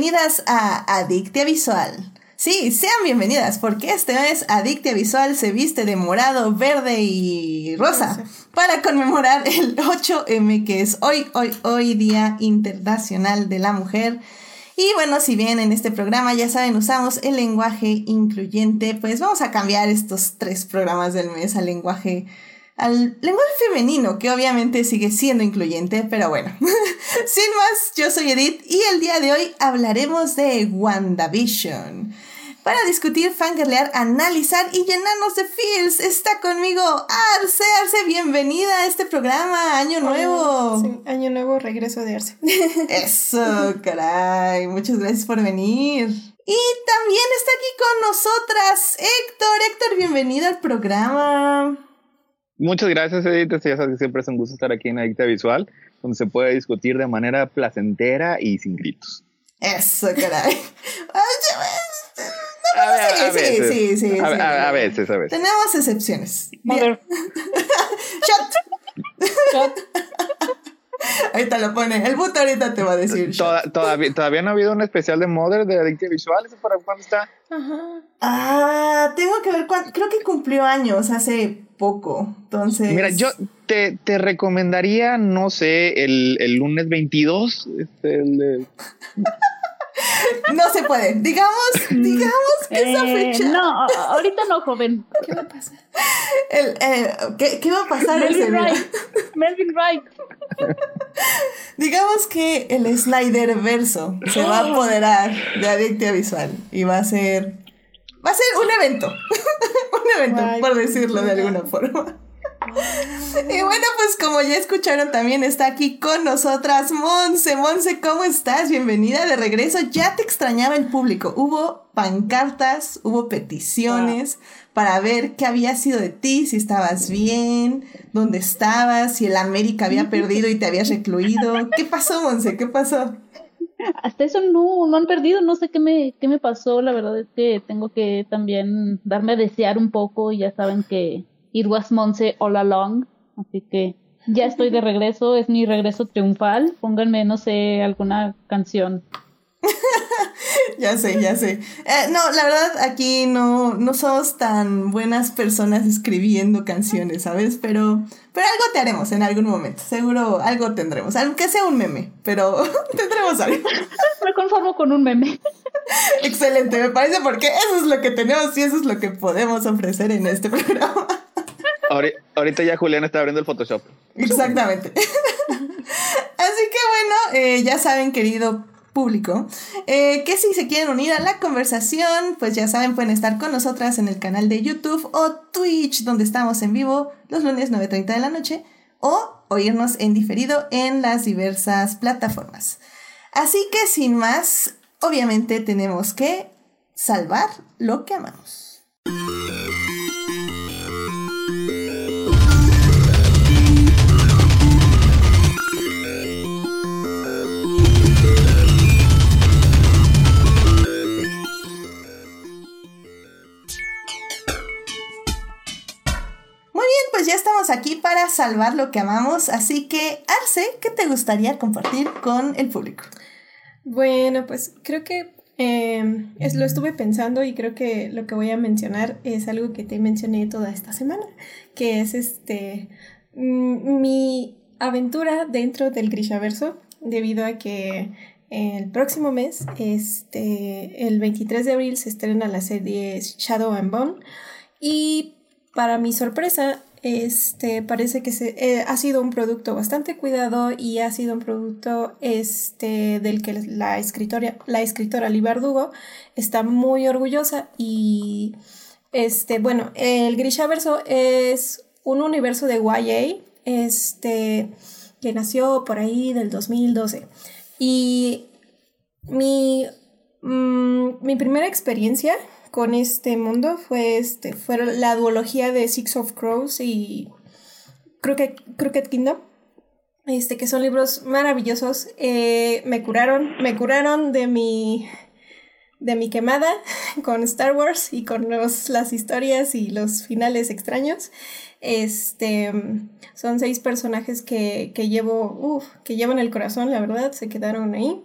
Bienvenidas a Adictia Visual. Sí, sean bienvenidas, porque este mes Adictia Visual se viste de morado, verde y rosa para conmemorar el 8M, que es hoy, hoy, hoy Día Internacional de la Mujer. Y bueno, si bien en este programa ya saben usamos el lenguaje incluyente, pues vamos a cambiar estos tres programas del mes al lenguaje al lenguaje femenino, que obviamente sigue siendo incluyente, pero bueno. Sin más, yo soy Edith y el día de hoy hablaremos de WandaVision. Para discutir, fangirlear, analizar y llenarnos de feels, está conmigo Arce. Arce, bienvenida a este programa. Año nuevo. Sí, año nuevo, regreso de Arce. Eso, caray. Muchas gracias por venir. Y también está aquí con nosotras Héctor. Héctor, bienvenido al programa. Muchas gracias, Edith. Ya sabes que siempre es un gusto estar aquí en Adicta Visual, donde se puede discutir de manera placentera y sin gritos. Eso, caray. A, veces. sí, sí, sí, a, veces, a veces. Tenemos excepciones. Mother. Shot. Shot. Ahorita lo pone. El buto ahorita te va a decir. todavía, todavía no ha habido un especial de Mother de Adictia Visual. ¿Eso para cuándo está? Ajá. Ah, tengo que ver cuándo. Creo que cumplió años hace poco. Entonces. Mira, yo te, te recomendaría, no sé, el, el lunes 22. Este, el de... No se puede. Digamos, digamos que esa eh, fecha. No, ahorita no, joven. ¿Qué va a pasar? El, eh, ¿qué, ¿qué, va a pasar? Melvin Wright. Melvin Wright. Digamos que el Slider verso se va a oh. apoderar de Adictia Visual y va a ser. Va a ser un evento. un evento, por decirlo de alguna forma. Y bueno, pues como ya escucharon, también está aquí con nosotras Monse. Monse, ¿cómo estás? Bienvenida de regreso. Ya te extrañaba el público. Hubo pancartas, hubo peticiones para ver qué había sido de ti, si estabas bien, dónde estabas, si el América había perdido y te habías recluido. ¿Qué pasó, Monse? ¿Qué pasó? Hasta eso no, no han perdido, no sé qué me, qué me pasó, la verdad es que tengo que también darme a desear un poco, y ya saben que It was Monse all along. Así que ya estoy de regreso, es mi regreso triunfal. Pónganme, no sé, alguna canción. ya sé, ya sé. Eh, no, la verdad, aquí no, no somos tan buenas personas escribiendo canciones, ¿sabes? Pero, pero algo te haremos en algún momento. Seguro algo tendremos. Aunque sea un meme, pero tendremos algo. Me conformo con un meme. Excelente, me parece porque eso es lo que tenemos y eso es lo que podemos ofrecer en este programa. Ahorita ya Julián está abriendo el Photoshop. Exactamente. Así que bueno, eh, ya saben, querido público, eh, que si se quieren unir a la conversación, pues ya saben, pueden estar con nosotras en el canal de YouTube o Twitch, donde estamos en vivo los lunes 9.30 de la noche, o oírnos en diferido en las diversas plataformas. Así que sin más, obviamente tenemos que salvar lo que amamos. Ya estamos aquí para salvar lo que amamos, así que Arce, ¿qué te gustaría compartir con el público? Bueno, pues creo que em, es, lo estuve pensando y creo que lo que voy a mencionar es algo que te mencioné toda esta semana, que es este mm, mi aventura dentro del Grishaverso, debido a que el próximo mes, este, el 23 de abril, se estrena la serie Shadow and Bone. Y para mi sorpresa, este parece que se, eh, ha sido un producto bastante cuidado y ha sido un producto este, del que la escritora, la escritora está muy orgullosa y este, bueno, el Grishaverso es un universo de YA este, que nació por ahí del 2012 y mi, mm, mi primera experiencia con este mundo fue, este, fue la duología de Six of Crows y Crooked, Crooked Kingdom. Este, que son libros maravillosos. Eh, me curaron, me curaron de mi, de mi quemada con Star Wars y con los, las historias y los finales extraños. Este, son seis personajes que, que llevo, uf, que llevo el corazón, la verdad, se quedaron ahí.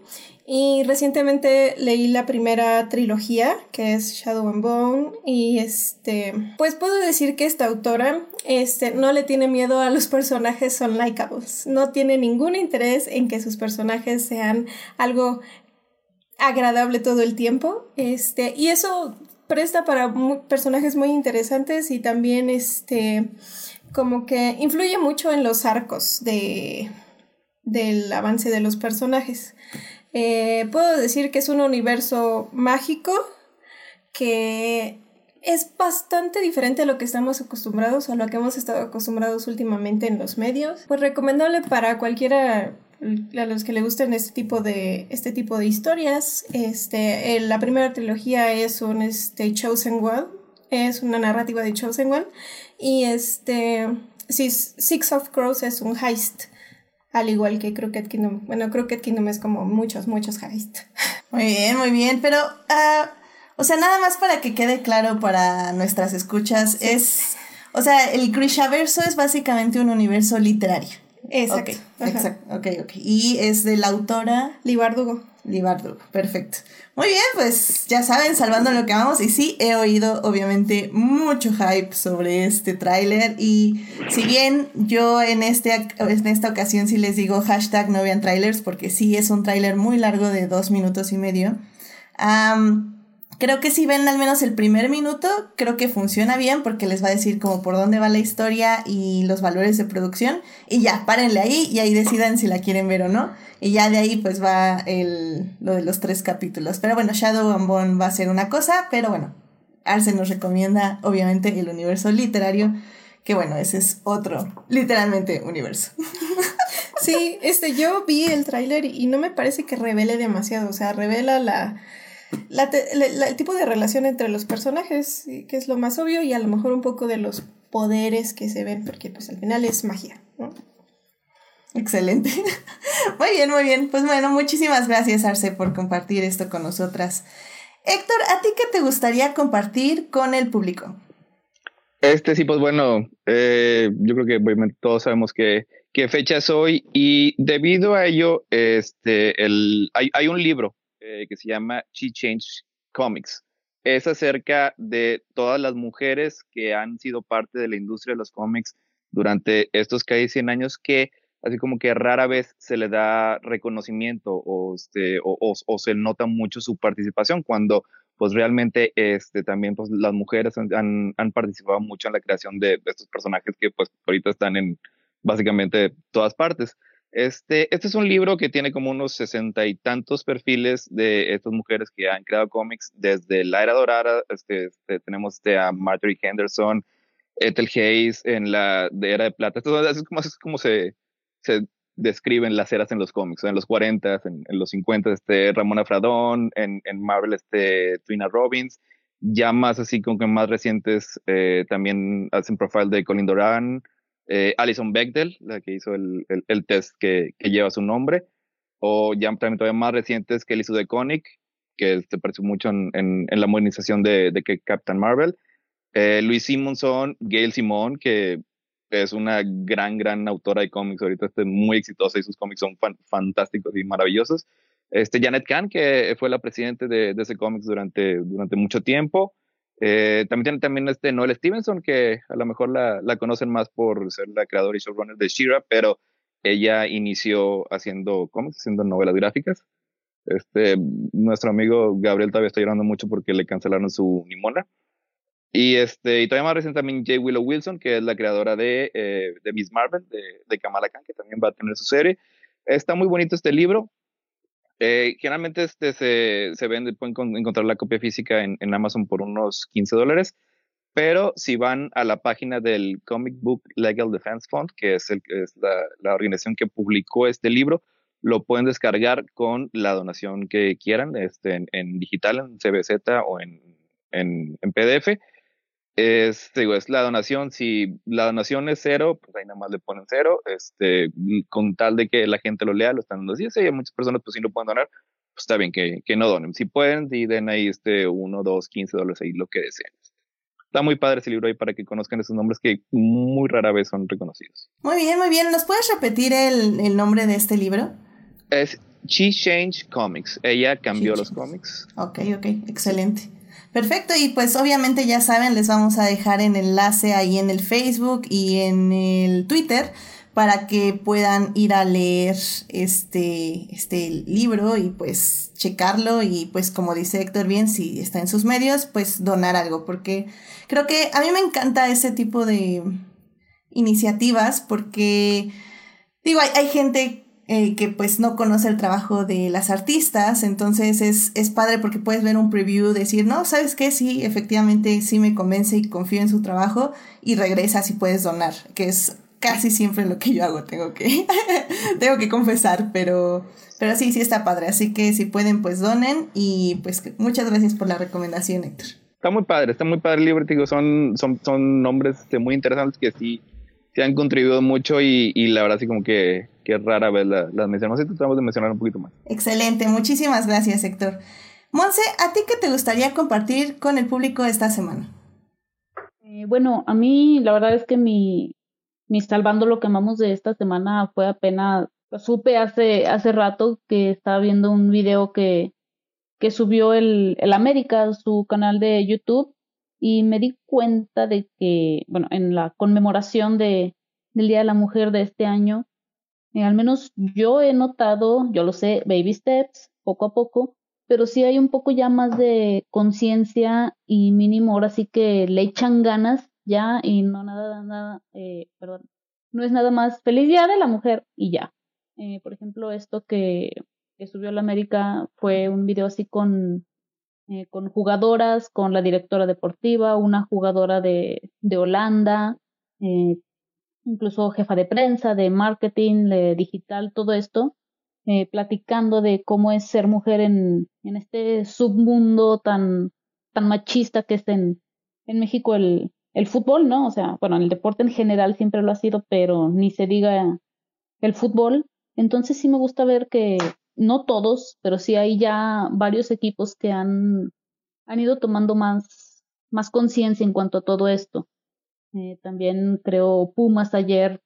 Y recientemente leí la primera trilogía, que es Shadow and Bone, y este, pues puedo decir que esta autora este, no le tiene miedo a los personajes son likeables. No tiene ningún interés en que sus personajes sean algo agradable todo el tiempo. Este, y eso presta para personajes muy interesantes y también este como que influye mucho en los arcos de del avance de los personajes. Eh, puedo decir que es un universo mágico que es bastante diferente a lo que estamos acostumbrados, a lo que hemos estado acostumbrados últimamente en los medios. Pues recomendable para cualquiera a los que le gusten este tipo de este tipo de historias. Este, la primera trilogía es un este, Chosen One, es una narrativa de Chosen One y este Six of Crows es un heist al igual que Crooked Kingdom. Bueno, Crooked Kingdom es como muchos, muchos heist. Muy bien, muy bien. Pero, uh, o sea, nada más para que quede claro para nuestras escuchas, es. O sea, el Grishaverso es básicamente un universo literario. Exacto. exacto. Ok, ok. Y es de la autora. Libardugo. Libardugo, perfecto. Muy bien, pues ya saben, salvando lo que vamos. Y sí, he oído obviamente mucho hype sobre este tráiler. Y si bien yo en, este, en esta ocasión sí les digo hashtag no vean trailers, porque sí es un tráiler muy largo de dos minutos y medio. Creo que si ven al menos el primer minuto, creo que funciona bien porque les va a decir como por dónde va la historia y los valores de producción. Y ya, párenle ahí y ahí decidan si la quieren ver o no. Y ya de ahí pues va el, lo de los tres capítulos. Pero bueno, Shadow and Bone va a ser una cosa, pero bueno, Arce nos recomienda obviamente el universo literario, que bueno, ese es otro, literalmente, universo. Sí, este, yo vi el tráiler y no me parece que revele demasiado, o sea, revela la el tipo de relación entre los personajes, que es lo más obvio, y a lo mejor un poco de los poderes que se ven, porque pues al final es magia, Excelente. Muy bien, muy bien. Pues bueno, muchísimas gracias, Arce, por compartir esto con nosotras. Héctor, ¿a ti qué te gustaría compartir con el público? Este sí, pues bueno, eh, yo creo que todos sabemos que, qué fecha es hoy y debido a ello, este, el, hay, hay un libro eh, que se llama She Change Comics. Es acerca de todas las mujeres que han sido parte de la industria de los cómics durante estos casi 100 años que así como que rara vez se le da reconocimiento o, este, o, se nota mucho su participación cuando pues realmente este, también pues, las mujeres han, han participado mucho en la creación de, estos personajes que pues ahorita están en básicamente todas partes. Este, este es un libro que tiene como unos sesenta y tantos perfiles de estas mujeres que han creado cómics desde la era dorada. Este, este tenemos este, a Marjorie Henderson, Ethel Hayes en la era de plata. Esto es como, se, se describen las eras en los cómics, en los 40, en, los 50, este, Ramona Fradón, en, en Marvel, este, Trina Robbins. Ya más así como que más recientes eh, también hacen profile de Colin Doran, eh, Alison Bechdel, la que hizo el, el, test que, lleva su nombre, o ya también todavía más recientes que hizo de Koenig, que se pareció mucho en, en, la modernización de, de Captain Marvel, eh, Luis Simonson, Gail Simón, que es una gran, gran autora de cómics, ahorita está muy exitosa y sus cómics son fantásticos y maravillosos. Este, Janet Kahn, que fue la presidenta de, de ese cómics durante, durante mucho tiempo. Eh, también tiene también este Noel Stevenson, que a lo mejor la, conocen más por ser la creadora y showrunner de Shira, pero ella inició haciendo cómics, haciendo novelas gráficas. Este, nuestro amigo Gabriel todavía está llorando mucho porque le cancelaron su Nimona. Y, este, y todavía más reciente también J. Willow Wilson, que es la creadora de, eh, de Miss Marvel, de, de Kamala Khan, que también va a tener su serie. Está muy bonito este libro. Eh, generalmente este se, se, vende, pueden encontrar la copia física en, Amazon por unos 15 dólares, pero si van a la página del Comic Book Legal Defense Fund, que es, el, es la, organización que publicó este libro, lo pueden descargar con la donación que quieran, este, en, en digital, en CBZ o en, en, en PDF es, digo, es la donación. Si la donación es cero, pues ahí nada más le ponen cero. Este, con tal de que la gente lo lea, lo están dando. Si hay muchas personas, pues si no pueden donar, pues está bien que, que no donen. Si pueden, y den ahí este uno, dos, quince dólares ahí, lo que deseen. Está muy padre ese libro ahí para que conozcan esos nombres que muy rara vez son reconocidos. Muy bien, muy bien. ¿Nos puedes repetir el, el nombre de este libro? Es She Changed Comics. Ella cambió los cómics. Ok, ok, excelente. Perfecto, y pues obviamente ya saben, les vamos a dejar el enlace ahí en el Facebook y en el Twitter para que puedan ir a leer este, este libro y pues checarlo y pues como dice Héctor bien, si está en sus medios, pues donar algo, porque creo que a mí me encanta ese tipo de iniciativas porque digo, hay, hay gente eh, que pues no conoce el trabajo de las artistas, entonces es, es padre porque puedes ver un preview, decir, no, ¿sabes qué? Sí, efectivamente sí me convence y confío en su trabajo y regresas y puedes donar, que es casi siempre lo que yo hago, tengo que, tengo que confesar, pero, pero sí, sí está padre. Así que si pueden, pues donen y pues muchas gracias por la recomendación, Héctor. Está muy padre, está muy padre digo, son, son, son nombres este, muy interesantes que sí, sí han contribuido mucho y, y la verdad sí como que, que rara vez las la mencionamos y tratamos de mencionar un poquito más. Excelente, muchísimas gracias, Héctor. Monse, ¿a ti qué te gustaría compartir con el público esta semana? Eh, bueno, a mí la verdad es que mi, mi salvando lo que amamos de esta semana fue apenas, supe hace, hace rato que estaba viendo un video que, que subió el, el América, su canal de YouTube, y me di cuenta de que, bueno, en la conmemoración de, del Día de la Mujer de este año, eh, al menos yo he notado, yo lo sé, baby steps, poco a poco, pero sí hay un poco ya más de conciencia y mínimo ahora sí que le echan ganas ya y no nada, nada, eh, perdón, no es nada más feliz día de la mujer y ya. Eh, por ejemplo, esto que, que subió la América fue un video así con, eh, con jugadoras, con la directora deportiva, una jugadora de, de Holanda, eh, incluso jefa de prensa, de marketing, de digital, todo esto, eh, platicando de cómo es ser mujer en, en este submundo tan, tan machista que es en, en México el, el fútbol, ¿no? O sea, bueno, el deporte en general siempre lo ha sido, pero ni se diga el fútbol. Entonces sí me gusta ver que no todos, pero sí hay ya varios equipos que han, han ido tomando más, más conciencia en cuanto a todo esto. Eh, también creo Pumas ayer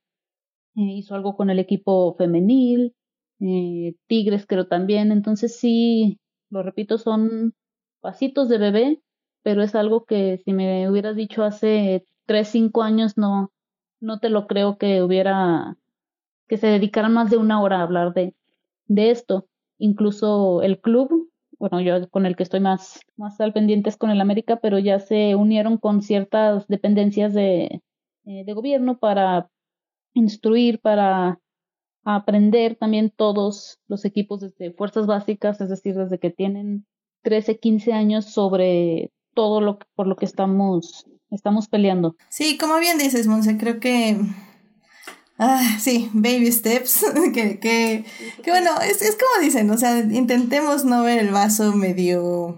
eh, hizo algo con el equipo femenil, eh, Tigres creo también, entonces sí, lo repito, son pasitos de bebé, pero es algo que si me hubieras dicho hace tres, cinco años, no, no te lo creo que hubiera, que se dedicaran más de una hora a hablar de, de esto. Incluso el club, bueno, yo con el que estoy más, más al pendiente es con el América, pero ya se unieron con ciertas dependencias de, eh, de gobierno para instruir, para aprender también todos los equipos desde fuerzas básicas, es decir, desde que tienen 13, 15 años sobre todo lo por lo que estamos, estamos peleando. Sí, como bien dices, Monse, creo que Ah, sí, baby steps, que, que, que bueno, es, es como dicen, o sea, intentemos no ver el vaso medio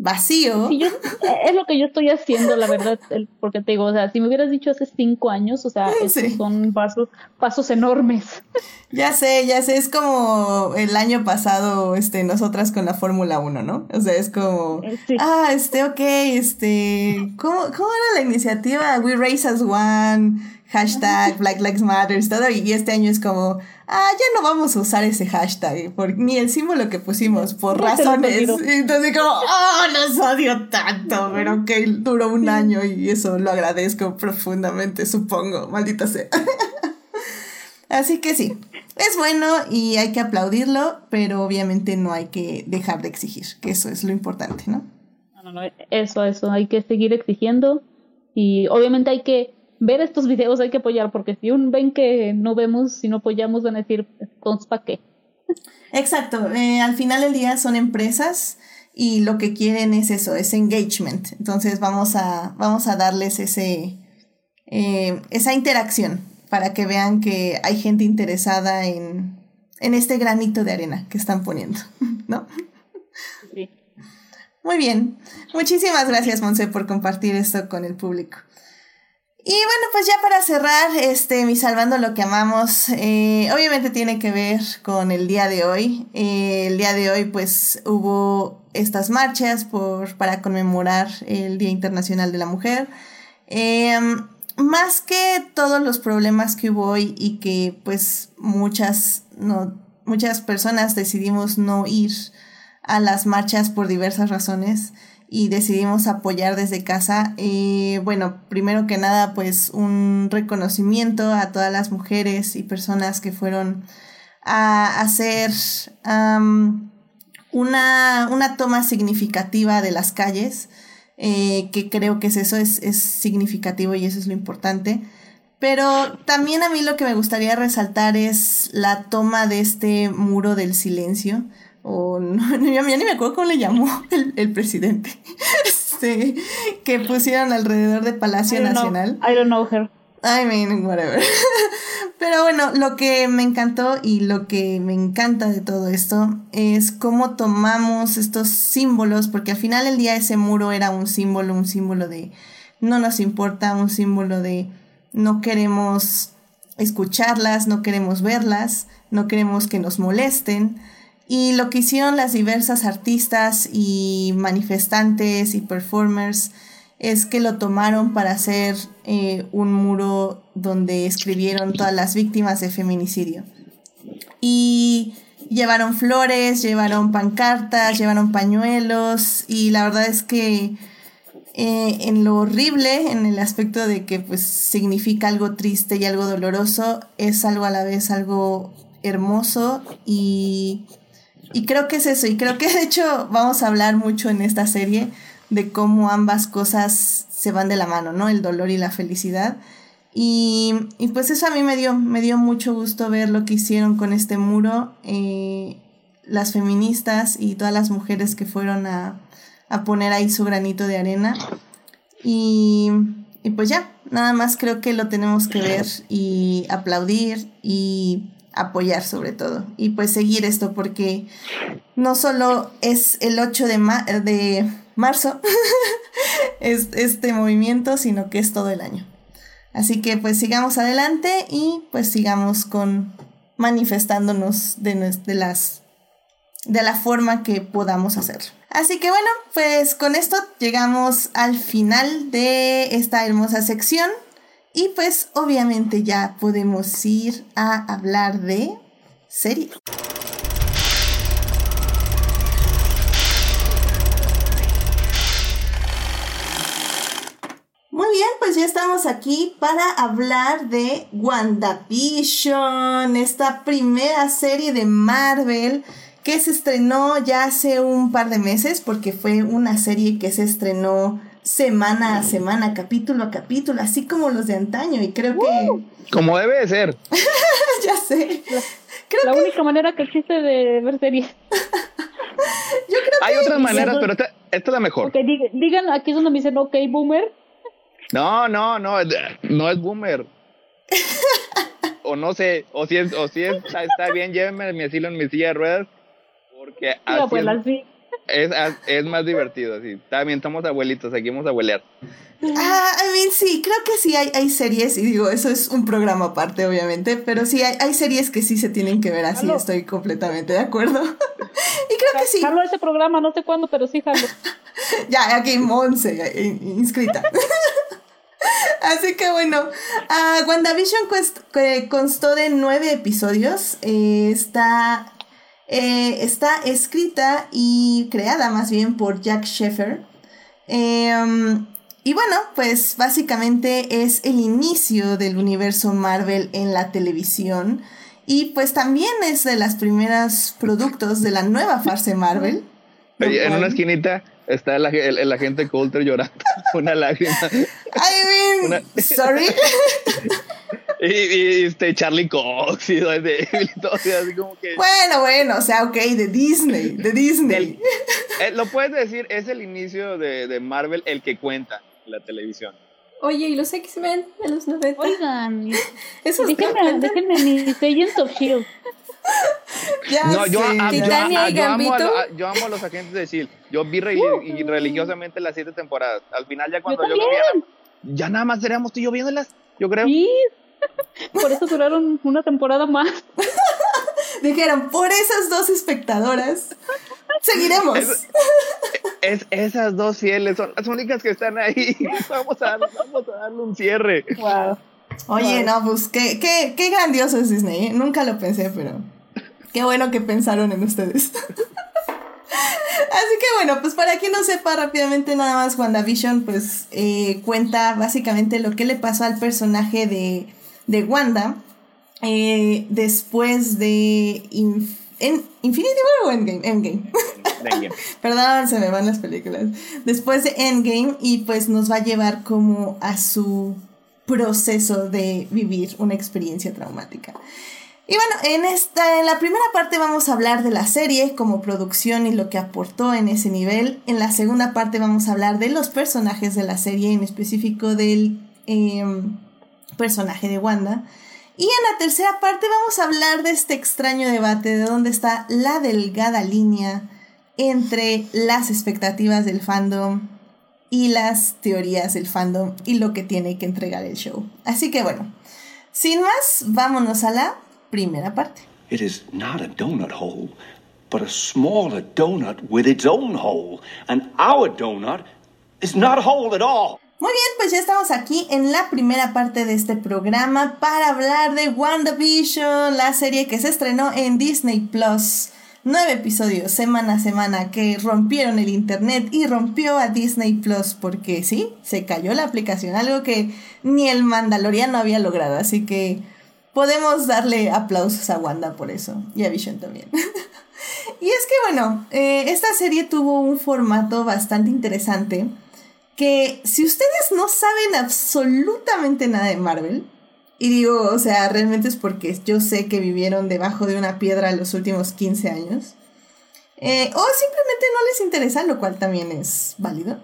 vacío. Sí, yo, es lo que yo estoy haciendo, la verdad, porque te digo, o sea, si me hubieras dicho hace cinco años, o sea, estos son pasos, pasos enormes. Ya sé, ya sé, es como el año pasado, este, nosotras con la Fórmula 1, ¿no? O sea, es como, sí. ah, este, ok, este, ¿cómo, ¿cómo era la iniciativa? We Race as One, hashtag Black Lives Matter, todo, y este año es como, ah, ya no vamos a usar ese hashtag, por, ni el símbolo que pusimos, por razones. Entonces como, oh, los odio tanto, pero que duró un año y eso lo agradezco profundamente, supongo, maldita sea. Así que sí, es bueno y hay que aplaudirlo, pero obviamente no hay que dejar de exigir, que eso es lo importante, ¿no? No, no, no, eso, eso, hay que seguir exigiendo y obviamente hay que ver estos videos hay que apoyar, porque si un ven que no vemos, si no apoyamos, van a decir, ¿para qué? Exacto, eh, al final del día son empresas y lo que quieren es eso, es engagement. Entonces vamos a, vamos a darles ese, eh, esa interacción para que vean que hay gente interesada en, en este granito de arena que están poniendo, ¿no? Sí. Muy bien. Muchísimas gracias, Monse, por compartir esto con el público. Y bueno, pues ya para cerrar, este, mi salvando lo que amamos, eh, obviamente tiene que ver con el día de hoy. Eh, el día de hoy, pues, hubo estas marchas por, para conmemorar el Día Internacional de la Mujer. Eh, más que todos los problemas que hubo hoy y que, pues, muchas no, muchas personas decidimos no ir a las marchas por diversas razones y decidimos apoyar desde casa. Eh, bueno, primero que nada, pues un reconocimiento a todas las mujeres y personas que fueron a hacer una, una, toma significativa de las calles, eh, que creo que es eso, es, es significativo y eso es lo importante. Pero también a mí lo que me gustaría resaltar es la toma de este muro del silencio. O no, ya, ni me acuerdo cómo le llamó el, presidente. Este, que pusieron alrededor de Palacio Nacional. I don't know her. I mean, whatever. Pero bueno, lo que me encantó y lo que me encanta de todo esto es cómo tomamos estos símbolos, porque al final del día ese muro era un símbolo, un símbolo de no nos importa, un símbolo de no queremos escucharlas, no queremos verlas, no queremos que nos molesten. Y lo que hicieron las diversas artistas y manifestantes y performers es que lo tomaron para hacer eh, un muro donde escribieron todas las víctimas de feminicidio. Y llevaron flores, llevaron pancartas, llevaron pañuelos y la verdad es que eh, en lo horrible, en el aspecto de que pues significa algo triste y algo doloroso, es algo a la vez algo hermoso y, y creo que es eso. Y creo que de hecho vamos a hablar mucho en esta serie de cómo ambas cosas se van de la mano, ¿no? El dolor y la felicidad. Y, y pues eso a mí me dio, me dio mucho gusto ver lo que hicieron con este muro. Eh, las feministas y todas las mujeres que fueron a, a poner ahí su granito de arena. Y, y pues ya, nada más creo que lo tenemos que ver y aplaudir y apoyar sobre todo. Y pues seguir esto porque no solo es el 8 de, de marzo es este movimiento, sino que es todo el año. Así que pues sigamos adelante y pues sigamos con manifestándonos de, de las de la forma que podamos hacerlo. Así que bueno, pues con esto llegamos al final de esta hermosa sección y pues obviamente ya podemos ir a hablar de series. Muy bien, pues ya estamos aquí para hablar de WandaVision, esta primera serie de Marvel que se estrenó ya hace un par de meses, porque fue una serie que se estrenó semana a semana, capítulo a capítulo, así como los de antaño, y creo que... Como debe de ser. ya sé. La, única manera que existe de ver series. Yo creo Hay otras maneras, pero esta, es la mejor. Okay, digan, aquí es donde me dicen, ok, boomer. No, no, no, no es boomer. o no sé, o si, es, o si es, está, bien, llévenme mi asilo en mi silla de ruedas porque pues, es, es, más divertido, así. También estamos abuelitos, seguimos a abuelear. Ah, I mean, sí, creo que sí hay, hay series, y digo, eso es un programa aparte, obviamente, pero sí hay, hay series que sí se tienen que ver así, estoy completamente de acuerdo. y creo que sí. Jalo ese programa, no sé cuándo, pero sí jalo. ya, aquí Monse, inscrita. Así que bueno, uh, WandaVision constó de nueve episodios. Eh, está eh, está escrita y creada más bien por Jack Sheffer. Em, y bueno, pues básicamente es el inicio del universo Marvel en la televisión. Y pues también es de las primeras productos de la nueva fase Marvel. en una esquinita está el, el, agente Coulter llorando una lágrima. I mean, sorry. Y, este Charlie Cox y, todo, así como que... Bueno, bueno, o sea, ok, de Disney, de Disney. Eh, lo puedes decir, es el inicio de, de Marvel el que cuenta la televisión. Oye, ¿y los X-Men de los 90? Oigan, Eso déjenme, déjenme mis Agents of S.H.I.E.L.D. Ya no, yo, a, yo, amo a, yo, amo a, los agentes de S.H.I.E.L.D. Yo vi uh. religiosamente las siete temporadas. Al final ya cuando yo, yo lo vi, ya nada más seríamos tú y yo viéndolas, yo creo. Sí, por eso duraron una temporada más. Dijeron, por esas dos espectadoras, seguiremos. Es, esas dos fieles son las únicas que están ahí. Vamos a, vamos a darle un cierre. Oye, no, pues qué, qué, qué grandioso es Disney. ¿eh? Nunca lo pensé, pero Qué bueno que pensaron en ustedes. Así que bueno, pues para quien no sepa rápidamente nada más, WandaVision pues eh, cuenta básicamente lo que le pasó al personaje de, de Wanda eh, después de en Infinity War o Endgame. Endgame. Perdón, se me van las películas. Después de Endgame y pues nos va a llevar como a su proceso de vivir una experiencia traumática. Y bueno, en esta, en la primera parte vamos a hablar de la serie como producción y lo que aportó en ese nivel. En la segunda parte vamos a hablar de los personajes de la serie, en específico del em, personaje de Wanda. Y en la tercera parte vamos a hablar de este extraño debate de dónde está la delgada línea entre las expectativas del fandom y las teorías del fandom y lo que tiene que entregar el show. Así que bueno, sin más, vámonos a la primera parte. It is not a donut hole, but a smaller donut with its own hole. And our donut is not a hole at all. Muy bien, pues ya estamos aquí en la primera parte de este programa para hablar de WandaVision, la serie que se estrenó en Disney Plus. Nueve episodios semana a semana que rompieron el internet y rompió a Disney Plus porque sí, se cayó la aplicación, algo que ni el Mandaloriano había logrado, así que podemos darle aplausos a Wanda por eso y a Vision también. y es que bueno, eh, esta serie tuvo un formato bastante interesante que si ustedes no saben absolutamente nada de Marvel, y digo, o sea, realmente es porque yo sé que vivieron debajo de una piedra los últimos 15 años, eh, o simplemente no les interesa, lo cual también es válido,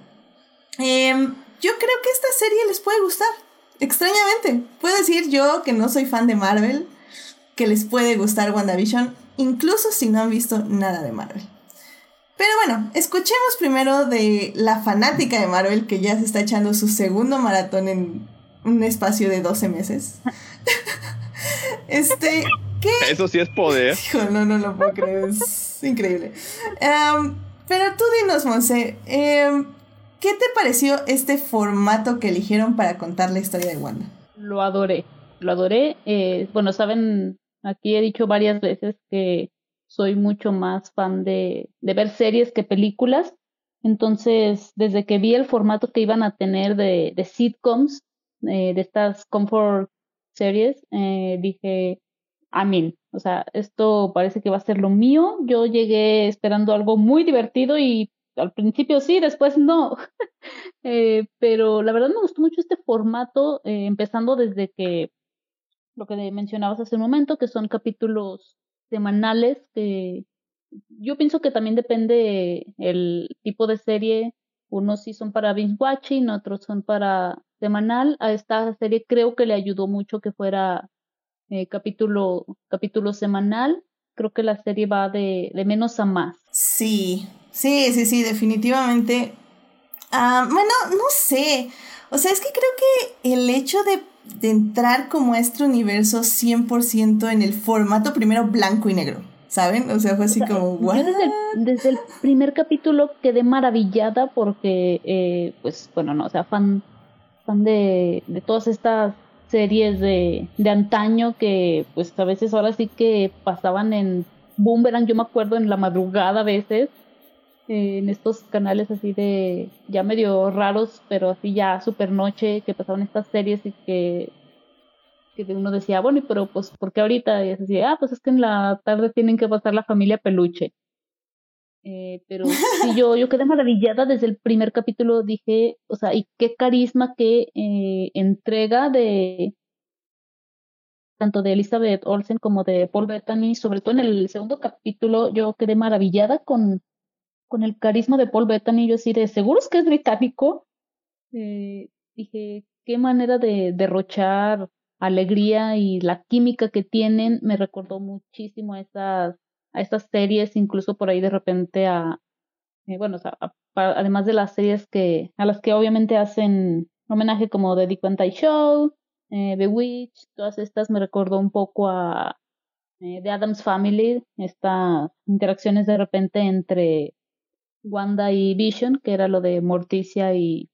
em, yo creo que esta serie les puede gustar. Extrañamente, puedo decir yo que no soy fan de Marvel, que les puede gustar WandaVision, incluso si no han visto nada de Marvel. Pero bueno, escuchemos primero de la fanática de Marvel que ya se está echando su segundo maratón en un espacio de 12 meses. este, ¿qué? Eso sí es poder. no, no lo puedo creer, es increíble. Em, pero tú dinos, Monse, eh, ¿Qué te pareció este formato que eligieron para contar la historia de Wanda? Lo adoré, lo adoré. Eh, bueno, saben, aquí he dicho varias veces que soy mucho más fan de, ver series que películas. Entonces, desde que vi el formato que iban a tener de, de sitcoms, eh, de estas comfort series, eh, dije, amén. O sea, esto parece que va a ser lo mío. Yo llegué esperando algo muy divertido y al principio sí, después no. eh, pero la verdad me gustó mucho este formato, eh, empezando desde que lo que mencionabas hace un momento, que son capítulos semanales, que yo pienso que también depende el tipo de serie. Unos sí son para binge watching, otros son para semanal. A esta serie creo que le ayudó mucho que fuera eh, capítulo, capítulo semanal. Creo que la serie va de, de menos a más. Sí, Sí, sí, sí, definitivamente. Ah, bueno, no sé. O sea, es que creo que el hecho de, entrar como a este universo 100% en el formato primero blanco y negro, ¿saben? O sea, fue así como, Yo desde el, primer capítulo quedé maravillada porque, eh, pues, bueno, no, o sea, fan, fan de, de todas estas series de, de antaño que, pues, a veces ahora sí que pasaban en Boomerang, yo me acuerdo en la madrugada a veces en estos canales así de ya medio raros, pero así ya super noche, que pasaban estas series y que, que uno decía, bueno, pero pues, ¿por qué ahorita? Y así, ah, pues es que en la tarde tienen que pasar la familia peluche. Eh, pero sí, yo, yo quedé maravillada desde el primer capítulo, dije, o sea, y qué carisma, qué eh, entrega de tanto de Elizabeth Olsen como de Paul Bettany, sobre todo en el segundo capítulo, yo quedé maravillada con con el carisma de Paul Bettany, yo así de, ¿seguros que es británico? Eh, dije, qué manera de derrochar alegría y la química que tienen me recordó muchísimo a estas, a estas series, incluso por ahí de repente a, eh, bueno, además de las series que, a las que obviamente hacen homenaje como The Dick Van Show, eh, The Witch, todas estas me recordó un poco a eh, The Adams Family, estas interacciones de repente entre Wanda y Vision, que era lo de Morticia y,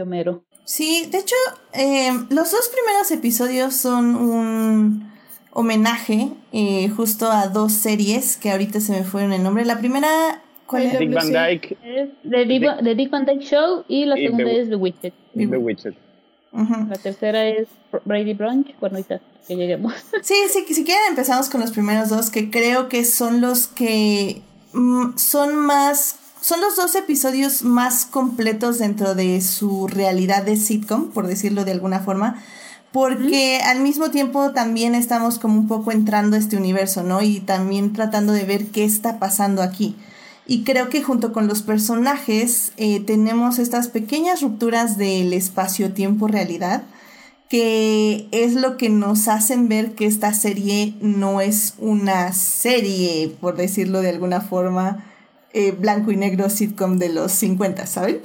Homero. Sí, de hecho, em, los dos primeros episodios son un... homenaje eh, justo a dos series que ahorita se me fueron el nombre. La primera, ¿cuál es? Dick Van Dyke. Es The Dick, The Dick Van Dyke Show y la Y segunda The- es The Witcher. The Witcher. La tercera es Brady Brunch. Bueno, ahorita que lleguemos. Sí, sí, si quieren empezamos con los primeros dos, que creo que son los que son más, son los dos episodios más completos dentro de su realidad de sitcom, por decirlo de alguna forma, porque al mismo tiempo también estamos como un poco entrando a este universo, ¿no? Y también tratando de ver qué está pasando aquí. Y creo que junto con los personajes eh, tenemos estas pequeñas rupturas del espacio-tiempo-realidad que es lo que nos hacen ver que esta serie no es una serie, por decirlo de alguna forma, eh, blanco y negro sitcom de los 50, ¿saben?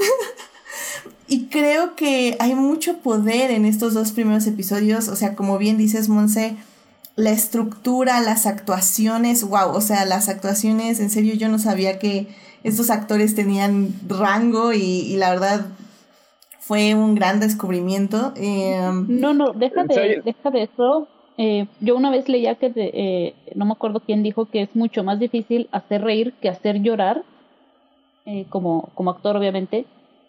y creo que hay mucho poder en estos dos primeros episodios, o sea, como bien dices, Monse, la estructura, las actuaciones, wow, o sea, las actuaciones, en serio, yo no sabía que estos actores tenían rango y, y la verdad fue un gran descubrimiento. Eh, No, no, deja de, deja de eso. Eh, yo una vez leía que, de- eh, no me acuerdo quién dijo que es mucho más difícil hacer reír que hacer llorar, eh, como, como actor obviamente.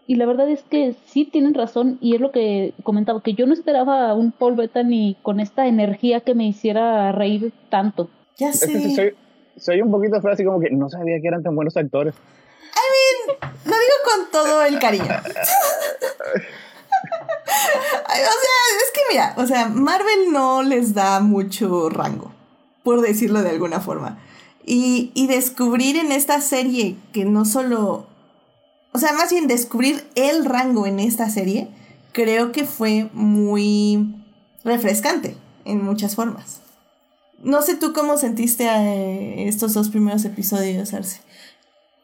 Y la verdad es que sí tienen razón y es lo que comentaba, que yo no esperaba a un Paul Bettany con esta energía que me hiciera reír tanto. ya Es que sé. soy, soy un poquito así como que no sabía que eran tan buenos actores. Lo digo con todo el cariño. O sea, es que mira, o sea, Marvel no les da mucho rango, por decirlo de alguna forma. Y, y descubrir en esta serie que no solo, o sea, más bien descubrir el rango en esta serie, creo que fue muy refrescante en muchas formas. No sé tú cómo sentiste eh, estos dos primeros episodios, Arce.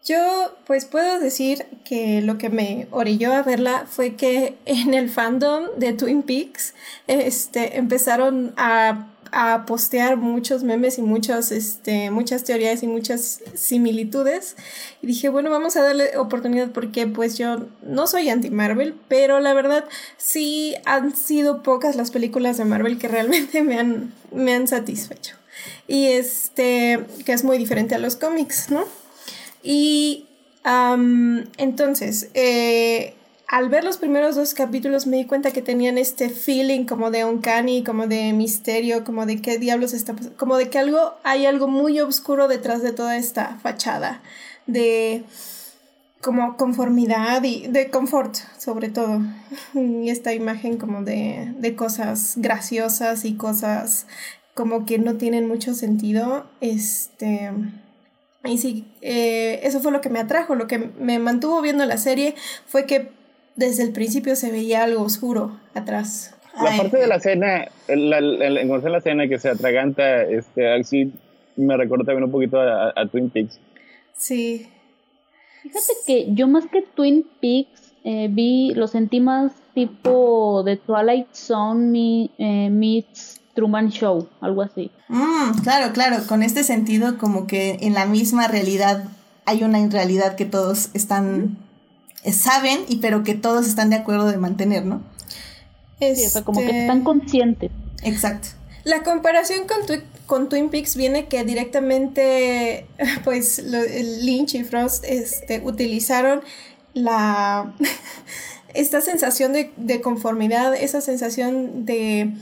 Yo pues puedo decir que lo que me orilló a verla fue que en el fandom de Twin Peaks este, empezaron a, a postear muchos memes y muchos, este, muchas teorías y muchas similitudes. Y dije, bueno, vamos a darle oportunidad porque pues yo no soy anti-Marvel, pero la verdad sí han sido pocas las películas de Marvel que realmente me han, me han satisfecho. Y este, que es muy diferente a los cómics, ¿no? Y entonces, eh, al ver los primeros dos capítulos me di cuenta que tenían este feeling como de uncanny, como de misterio, como de qué diablos está pasando, como de que algo, hay algo muy oscuro detrás de toda esta fachada, de como conformidad y de confort sobre todo. Y esta imagen como de, de cosas graciosas y cosas como que no tienen mucho sentido. Este... Y sí, eh, eso fue lo que me atrajo, lo que me mantuvo viendo la serie fue que desde el principio se veía algo oscuro atrás. La Ay, parte de la escena, la, la, la, la escena que se atraganta, este, así me recuerda también un poquito a, a Twin Peaks. Sí. Fíjate que yo más que Twin Peaks eh, vi, lo sentí más tipo de Twilight Zone mi- eh, meets Truman Show, algo así. Mm, claro, claro, con este sentido como que en la misma realidad hay una realidad que todos están, eh, saben, y pero que todos están de acuerdo de mantener, ¿no? Sí, o sea, como que Este, están conscientes. Exacto. La comparación con, con Twin Peaks viene que directamente, pues, lo- Lynch y Frost este, utilizaron la, esta sensación de, de conformidad, esa sensación de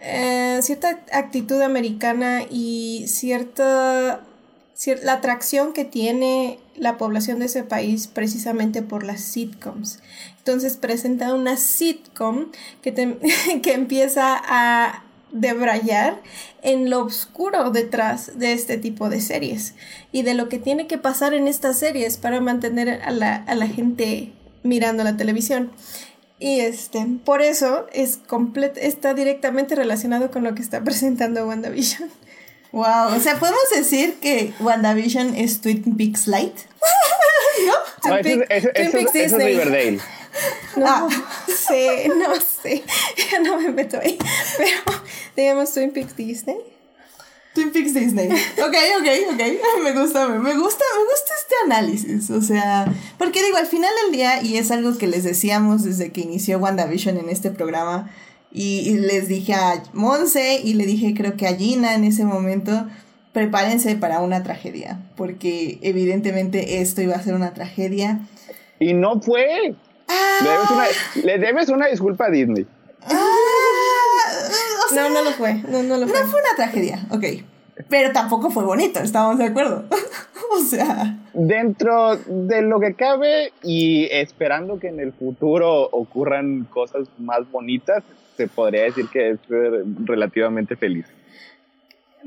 eh, cierta actitud americana y cierta, cier- la atracción que tiene la población de ese país precisamente por las sitcoms. Entonces presenta una sitcom que, que empieza a debrayar en lo oscuro detrás de este tipo de series y de lo que tiene que pasar en estas series para mantener a la, a la gente mirando la televisión. Y este, por eso es está directamente relacionado con lo que está presentando WandaVision. Wow, o sea, podemos decir que WandaVision es Twin Peaks Light. No, Twin Twin Peaks ese es Disney. Riverdale. No Ah. sé, no sé. Ya no me meto ahí. Pero digamos Twin Peaks Disney. Twin Peaks Disney. Ok, ok, ok. Me gusta, me, me gusta, me gusta este análisis. O sea, porque digo, al final del día, y es algo que les decíamos desde que inició WandaVision en este programa, Y, les dije a Monse y le dije creo que a Gina en ese momento, prepárense para una tragedia, porque evidentemente esto iba a ser una tragedia. Y no fue. Ah. Le, debes una, disculpa a Disney. Ah, no, no lo fue. No, no lo fue. No fue una tragedia, ok. Pero tampoco fue bonito, estamos de acuerdo. o sea. Dentro de lo que cabe y esperando que en el futuro ocurran cosas más bonitas, se podría decir que es relativamente feliz.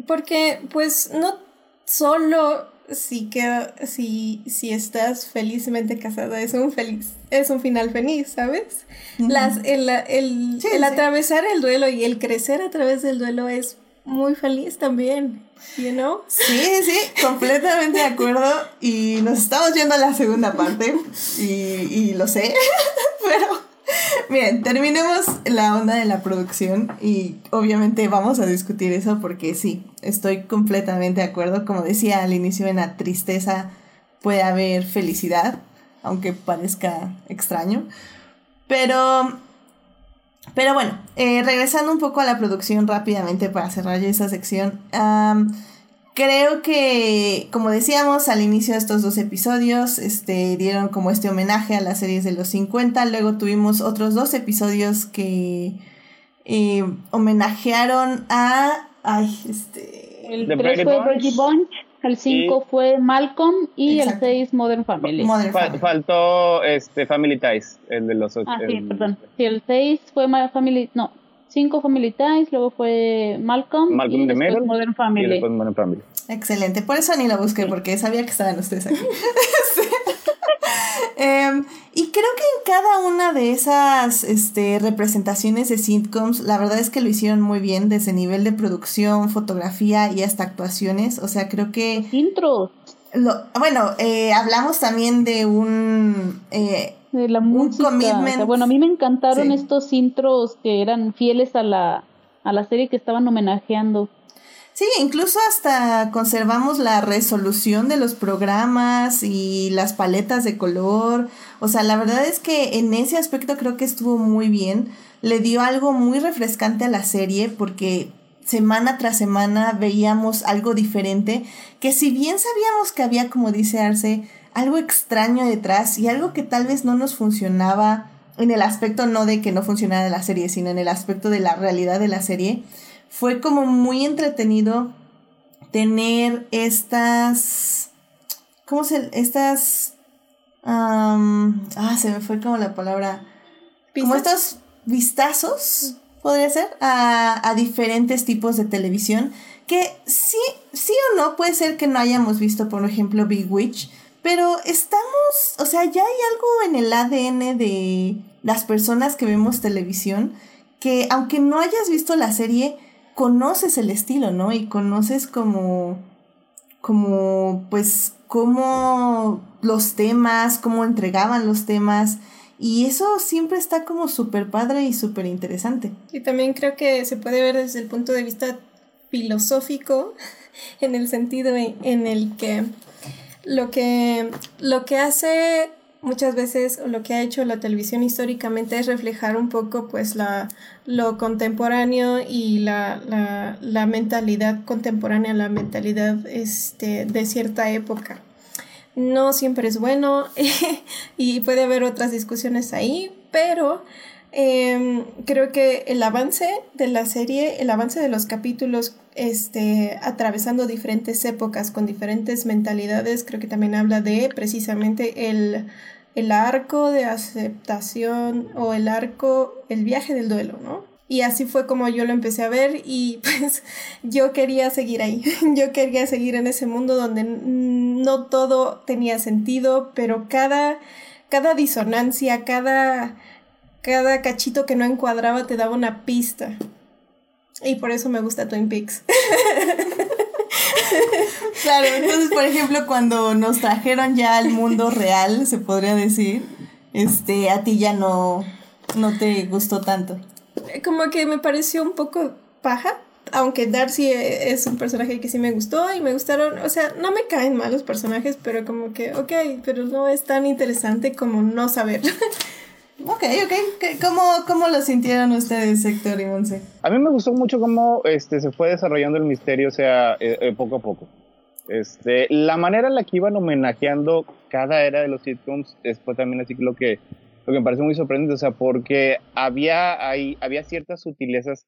Porque, pues, no solo si, que, si, si estás felizmente casada es un feliz, es un final feliz, ¿sabes? Las, el, el, el atravesar el duelo y el crecer a través del duelo es muy feliz también, you know? Sí, sí, completamente de acuerdo. Y nos estamos yendo a la segunda parte. Y, y lo sé, pero Bien, terminemos la onda de la producción y obviamente vamos a discutir eso porque sí, estoy completamente de acuerdo. Como decía al inicio, en la tristeza puede haber felicidad, aunque parezca extraño. Pero, pero bueno, eh, regresando un poco a la producción rápidamente para cerrar ya esa sección. Creo que, como decíamos al inicio de estos dos episodios, este, dieron como este homenaje a las series de los 50. Luego tuvimos otros dos episodios que eh, homenajearon a. Ay, este. El 3 fue Brady Bunch, el 5 fue Malcolm y el 6 Modern Family. Faltó este, Family Ties, el de los 8. Ah, sí, perdón. Sí, el 6 fue Family. No, cinco Family Ties, luego fue Malcolm, y después Modern Family. Modern Family. Excelente, por eso ni lo busqué, porque sabía que estaban ustedes aquí. Em, y creo que en cada una de esas este, representaciones de sitcoms, la verdad es que lo hicieron muy bien desde nivel de producción, fotografía y hasta actuaciones. O sea, creo que... Intros. Lo, bueno, eh, hablamos también de un... Eh, de la música. bueno, a mí me encantaron estos intros que eran fieles a la, a la serie que estaban homenajeando. Sí, incluso hasta conservamos la resolución de los programas y las paletas de color. O sea, la verdad es que en ese aspecto creo que estuvo muy bien. Le dio algo muy refrescante a la serie porque semana tras semana veíamos algo diferente que si bien sabíamos que había, como dice Arce, algo extraño detrás y algo que tal vez no nos funcionaba en el aspecto no de que no funcionara la serie, sino en el aspecto de la realidad de la serie, fue como muy entretenido tener estas, ¿cómo se, estas, ah, se me fue como la palabra, como estos vistazos, podría ser, a, a diferentes tipos de televisión, que sí, sí o no, puede ser que no hayamos visto, por ejemplo, Big Witch, pero estamos, o sea, ya hay algo en el ADN de las personas que vemos televisión que aunque no hayas visto la serie, conoces el estilo, ¿no? Y conoces como, como, pues, cómo los temas, cómo entregaban los temas. Y eso siempre está como súper padre y súper interesante. Y también creo que se puede ver desde el punto de vista filosófico, en el sentido en el que lo que, lo que hace muchas veces, lo que ha hecho la televisión históricamente es reflejar un poco pues la, lo contemporáneo y la, la, la mentalidad contemporánea, la mentalidad este, de cierta época. No siempre es bueno y puede haber otras discusiones ahí, pero Em, creo que el avance de la serie, el avance de los capítulos, este, atravesando diferentes épocas con diferentes mentalidades, creo que también habla de precisamente el, el arco de aceptación o el arco, el viaje del duelo, ¿no? Y así fue como yo lo empecé a ver y pues yo quería seguir ahí, yo quería seguir en ese mundo donde no todo tenía sentido, pero cada, cada disonancia, cada cada cachito que no encuadraba te daba una pista. Y por eso me gusta Twin Peaks. claro, entonces, por ejemplo, cuando nos trajeron ya al mundo real, se podría decir, este, a ti ya no, no te gustó tanto. Como que me pareció un poco paja, aunque Darcy es un personaje que sí me gustó y me gustaron, o sea, no me caen mal los personajes, pero como que, ok, pero no es tan interesante como no saber. Ok, ok. ¿Cómo, ¿Cómo lo sintieron ustedes, Héctor y Monse? A mí me gustó mucho cómo este, se fue desarrollando el misterio, o sea, eh, eh, poco a poco. Este, la manera en la que iban homenajeando cada era de los sitcoms fue también así lo que, lo que me parece muy sorprendente, o sea, porque había, hay, había ciertas sutilezas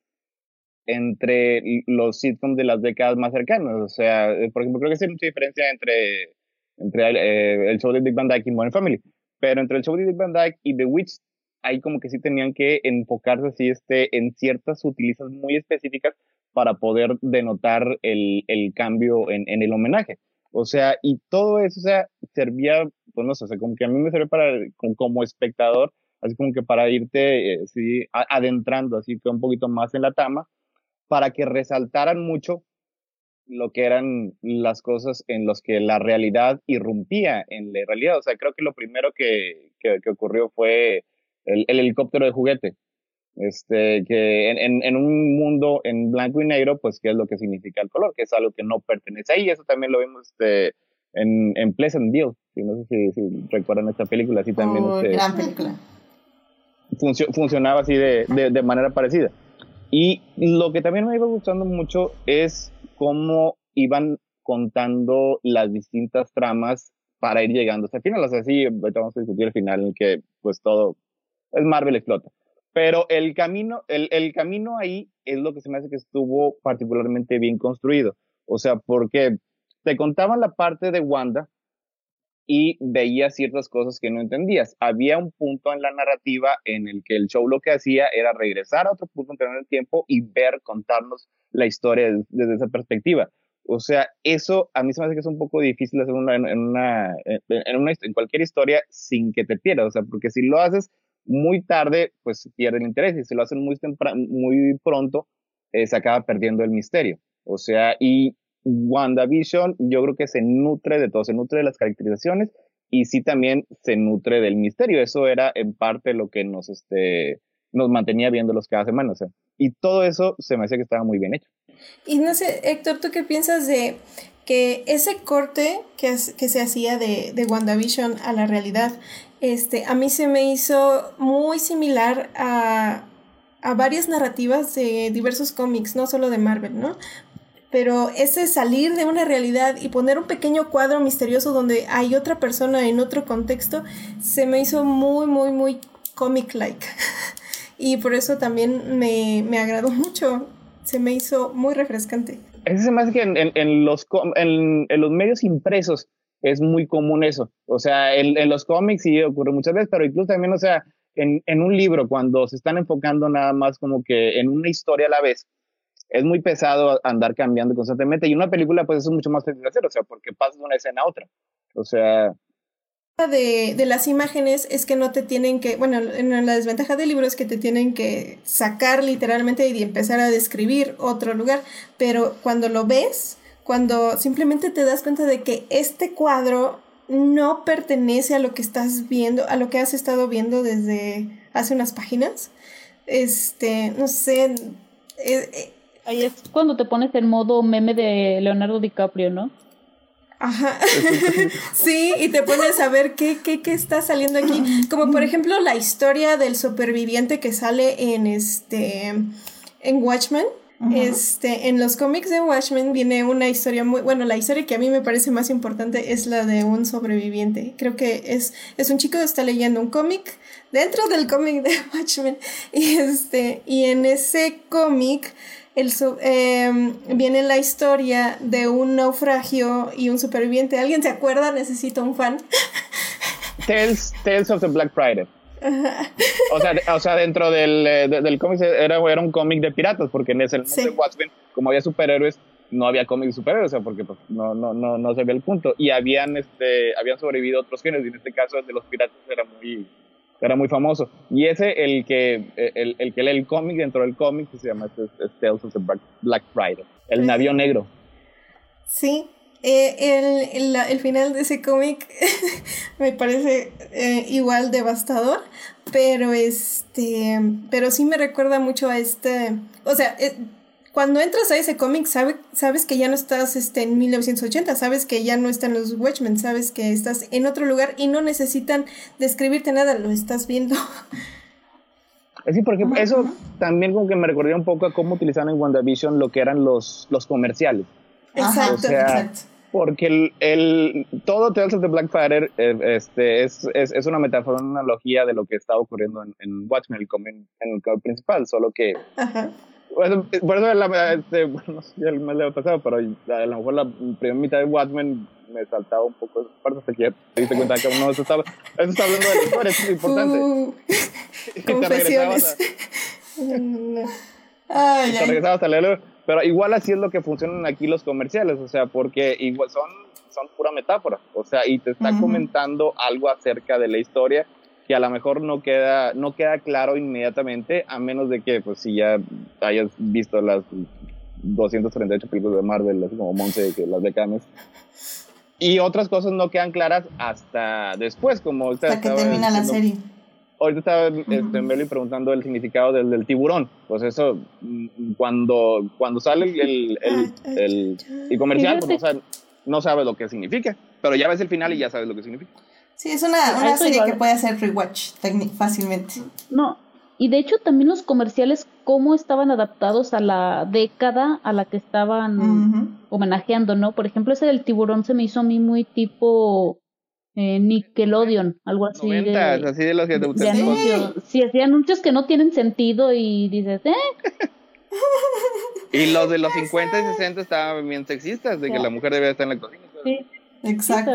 entre los sitcoms de las décadas más cercanas, o sea, eh, por ejemplo, creo que hay mucha diferencia entre, entre el, show de Big Van Dyke y Modern Family, pero entre el show de Big Van Dyke y The Witch, ahí como que sí tenían que enfocarse así este, en ciertas sutilezas muy específicas para poder denotar el, el cambio en, en, el homenaje. O sea, y todo eso, o sea, servía, pues no sé, o sea, como que a mí me sirve para, como, espectador, así como que para irte, eh, sí, adentrando así que un poquito más en la tama, para que resaltaran mucho lo que eran las cosas en las que la realidad irrumpía en la realidad. O sea, creo que lo primero que, que, que ocurrió fue el, el, helicóptero de juguete. Este, que en, en, un mundo en blanco y negro, pues, ¿qué es lo que significa el color? Que es algo que no pertenece ahí. Eso también lo vimos este, en, en Pleasantville. no sé si, recuerdan esta película, así también. Oh, este, gran película. funcionaba así de, de, de manera parecida. Y lo que también me iba gustando mucho es cómo iban contando las distintas tramas para ir llegando hasta el final. O sea, sí, vamos a discutir el final en que pues todo es Marvel explota. Pero el camino, el, el camino ahí es lo que se me hace que estuvo particularmente bien construido. O sea, porque te contaban la parte de Wanda y veías ciertas cosas que no entendías. Había un punto en la narrativa en el que el show lo que hacía era regresar a otro punto en el tiempo y ver, contarnos la historia desde esa perspectiva. O sea, eso a mí se me hace que es un poco difícil hacer en, una, en, una, en cualquier historia sin que te pierdas. O sea, porque si lo haces muy tarde, pues pierde el interés. Y si lo hacen muy, muy pronto, eh, se acaba perdiendo el misterio. O sea, y WandaVision yo creo que se nutre de todo, se nutre de las caracterizaciones y sí también se nutre del misterio. Eso era en parte lo que nos, este, nos mantenía viéndolos cada semana. O sea, y todo eso se me hace que estaba muy bien hecho. Y no sé, Héctor, ¿tú qué piensas de que ese corte que, que se hacía de, de WandaVision a la realidad, este, a mí se me hizo muy similar a, a varias narrativas de diversos cómics, no solo de Marvel, ¿no? Pero ese salir de una realidad y poner un pequeño cuadro misterioso donde hay otra persona en otro contexto, se me hizo muy, muy, muy comic-like. y por eso también me, me agradó mucho. Se me hizo muy refrescante. Es más que en, en, los, en, en, los medios impresos es muy común eso. O sea, en, en los cómics sí ocurre muchas veces, pero incluso también, o sea, en, en un libro, cuando se están enfocando nada más como que en una historia a la vez, es muy pesado andar cambiando constantemente. Y una película, pues, es mucho más fácil de hacer, o sea, porque pasas de una escena a otra. O sea. De, de las imágenes es que no te tienen que, bueno, en la desventaja del libro es que te tienen que sacar literalmente y empezar a describir otro lugar, pero cuando lo ves, cuando simplemente te das cuenta de que este cuadro no pertenece a lo que estás viendo, a lo que has estado viendo desde hace unas páginas, este, no sé, eh, eh, Ahí es cuando te pones en modo meme de Leonardo DiCaprio, ¿no? Ajá. sí, y te pones a ver qué, qué, qué está saliendo aquí. Como por ejemplo la historia del superviviente que sale en este en Watchmen. Este, en los cómics de Watchmen viene una historia muy, bueno, la historia que a mí me parece más importante es la de un sobreviviente. Creo que es, es un chico que está leyendo un cómic dentro del cómic de Watchmen y este, y en ese cómic el, eh, viene la historia de un naufragio y un superviviente. ¿Alguien se acuerda? Necesito un fan. Tales, Tales of the Black Friday. O sea, o sea, dentro del, eh, del cómic era, era un cómic de piratas, porque en ese mundo de Watchmen, como había superhéroes, no había cómics de superhéroes, o sea, porque pues, no, no, no, no se ve el punto. Y habían, este, habían sobrevivido otros géneros, y en este caso el de los piratas era muy, era muy famoso. Y ese, el que, el, el que lee el cómic dentro del cómic, se llama Tales of the Black Friday, el navío negro. Sí, eh, el, el, final de ese cómic me parece eh, igual devastador, pero este, pero sí me recuerda mucho a este, o sea, eh, cuando entras a ese cómic sabe, sabes que ya no estás este, en 1980, sabes que ya no están los Watchmen, sabes que estás en otro lugar y no necesitan describirte nada, lo estás viendo. Sí, por ejemplo, eso también como que me recordó un poco a cómo utilizaban en WandaVision lo que eran los, los comerciales. Exacto, exacto. Porque el, el, todo Tales of the Blackfire eh, este, es, es, es, una metáfora, una analogía de lo que está ocurriendo en, en Watchmen, el en el cómic principal, solo que... Bueno, por eso, la, este, bueno, ya el mes de pasado, pero a, lo mejor la primera mitad de Watchmen me saltaba un poco esa parte hasta que te diste cuenta que uno eso estaba, eso está hablando de la historia, eso es importante. Uh, confesiones. A, y te regresabas a leerlo pero igual así es lo que funcionan aquí los comerciales, o sea, porque igual son, son pura metáfora, o sea, y te está comentando algo acerca de la historia que a lo mejor no queda, no queda claro inmediatamente, a menos de que, pues, si ya hayas visto las 238 películas de Marvel, así como Monse, que las de Cames. Y otras cosas no quedan claras hasta después, como... Hasta que termina la serie ahorita estaba este, preguntando el significado del, del, tiburón. Pues eso, mm, cuando, cuando sale el, el, el, el comercial, pues no sabe, no sabe, lo que significa. Pero ya ves el final y ya sabes lo que significa. Sí, es una, una serie que puede hacer rewatch fácilmente. No, y de hecho también los comerciales, cómo estaban adaptados a la década a la que estaban homenajeando, ¿no? Por ejemplo, ese del tiburón se me hizo a mí muy tipo eh, Nickelodeon, algo así. de, así de los que te gustan. Sí, así anuncios que no tienen sentido y dices, ¿eh? y los de los 50 y 60 estaban bien sexistas, de que la mujer debía estar en la cocina. Sí. Exacto.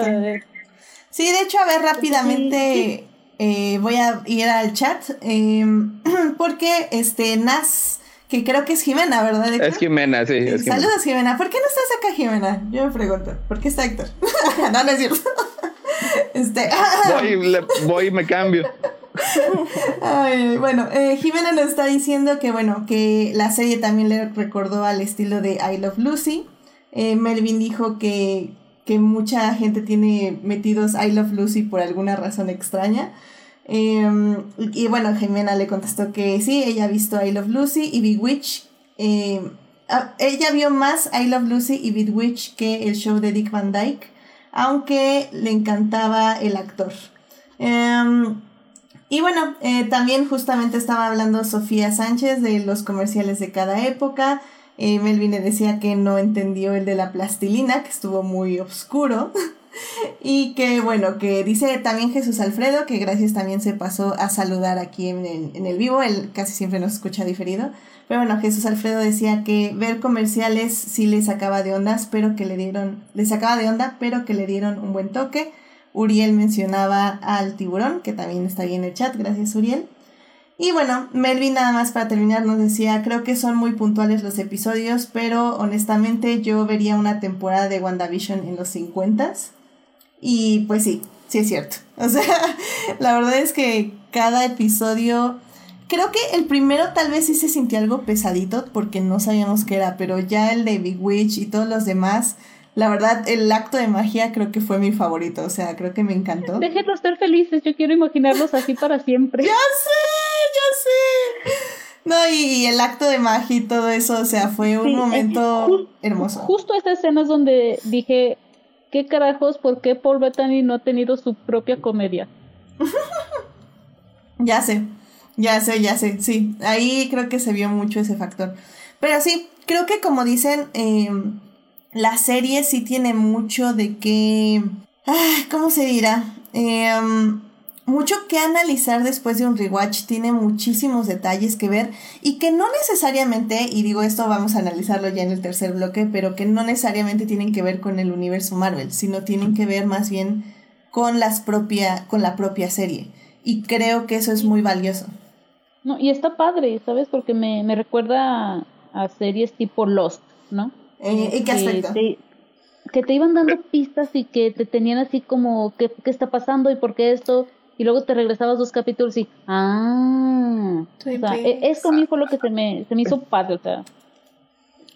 Sí, de hecho, a ver rápidamente, eh, voy a ir al chat, em, porque este Nas que creo que es Jimena, ¿verdad? Es Jimena, sí. Es Saludos, Jimena. ¿Por qué no estás acá, Jimena? Yo me pregunto. ¿Por qué está Héctor? no, no es cierto. Este, voy, voy y me cambio. Ay, bueno, eh, Jimena nos está diciendo que bueno, que la serie también le recordó al estilo de I Love Lucy. Eh, Melvin dijo que, que, mucha gente tiene metidos I Love Lucy por alguna razón extraña. Em, y bueno, Jimena le contestó que sí, ella ha visto I Love Lucy y Big Witch. Em, ah, ella vio más I Love Lucy y Big Witch que el show de Dick Van Dyke aunque le encantaba el actor. Em, y bueno, eh, también justamente estaba hablando Sofía Sánchez de los comerciales de cada época. Eh, Melvin decía que no entendió el de la plastilina, que estuvo muy oscuro. y que bueno, que dice también Jesús Alfredo, que gracias también se pasó a saludar aquí en el, en el vivo, él casi siempre nos escucha diferido. Pero bueno, Jesús Alfredo decía que ver comerciales sí le sacaba de ondas, pero que le dieron, le sacaba de onda, pero que le dieron un buen toque. Uriel mencionaba al tiburón, que también está ahí en el chat, gracias Uriel. Y bueno, Melvin nada más para terminar nos decía, creo que son muy puntuales los episodios, pero honestamente yo vería una temporada de WandaVision en los 50 Y pues sí, sí es cierto. O sea, la verdad es que cada episodio Creo que el primero tal vez sí se sintió algo pesadito porque no sabíamos qué era, pero ya el de Big Witch y todos los demás, la verdad, el acto de magia creo que fue mi favorito, o sea, creo que me encantó. Déjenlos ser felices, yo quiero imaginarlos así para siempre. ya sé, ya sé. No, y, el acto de magia y todo eso, o sea, fue un momento hermoso. Justo esta escena es donde dije, ¿qué carajos? ¿Por qué Paul Bettany no ha tenido su propia comedia? ya sé. Ya sé, ya sé, sí. Ahí creo que se vio mucho ese factor. Pero sí, creo que como dicen, em, la serie sí tiene mucho de que... ¿Cómo se dirá? Em, mucho que analizar después de un rewatch, tiene muchísimos detalles que ver y que no necesariamente, y digo esto vamos a analizarlo ya en el tercer bloque, pero que no necesariamente tienen que ver con el universo Marvel, sino tienen que ver más bien con, las propia, con la propia serie. Y creo que eso es muy valioso. No, y está padre, ¿sabes? Porque me, me recuerda a, series tipo Lost, ¿no? ¿En, qué aspecto? que te iban dando pistas y que te tenían así como, ¿qué, qué está pasando y por qué esto? Y luego te regresabas dos capítulos y, ah, o sea, e, eso a mí fue lo que se me, se me hizo padre, o sea,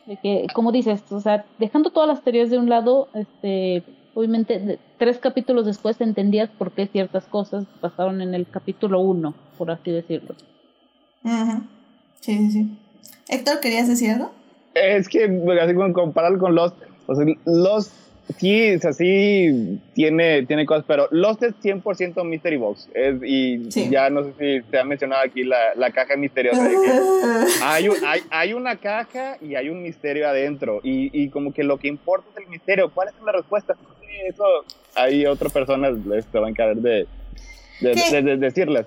de que, como dices, o sea, dejando todas las teorías de un lado, este, obviamente tres capítulos después entendías por qué ciertas cosas pasaron en el capítulo uno, por así decirlo. Sí, sí, sí. Héctor, ¿querías decir algo? Es que, así como compararlo con Lost, o sea, Lost sí, es así, tiene, tiene cosas, pero Lost es 100% Mystery Box. Es, y ya no sé si te ha mencionado aquí la, la caja misteriosa. hay, hay, hay, una caja y hay un misterio adentro. Y, y, como que lo que importa es el misterio. ¿Cuál es la respuesta? eso hay otra persona que va a encargar de, de, de decirlas.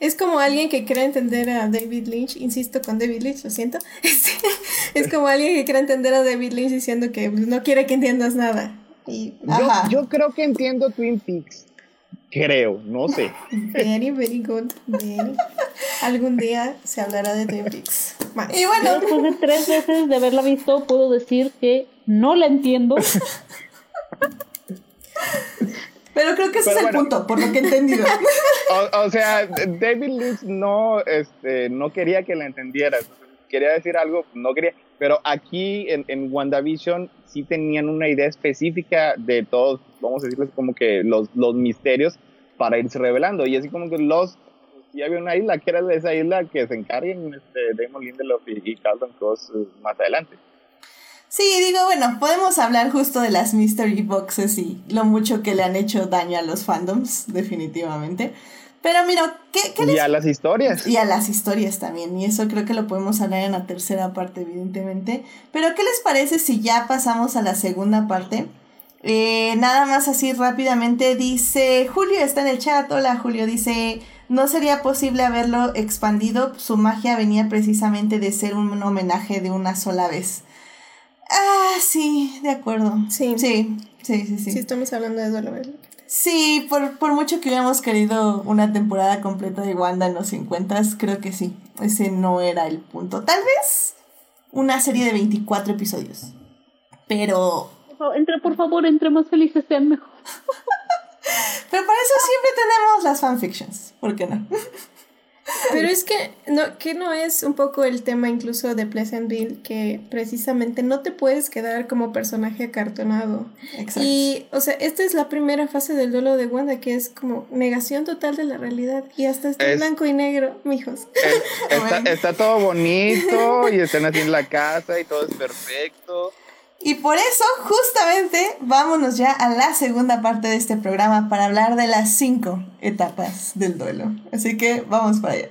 Es como alguien que quiere entender a David Lynch, insisto con David Lynch, lo siento. Es, como alguien que quiere entender a David Lynch diciendo que no quiere que entiendas nada. Y, yo, yo, creo que entiendo Twin Peaks. Creo, no sé. Very, very good. Algún día se hablará de Twin Peaks. Y bueno, después de tres veces de haberla visto, puedo decir que no la entiendo. Pero creo que ese es el punto, por lo que he entendido. O, sea, David Lynch no, este, no quería que la entendieras. Quería decir algo, no quería. Pero aquí en, en WandaVision sí tenían una idea específica de todos, vamos a decirles como que los, los misterios para irse revelando. Y así como que los y había una isla que era de esa isla que se encarguen este, Damon Lindelof y, y Carlton Cross eh, más adelante. Sí, digo, bueno, podemos hablar justo de las mystery boxes y lo mucho que le han hecho daño a los fandoms, definitivamente. Pero mira, ¿qué, qué Y a las historias. Y a las historias también, y eso creo que lo podemos hablar en la tercera parte, evidentemente. Pero ¿qué les parece si ya pasamos a la segunda parte? Eh, nada más así rápidamente dice, Julio está en el chat, hola Julio, dice, no sería posible haberlo expandido, su magia venía precisamente de ser un homenaje de una sola vez. Ah, sí, de acuerdo. Sí. Sí, sí, sí, sí. Sí, estamos hablando de duelo. Sí, por, por mucho que hubiéramos querido una temporada completa de Wanda en los 50, creo que sí. Ese no era el punto. Tal vez una serie de 24 episodios. Pero. Entre, por favor, entre más felices sean mejor. Pero para eso siempre tenemos las fanfictions. ¿Por qué no? Pero es que no, que no es un poco el tema incluso de Pleasantville, que precisamente no te puedes quedar como personaje acartonado. Exacto. Y, o sea, esta es la primera fase del duelo de Wanda, que es como negación total de la realidad. Y hasta está en blanco y negro, mijos. está, está todo bonito y están así en la casa y todo es perfecto. Y por eso, justamente, vámonos ya a la segunda parte de este programa para hablar de las cinco etapas del duelo. Así que vamos para allá.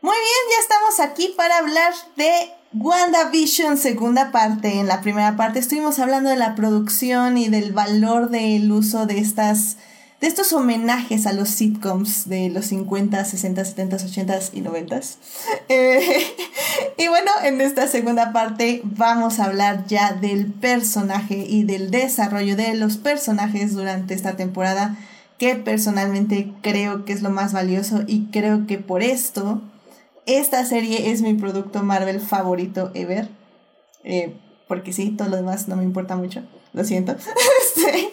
Muy bien, ya estamos aquí para hablar de WandaVision segunda parte. En la primera parte estuvimos hablando de la producción y del valor del uso de estas de estos homenajes a los sitcoms de los 50, 60, 70, 80 y 90. Eh, y bueno, en esta segunda parte vamos a hablar ya del personaje y del desarrollo de los personajes durante esta temporada, que personalmente creo que es lo más valioso y creo que por esto esta serie es mi producto Marvel favorito ever. Eh, porque sí, todo lo demás no me importa mucho. Lo siento. sí.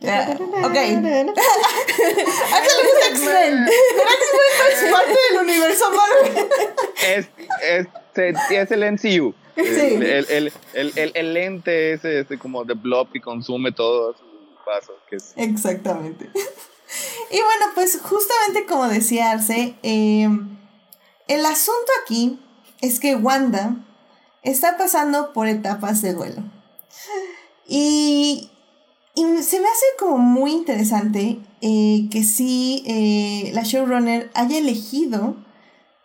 Sí. ok. ¿A qué le gusta X-Men? X-Men es parte del universo Marvel. Es, es, es el MCU. Sí. El, el, el, el, el lente ese, ese como de blob que consume todo su paso. Que es... Exactamente. Y bueno, pues justamente como decía Arce, eh, el asunto aquí es que Wanda está pasando por etapas de duelo. Y, se me hace como muy interesante eh, que sí eh, la showrunner haya elegido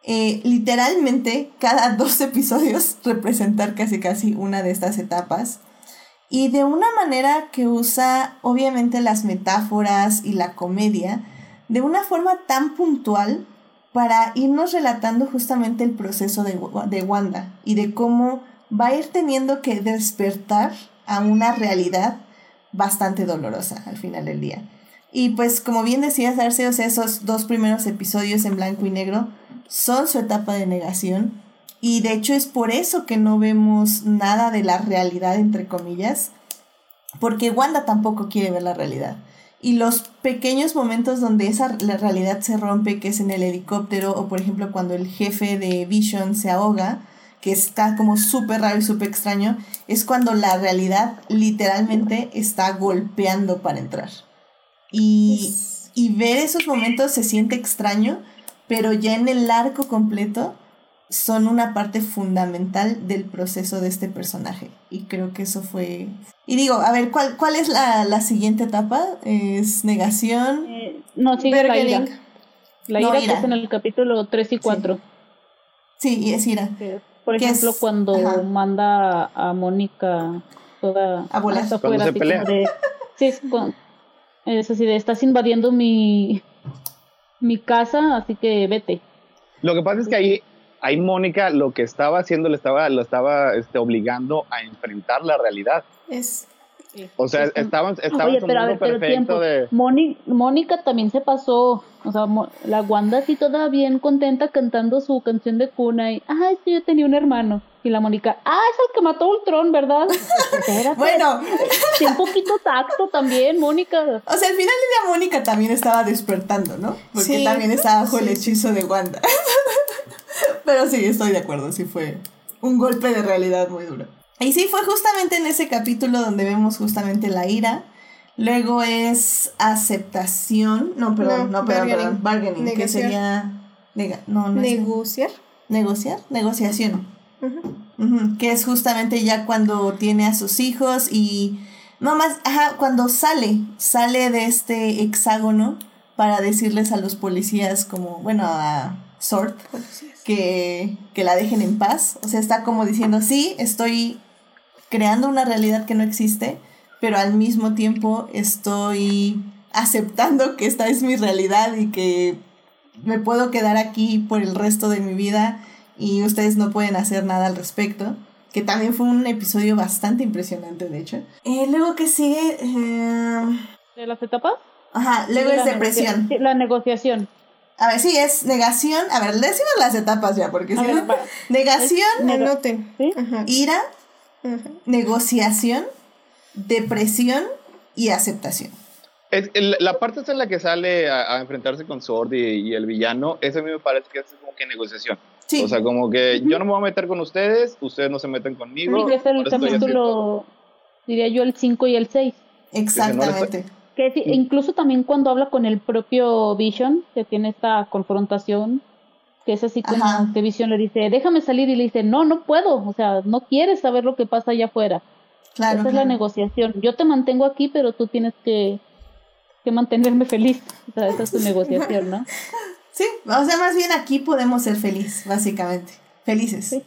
eh, literalmente cada dos episodios representar casi casi una de estas etapas. Y de una manera que usa obviamente las metáforas y la comedia de una forma tan puntual para irnos relatando justamente el proceso de, de Wanda y de cómo va a ir teniendo que despertar a una realidad bastante dolorosa al final del día. Y pues como bien decías, Darcy, esos dos primeros episodios en blanco y negro son su etapa de negación. Y de hecho es por eso que no vemos nada de la realidad, entre comillas, porque Wanda tampoco quiere ver la realidad. Y los pequeños momentos donde esa la realidad se rompe, que es en el helicóptero, o por ejemplo cuando el jefe de Vision se ahoga, que está como súper raro y súper extraño, es cuando la realidad literalmente está golpeando para entrar. Y, y ver esos momentos se siente extraño pero ya en el arco completo son una parte fundamental del proceso de este personaje. Y creo que eso fue... Y digo, a ver, ¿cuál, cuál es la, la siguiente etapa? ¿Es negación? Eh, no, sigue la ira. La No, ira, que es en el capítulo 3 y 4. Sí, y es ira. Que, Por ejemplo, es- cuando ajá. manda a Mónica toda A volar. hasta Cuando afuera, se así pelea. como de- sí, es, con- es así de, estás invadiendo mi, mi casa, así que vete. Lo que pasa es que ahí, ahí Mónica lo que estaba haciendo le estaba, lo estaba este, obligando a enfrentar la realidad. Es O sea, Sí, estaban, estaban Oye, pero a mundo ver, pero perfecto tiempo. de... Móni- Mónica también se pasó. O sea, Mo- la Wanda así toda bien contenta cantando su canción de cuna y, ah, es que yo tenía un hermano. Y la Mónica, ah, es el que mató a Ultron, ¿verdad? Espérate, Bueno, ten un poquito tacto también, Mónica. o sea, al final del día Mónica también estaba despertando, ¿no? Porque Sí. también estaba bajo el Sí, sí. hechizo de Wanda. Pero sí, estoy de acuerdo, sí fue un golpe de realidad muy duro. Y sí, fue justamente en ese capítulo donde vemos justamente la ira. Luego es aceptación. No, perdón, no, No, perdón, bargaining. perdón. Bargaining, que sería. nega- no, no es- negociar. negociar. Negociación. Que es justamente ya cuando tiene a sus hijos y no más, ajá, cuando sale, sale de este hexágono para decirles a los policías como, bueno, a Sort, que, que la dejen en paz. O sea, está como diciendo, sí, estoy creando una realidad que no existe, pero al mismo tiempo estoy aceptando que esta es mi realidad y que me puedo quedar aquí por el resto de mi vida y ustedes no pueden hacer nada al respecto. Que también fue un episodio bastante impresionante, de hecho. Eh, luego que sigue... eh, ¿De las etapas? ajá, luego Sí, es depresión. sí, la negociación. A ver, sí, es negación. A ver, decimos las etapas ya, porque si no... Negación, Nega- Anoten. ¿Sí? Ajá. ira, Negociación, depresión y aceptación. Es, el- la parte en la que sale a, a enfrentarse con Sword y, y el villano, ese a mí me parece que es como que negociación. Sí, O sea, como que yo no me voy a meter con ustedes, ustedes no se meten conmigo. Sí, es el capítulo, diría yo, el 5 y el 6. exactamente. Que incluso también cuando habla con el propio Vision, que tiene esta confrontación, que es así como Ajá. que Vision le dice, déjame salir, y le dice, no, no puedo, o sea, no quieres saber lo que pasa allá afuera. Claro. Esa es la negociación. Yo te mantengo aquí, pero tú tienes que, que mantenerme feliz. O sea, esa es tu negociación, ¿no? Sí, o sea, más bien aquí podemos ser felices, básicamente. Felices. Sí.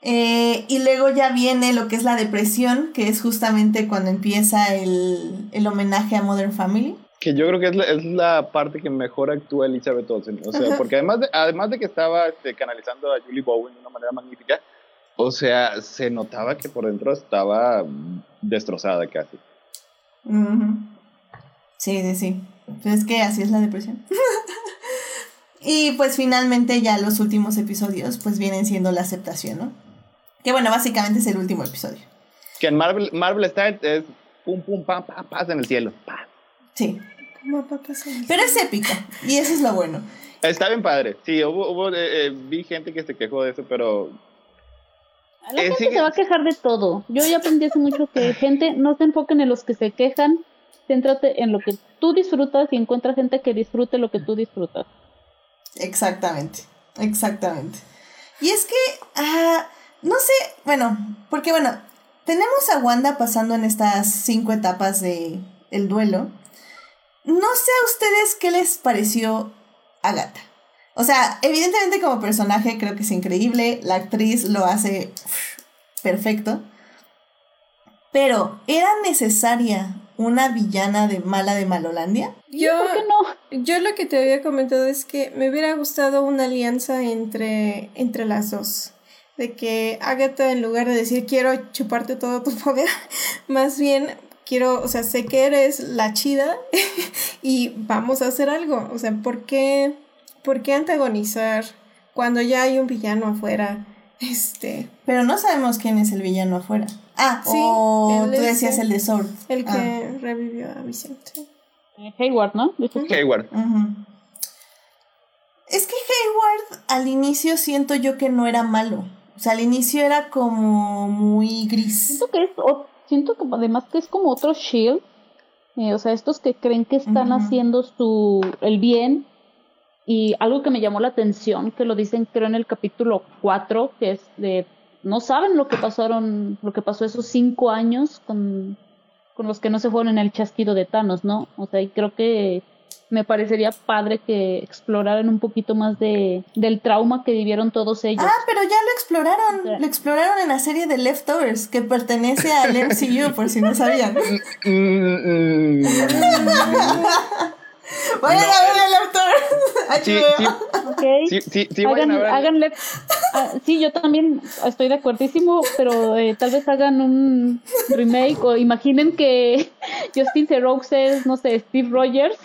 Eh, y luego ya viene lo que es la depresión, que es justamente cuando empieza el, el homenaje a Modern Family. Que yo creo que es la, es la parte que mejor actúa Elizabeth Olsen. O sea, porque además de, además de que estaba este, canalizando a Julie Bowen de una manera magnífica, o sea, se notaba que por dentro estaba destrozada casi. Sí, sí, sí. Pues es que así es la depresión. y pues finalmente ya los últimos episodios pues vienen siendo la aceptación, ¿no? Que bueno, básicamente es el último episodio. Que en Marvel, Marvel está es pum, pum, pam, pam, paz en el cielo. pam. Sí. Pero es épica y eso es lo bueno. Está bien padre. Sí, hubo, hubo eh, eh, vi gente que se quejó de eso, pero La Eh, gente sigue- se va a quejar de todo. Yo ya aprendí hace mucho que gente no se enfoquen en los que se quejan, céntrate en lo que tú disfrutas y encuentra gente que disfrute lo que tú disfrutas. Exactamente, exactamente. Y es que, ah, no sé, bueno, porque bueno, tenemos a Wanda pasando en estas cinco etapas de el duelo. No sé a ustedes qué les pareció Agatha. O sea, evidentemente como personaje creo que es increíble, la actriz lo hace uf, perfecto. Pero, ¿era necesaria una villana de mala de Malolandia? Yo, ¿Por qué no? yo lo que te había comentado es que me hubiera gustado una alianza entre, entre las dos. De que Agatha, en lugar de decir quiero chuparte todo tu poder, más bien quiero, o sea, sé que eres la chida y vamos a hacer algo. O sea, ¿por qué, por qué antagonizar cuando ya hay un villano afuera? Este, Pero no sabemos quién es el villano afuera. Ah, Sí, o tú de decías el de Sword. el que Ah, revivió a Vicente. Eh, Hayward, ¿no? Dices tú. Hayward. Es que Hayward al inicio siento yo que no era malo. O sea, al inicio era como muy gris. Siento que es, siento que además que es como otro shield. eh, o sea, estos que creen que están haciendo su el bien Y algo que me llamó la atención, que lo dicen creo en el capítulo 4, que es de no saben lo que pasaron, lo que pasó esos cinco años con, con los que no se fueron en el chasquido de Thanos, ¿no? O sea, y creo que me parecería padre que exploraran un poquito más de, del trauma que vivieron todos ellos. Ah, pero ya lo exploraron. Lo exploraron en la serie de Leftovers, que pertenece al MCU, por si no sabían. Vayan a ver el Leftovers. Sí, sí, sí, sí, hagan, háganle. Ah, sí, yo también estoy de acuerdísimo, pero eh, tal vez hagan un remake o imaginen que Justin Theroux es, no sé, Steve Rogers.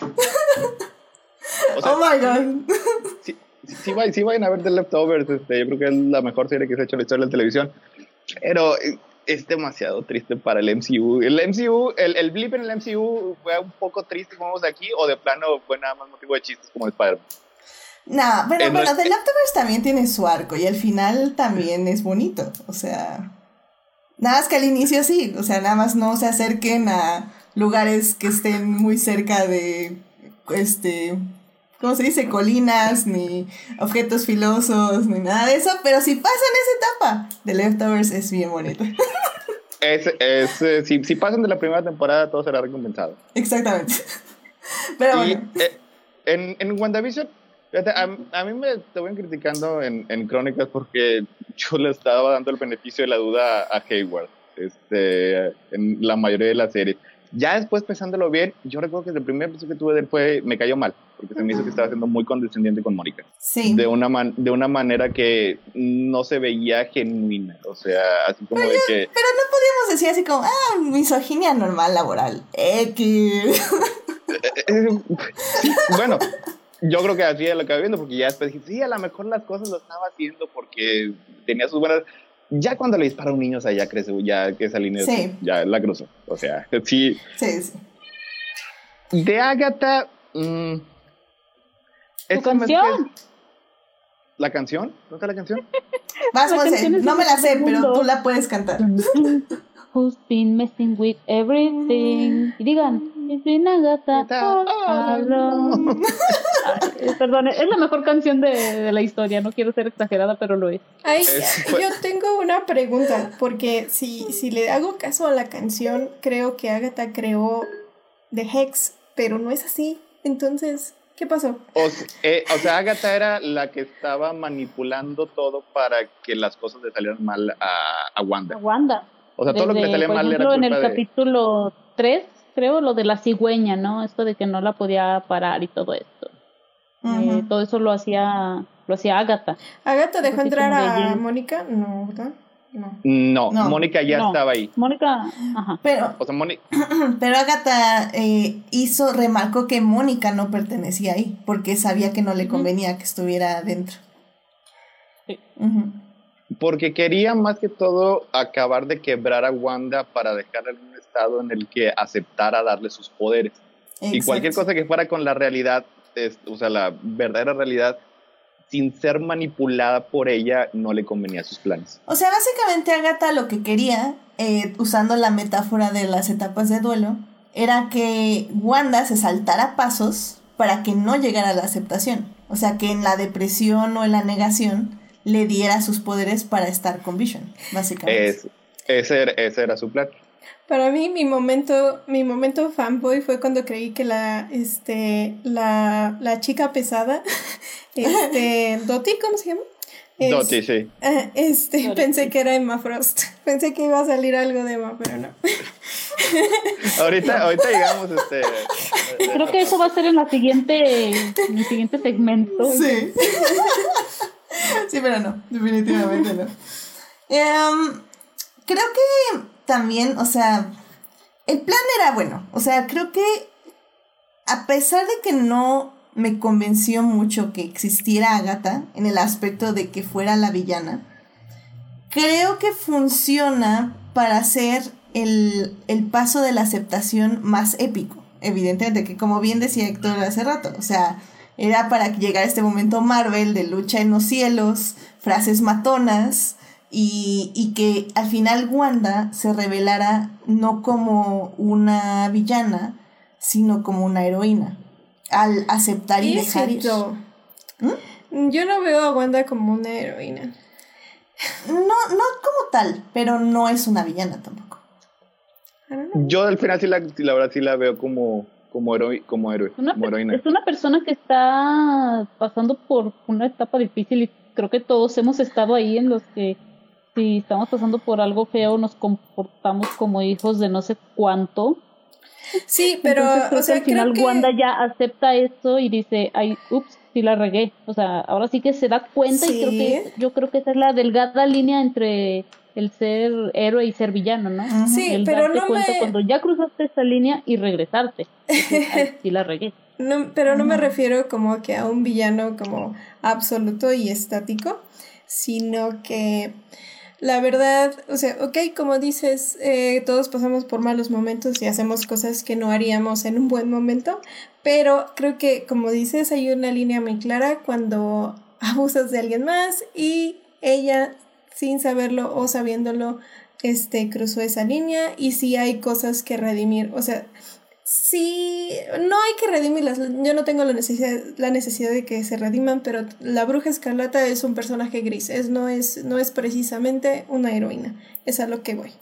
oh my god. Sí, sí, sí, vayan a ver The Leftovers. Este, yo creo que es la mejor serie que se ha hecho en la historia de la televisión. Pero eh, es demasiado triste para el MCU. El MCU, el, el blip en el MCU fue un poco triste, como vemos aquí, o de plano fue nada más motivo de chistes como Spider-Man. No, pero bueno, The Leftovers también tiene su arco y al final también es bonito. O sea, nada más que al inicio sí, o sea, nada más no se acerquen a lugares que estén muy cerca de, este, ¿cómo se dice? Colinas, ni objetos filosos, ni nada de eso, pero si pasan esa etapa, The Leftovers es bien bonito. Es, es, eh, si, si, pasan de la primera temporada, todo será recompensado. Exactamente. Pero bueno. Eh, en, en WandaVision, a, a, mí me estaban criticando en, en Crónicas porque yo le estaba dando el beneficio de la duda a Hayward este, en la mayoría de las series. Ya después pensándolo bien, yo recuerdo que el primer episodio que tuve de él fue, me cayó mal, porque se me hizo que estaba siendo muy condescendiente con Mónica. Sí. De una, man, de una manera que no se veía genuina, o sea, así como de que... Pero no podíamos decir así como, ah, misoginia normal laboral. X. bueno, yo creo que así lo que viendo, porque ya después dije, sí, a lo mejor las cosas lo estaba haciendo porque tenía sus buenas ya cuando le dispara a un niño, o sea, ya crece, ya esa línea ya la cruzó. O sea, sí. Sí, sí. De Agatha. Mmm, ¿Tu canción? ¿La canción? ¿Dónde está la canción? Vas, José. No me la sé, pero tú la puedes cantar. Who's been messing with everything? Y digan, it's been Agatha Perdón, es la mejor canción de, de, la historia. No quiero ser exagerada, pero lo es. Ay, yo tengo una pregunta, porque si, si le hago caso a la canción, creo que Agatha creó The Hex, pero no es así. Entonces, ¿Qué pasó? O, eh, o, sea, Agatha era la que estaba manipulando todo para que las cosas le salieran mal a, a Wanda. A Wanda. O sea, todo lo que le salía mal ejemplo, era culpa en el capítulo 3, creo, lo de la cigüeña, ¿no? Esto de que no la podía parar y todo esto. Eh, todo eso lo hacía lo hacía Agatha. ¿Agatha dejó entrar a Mónica? No, ¿verdad? No. no. Mónica ya estaba ahí. Mónica, ajá. Pero, o sea, Mónica. pero Agatha eh, hizo, remarcó que Mónica no pertenecía ahí, porque sabía que no le convenía que estuviera adentro. Sí. Porque quería más que todo acabar de quebrar a Wanda para dejarla en un estado en el que aceptara darle sus poderes. Y cualquier cosa que fuera con la realidad, o sea, la verdadera realidad, sin ser manipulada por ella, no le convenía a sus planes. O sea, básicamente Agatha lo que quería, eh, usando la metáfora de las etapas de duelo, era que Wanda se saltara pasos para que no llegara a la aceptación. O sea, que en la depresión o en la negación le diera sus poderes para estar con Vision, básicamente. ese, era, ese era su plan. Para mí mi momento, mi momento fanboy fue cuando creí que la, este, la, la chica pesada, este, Dottie, ¿cómo se llama? Dottie, sí. Ah, este, pensé que era Emma Frost. Pensé que iba a salir algo de Emma, pero no. ahorita, ahorita llegamos, este. Creo que eso va a ser en la siguiente, en el siguiente segmento. Sí. sí, pero no, definitivamente no. Em, creo que también, o sea, el plan era bueno. O sea, creo que a pesar de que no me convenció mucho que existiera Agatha en el aspecto de que fuera la villana, creo que funciona para hacer el, el paso de la aceptación más épico. Evidentemente, que como bien decía Héctor hace rato, o sea, era para llegar a este momento Marvel de lucha en los cielos, frases matonas, y, y, que al final Wanda se revelara no como una villana, sino como una heroína, al aceptar y dejar ir. ¿Mm? Yo no veo a Wanda como una heroína. No, no como tal, pero no es una villana tampoco. Yo al final sí la, la verdad sí la veo como, como, héroe, como héroe, como heroína. Es una persona que está pasando por una etapa difícil y creo que todos hemos estado ahí en los que si estamos pasando por algo feo nos comportamos como hijos de no sé cuánto. Sí, pero o sea, al final Wanda ya acepta eso y dice, ay, ups, sí la regué. O sea, ahora sí que se da cuenta y creo que yo creo que esa es la delgada línea entre el ser héroe y ser villano, ¿no? Sí, pero no cuenta cuando ya cruzaste esa línea y regresarte. sí la regué. No, pero no me refiero como que a un villano como absoluto y estático, sino que la verdad, o sea, ok, como dices, eh, todos pasamos por malos momentos y hacemos cosas que no haríamos en un buen momento, pero creo que, como dices, hay una línea muy clara cuando abusas de alguien más y ella, sin saberlo o sabiéndolo, este, cruzó esa línea y si hay cosas que redimir, o sea, Sí, no hay que redimirlas. Yo no tengo la necesidad, la necesidad de que se rediman, pero la bruja escarlata es un personaje gris. Es, no, es, no es precisamente una heroína. Es a lo que voy.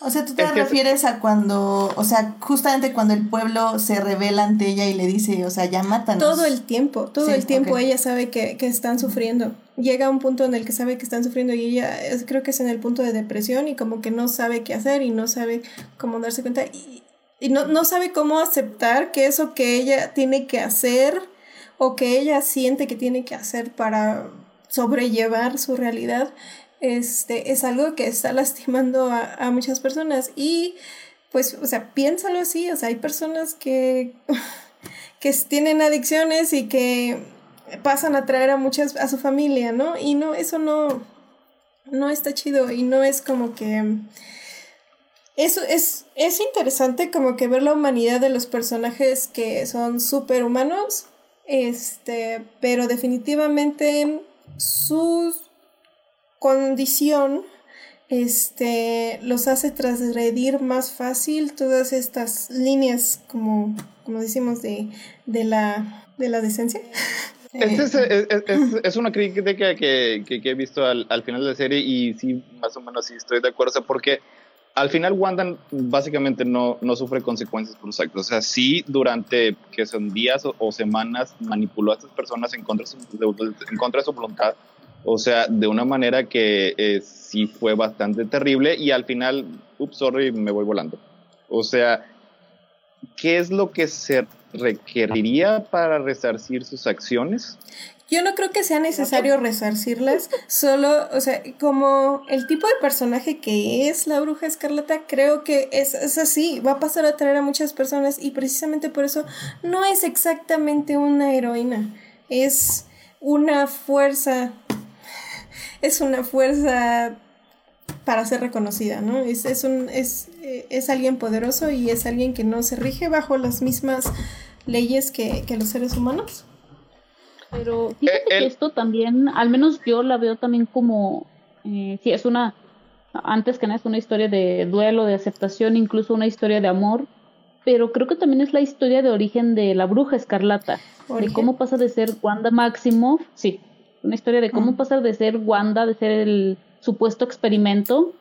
O sea, tú te refieres a cuando, o sea, justamente cuando el pueblo se revela ante ella y le dice, o sea, ya matan. Todo el tiempo, todo el tiempo ella sabe que, que, están sufriendo. Llega a un punto en el que sabe que están sufriendo y ella creo que es en el punto de depresión y como que no sabe qué hacer y no sabe cómo darse cuenta. Y, y no, no sabe cómo aceptar que eso que ella tiene que hacer o que ella siente que tiene que hacer para sobrellevar su realidad, este, es algo que está lastimando a, a muchas personas. Y pues, o sea, piénsalo así, o sea, hay personas que, que tienen adicciones y que pasan a traer a muchas a su familia, ¿no? Y no, eso no, no está chido y no es como que eso es, es interesante como que ver la humanidad de los personajes que son superhumanos, este, pero definitivamente su condición este, los hace trasgredir más fácil todas estas líneas, como, como decimos, de, de, la, de la decencia. Este es, es, es, es, una crítica que, que, que, he visto al, al, final de la serie y sí, más o menos sí estoy de acuerdo, porque al final Wanda básicamente no, no sufre consecuencias por sus actos. O sea, sí durante que son días o, semanas manipuló a estas personas en contra, de en contra de su voluntad. O sea, de una manera que eh, sí fue bastante terrible y al final, ups, sorry, me voy volando. O sea, ¿qué es lo que se requeriría para resarcir sus acciones? Yo no creo que sea necesario resarcirlas, solo, o sea, como el tipo de personaje que es la bruja escarlata, creo que es, es, así, va a pasar a atraer a muchas personas y precisamente por eso no es exactamente una heroína, es una fuerza, es una fuerza para ser reconocida, ¿no? Es, es, un, es, es alguien poderoso y es alguien que no se rige bajo las mismas leyes que, que los seres humanos. Pero fíjate que esto también, al menos yo la veo también como, eh, sí, es una, antes que nada es una historia de duelo, de aceptación, incluso una historia de amor, pero creo que también es la historia de origen de la bruja escarlata, de cómo pasa de ser Wanda Maximoff, sí, una historia de cómo pasa de ser Wanda, de ser el supuesto experimento,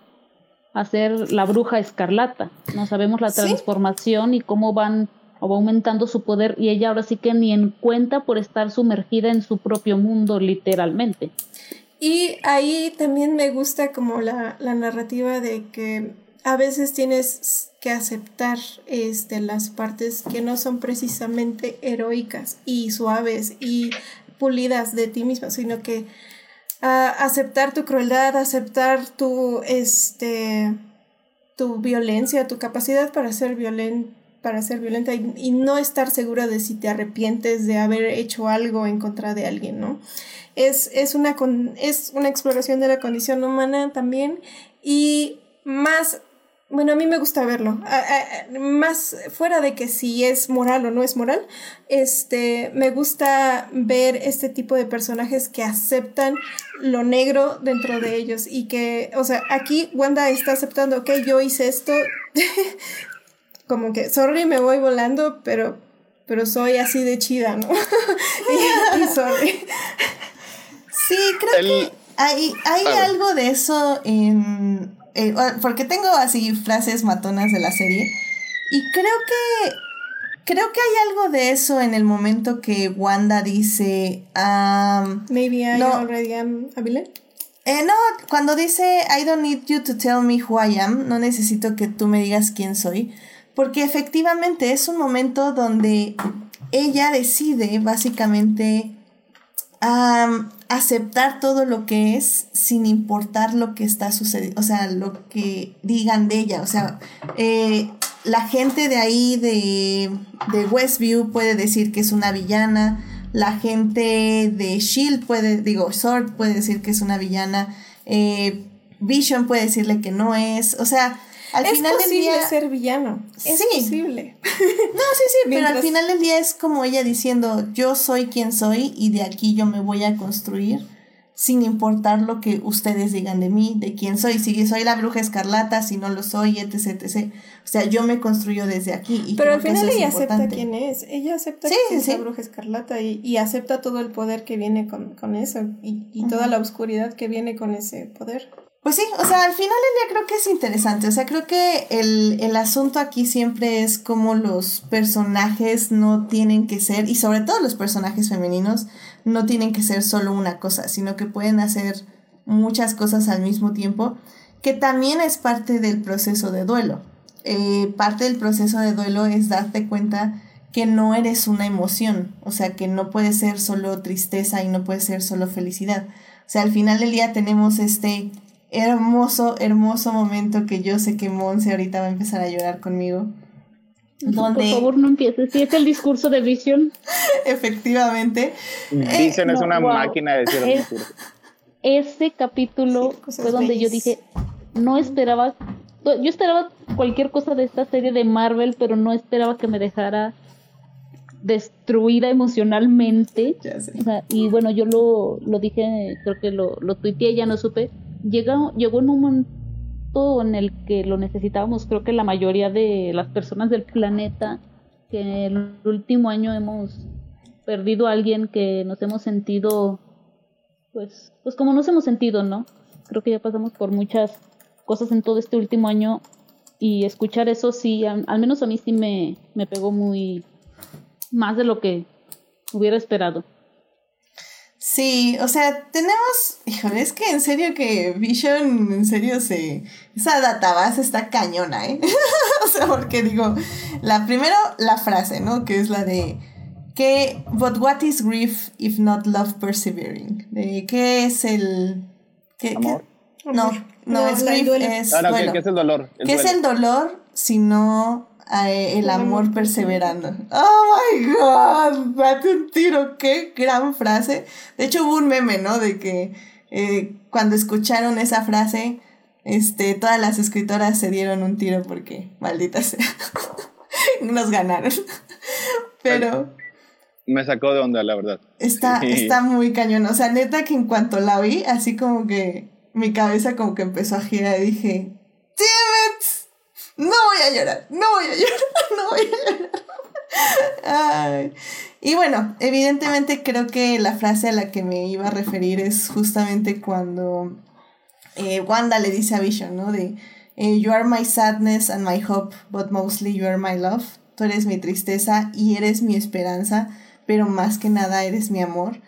a ser la bruja escarlata. No sabemos la transformación y cómo van o va aumentando su poder y ella ahora sí que ni en cuenta por estar sumergida en su propio mundo literalmente. Y ahí también me gusta como la, la narrativa de que a veces tienes que aceptar este, las partes que no son precisamente heroicas y suaves y pulidas de ti misma, sino que uh, aceptar tu crueldad, aceptar tu, este, tu violencia, tu capacidad para ser para ser violenta y, no estar segura de si te arrepientes de haber hecho algo en contra de alguien, ¿no? Es, es, una, es una exploración de la condición humana también y más bueno, a mí me gusta verlo. más fuera de que si es moral o no es moral, este, me gusta ver este tipo de personajes que aceptan lo negro dentro de ellos y que, o sea, aquí Wanda está aceptando, ok, yo hice esto, como que, sorry, me voy volando, pero pero soy así de chida, ¿no? y, y sorry. Sí, creo que hay, hay algo de eso en... Eh, porque tengo así frases matonas de la serie. Y creo que... Creo que hay algo de eso en el momento que Wanda dice... Um, Maybe I already am a villain. Eh, no, cuando dice I don't need you to tell me who I am, no necesito que tú me digas quién soy, porque efectivamente es un momento donde ella decide básicamente aceptar todo lo que es sin importar lo que está sucediendo, o sea, lo que digan de ella, o sea, eh, la gente de ahí de, de Westview puede decir que es una villana, la gente de Shield puede, digo, Sword puede decir que es una villana. Eh, Vision puede decirle que no es. O sea, al final del día. Es ser villano. Es posible. no, sí, sí, pero al final del día es como ella diciendo: Yo soy quien soy y de aquí yo me voy a construir sin importar lo que ustedes digan de mí, de quién soy, si soy la bruja escarlata, si no lo soy, etc, etc. O sea, yo me construyo desde aquí. Y Pero al final ella acepta quién es, ella acepta que es la bruja escarlata y, y, acepta todo el poder que viene con, con eso y, y toda la oscuridad que viene con ese poder. Pues sí, o sea, al final del día creo que es interesante. O sea, creo que el, el, asunto aquí siempre es como los personajes no tienen que ser, y sobre todo los personajes femeninos, no tienen que ser solo una cosa, sino que pueden hacer muchas cosas al mismo tiempo, que también es parte del proceso de duelo. Eh, parte del proceso de duelo es darte cuenta que no eres una emoción, o sea, que no puede ser solo tristeza y no puede ser solo felicidad. O sea, al final del día tenemos este hermoso, hermoso momento que yo sé que Monse ahorita va a empezar a llorar conmigo. Donde... Por favor, no empieces. Si es el discurso de Vision. Efectivamente. Vision es una máquina de decir es, Ese capítulo fue donde yo dije, no esperaba, yo esperaba cualquier cosa de esta serie de Marvel, pero no esperaba que me dejara destruida emocionalmente. y bueno, yo lo, lo dije, creo que lo, lo tuiteé, ya no supe llegó, llegó en un momento en el que lo necesitábamos, creo que la mayoría de las personas del planeta, que en el último año hemos perdido a alguien que nos hemos sentido, pues, pues como nos hemos sentido, ¿no? Creo que ya pasamos por muchas cosas en todo este último año y escuchar eso sí, al menos a mí sí me, me pegó muy más de lo que hubiera esperado. Sí, o sea, tenemos, híjole, es que en serio que Vision, en serio se, esa database está cañona, ¿eh? o sea, porque digo, la primero, la frase, ¿no? Que es la de, que, but what is grief if not love persevering? De, ¿qué es el, qué, ¿Amor? No, no, es grief, es, ah, ¿qué, es el dolor? ¿Qué es el dolor si no el amor perseverando. Oh my god, date un tiro, qué gran frase. De hecho hubo un meme, ¿no? De que eh, cuando escucharon esa frase, este, todas las escritoras se dieron un tiro porque, maldita sea, nos ganaron. Pero... Me sacó de onda, la verdad. Está, está muy cañón. O sea, neta que en cuanto la vi, así como que mi cabeza como que empezó a girar y dije. No voy a llorar, no voy a llorar, no voy a llorar. Y bueno, evidentemente creo que la frase a la que me iba a referir es justamente cuando eh, Wanda le dice a Vision, ¿no? De, eh, You are my sadness and my hope, but mostly you are my love. Tú eres mi tristeza y eres mi esperanza, pero más que nada eres mi amor.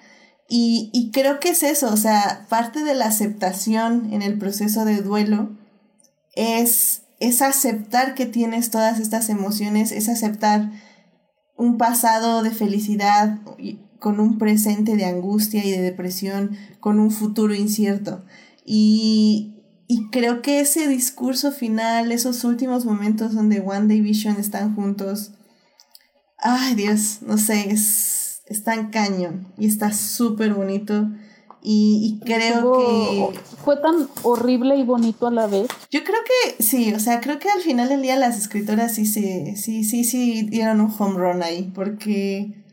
Y, y creo que es eso, o sea, parte de la aceptación en el proceso de duelo es es aceptar que tienes todas estas emociones, es aceptar un pasado de felicidad con un presente de angustia y de depresión, con un futuro incierto. Y, creo que ese discurso final, esos últimos momentos donde One Day Vision están juntos, ay Dios, no sé, es, es tan cañón y está súper bonito. Y, creo que... Fue tan horrible y bonito a la vez. Yo creo que sí, o sea, creo que al final del día las escritoras sí, sí, sí, sí, sí dieron un home run ahí, porque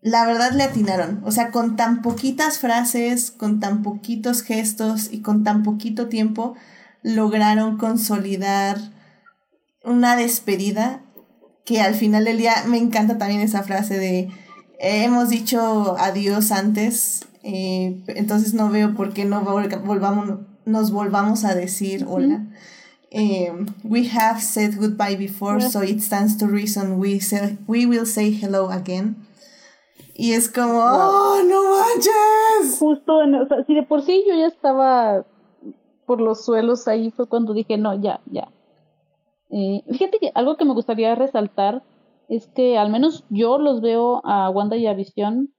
la verdad le atinaron. O sea, con tan poquitas frases, con tan poquitos gestos y con tan poquito tiempo, lograron consolidar una despedida que al final del día me encanta también esa frase de hemos dicho adiós antes, eh, entonces no veo por qué no volvamos, nos volvamos a decir hola. Um, we have said goodbye before, so it stands to reason we, say, we will say hello again. Y es como, ¡oh, no manches! Justo, en, o sea, si de por sí yo ya estaba por los suelos, ahí fue cuando dije, no, ya, ya. Eh, fíjate que algo que me gustaría resaltar es que al menos yo los veo a Wanda y a Visión,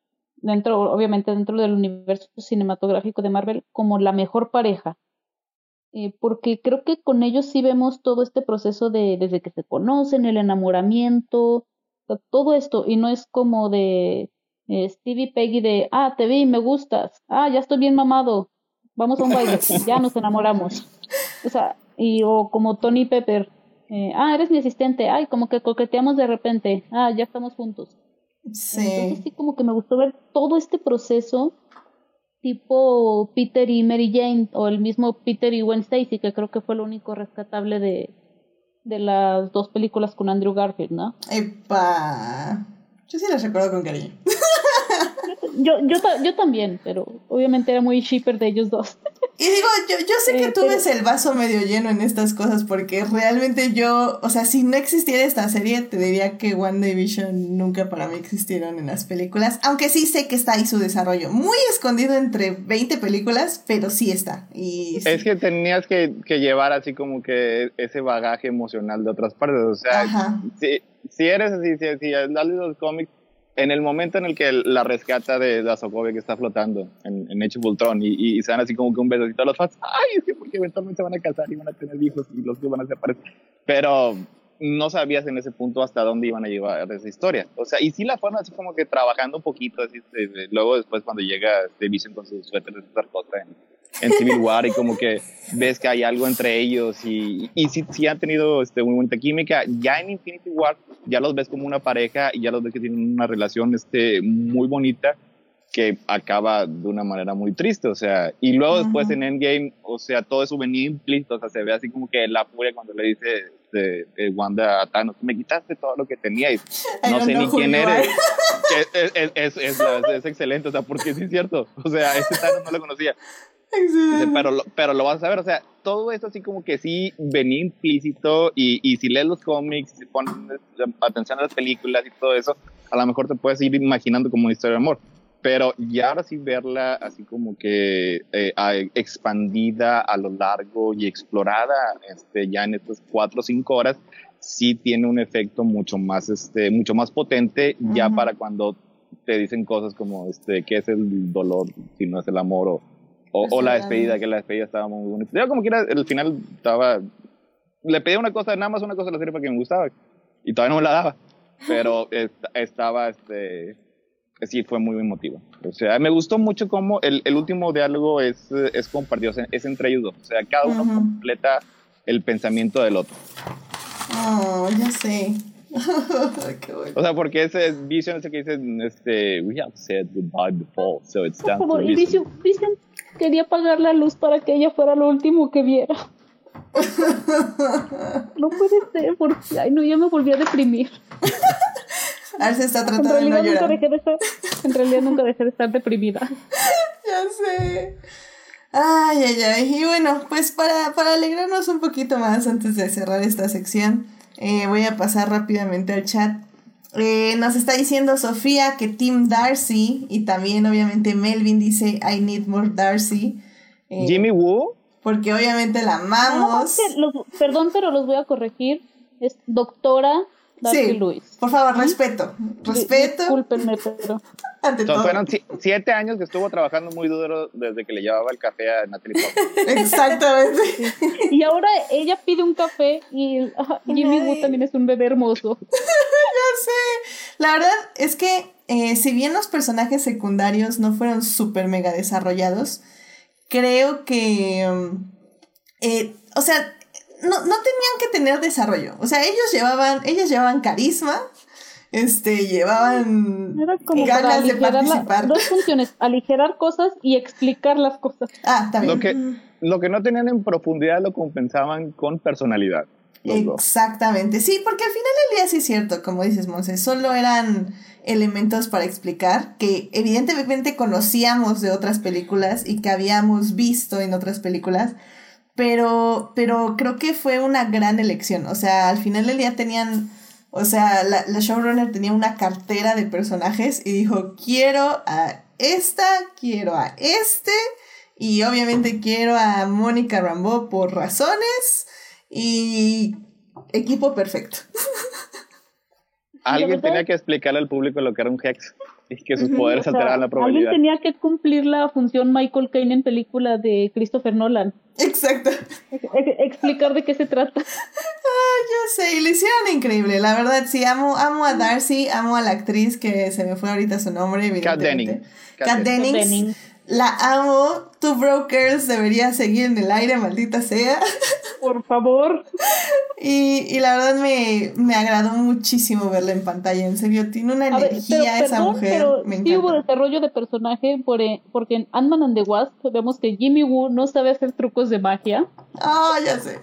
dentro, obviamente dentro del universo cinematográfico de Marvel, como la mejor pareja. Eh, porque creo que con ellos sí vemos todo este proceso de desde que se conocen, el enamoramiento, todo esto, y no es como de eh, Stevie Peggy de, ah, te vi, me gustas, ah, ya estoy bien mamado, vamos a un baile, ya nos enamoramos. O sea, y o como Tony Pepper, eh, ah, eres mi asistente, ay, como que coqueteamos de repente, ah, ya estamos juntos. Sí. Entonces sí como que me gustó ver todo este proceso tipo Peter y Mary Jane o el mismo Peter y Gwen Stacy, que creo que fue lo único rescatable de, de las dos películas con Andrew Garfield, ¿no? Epa. Yo sí las recuerdo con cariño. yo, yo, yo también, pero obviamente era muy shipper de ellos dos. Y digo, yo, yo sé que eh, tú ves el vaso medio lleno en estas cosas porque realmente yo, o sea, si no existiera esta serie, te diría que WandaVision nunca para mí existieron en las películas, aunque sí sé que está ahí su desarrollo, muy escondido entre 20 películas, pero sí está. Y Es que tenías que, que, llevar así como que ese bagaje emocional de otras partes, o sea, si, si eres así, si, si los cómics en el momento en el que la rescata de, la Sokovia que está flotando en, en Hecho y, y, se dan así como que un besito a los fans, ay, es que porque eventualmente se van a casar y van a tener hijos y los que van a desaparecer. Pero no sabías en ese punto hasta dónde iban a llevar esa historia. O sea, y sí la forma así como que trabajando un poquito, así, este, luego después cuando llega este Vision con su suéter de Sarkota en, en Civil War y como que ves que hay algo entre ellos y, y sí, sí han tenido este, muy buena química. Ya en Infinity War ya los ves como una pareja y ya los ves que tienen una relación este, muy bonita que acaba de una manera muy triste, o sea, y luego después en Endgame, o sea, todo eso venía implícito, o sea, se ve así como que la furia cuando le dice este, eh, Wanda a Thanos, me quitaste todo lo que tenías, no sé ni quién eres, es, es, es, es, excelente, o sea, porque sí es cierto, o sea, ese Thanos no lo conocía, pero, lo, pero lo vas a ver, o sea, todo eso así como que sí venía implícito y, y si lees los cómics, si pones atención a las películas y todo eso, a lo mejor te puedes ir imaginando como una historia de amor. Pero ya ahora sí verla así como que eh, expandida a lo largo y explorada este, ya en estas cuatro o cinco horas, sí tiene un efecto mucho más, este, mucho más potente ya para cuando te dicen cosas como, este, ¿qué es el dolor si no es el amor? O, o, la despedida, que la despedida estaba muy bonita. Yo como quiera, el final estaba... Le pedí una cosa, nada más una cosa de la serie que me gustaba. Y todavía no me la daba. Pero estaba, este... Sí, fue muy emotivo. O sea, me gustó mucho cómo el, el último diálogo es, es compartido, es entre ellos dos. O sea, cada uno completa el pensamiento del otro. Oh, ya sé. O sea, porque ese Vision ese que dice, este, we have said goodbye before, so it's time to Vision, Vision quería apagar la luz para que ella fuera lo último que viera. no puede ser, porque, ay, no, ya me volví a deprimir. A ver, se está tratando de no llorar. Nunca de estar, en realidad nunca dejé de estar deprimida. ya sé. Ay, ay, ay. Y bueno, pues para, para alegrarnos un poquito más antes de cerrar esta sección, eh, voy a pasar rápidamente al chat. Eh, nos está diciendo Sofía que Tim Darcy y también obviamente Melvin dice I need more Darcy. Eh, Jimmy Woo. Porque obviamente la amamos. perdón, pero los voy a corregir. Es doctora sí, Por favor, respeto. Respeto. Discúlpenme, pero. Fueron siete años que estuvo trabajando muy duro desde que le llevaba el café a Natalie Exactamente. Y ahora ella pide un café y Jimmy Woo también es un bebé hermoso. ya sé. La verdad es que, eh, si bien los personajes secundarios no fueron súper mega desarrollados, creo que. Um, eh, o sea, no, no tenían que tener desarrollo. O sea, ellos llevaban, ellas llevaban carisma, este, llevaban ganas de participar. dos funciones, aligerar cosas y explicar las cosas. Ah, también. Lo que, lo que no tenían en profundidad lo compensaban con personalidad. Exactamente, sí, porque al final del día sí es cierto, como dices, Monse, solo eran elementos para explicar que evidentemente conocíamos de otras películas y que habíamos visto en otras películas, pero, pero creo que fue una gran elección, o sea, al final del día tenían, o sea, la, la showrunner tenía una cartera de personajes y dijo, quiero a esta, quiero a este, y obviamente quiero a Mónica Rambeau por razones y equipo perfecto. Alguien tenía que explicarle al público lo que era un hex y que sus poderes alteraban la probabilidad. Alguien tenía que cumplir la función Michael Caine en película de Christopher Nolan. Exacto. explicar de qué se trata. Ah, yo sé, y lo hicieron increíble. La verdad, sí, amo, amo a Darcy, amo a la actriz que se me fue ahorita su nombre. Kat Denning. Kat Dennings. La amo. Two Brokers debería seguir en el aire, maldita sea. Por favor. Y, y la verdad me, me, agradó muchísimo verla en pantalla. En serio, tiene una energía esa mujer. Pero me sí hubo desarrollo de personaje por, eh, porque en Ant-Man and the Wasp vemos que Jimmy Woo no sabe hacer trucos de magia. Ah, ya sé.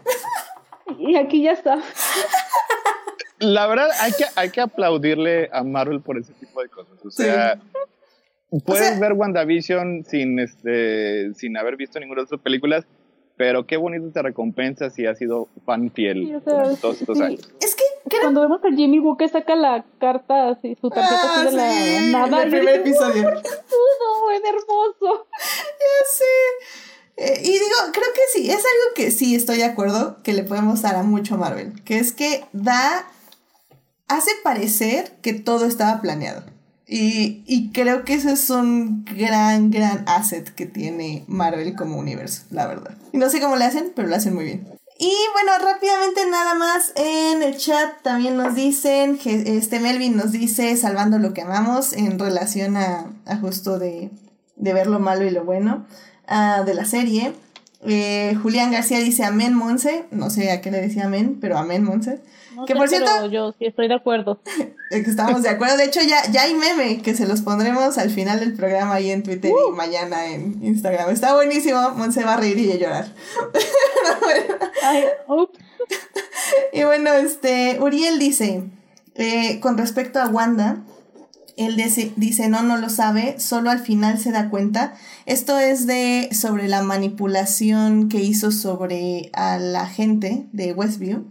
Y aquí ya está. La verdad, hay que, hay que aplaudirle a Marvel por ese tipo de cosas. O sea, Puedes ver WandaVision sin, este, sin haber visto ninguna de sus películas, pero qué bonito te recompensa si has sido fan fiel todos estos años. Es que cuando vemos a Jimmy Woo que saca la carta así, su tarjeta ah, de la nada. El primer episodio. Es hermoso. Ya sé. Eh, y digo, creo que sí, es algo que sí estoy de acuerdo que le podemos dar a mucho Marvel, que es que da, hace parecer que todo estaba planeado. Y, y, creo que ese es un gran, gran asset que tiene Marvel como universo, la verdad. Y no sé cómo le hacen, pero lo hacen muy bien. Y bueno, rápidamente nada más en el chat también nos dicen, este Melvin nos dice salvando lo que amamos en relación a, a justo de, de, ver lo malo y lo bueno uh, de la serie. Eh, Julián García dice amén Monse, no sé a qué le decía amén, pero amén Monse que por cierto, yo sí estoy de acuerdo. Estamos de acuerdo. De hecho, ya, ya hay meme que se los pondremos al final del programa ahí en Twitter y uh. mañana en Instagram. Está buenísimo. Monse va a reír y a llorar. y bueno, este, Uriel dice, eh, con respecto a Wanda, él dice, no, no lo sabe, solo al final se da cuenta. Esto es de sobre la manipulación que hizo sobre a la gente de Westview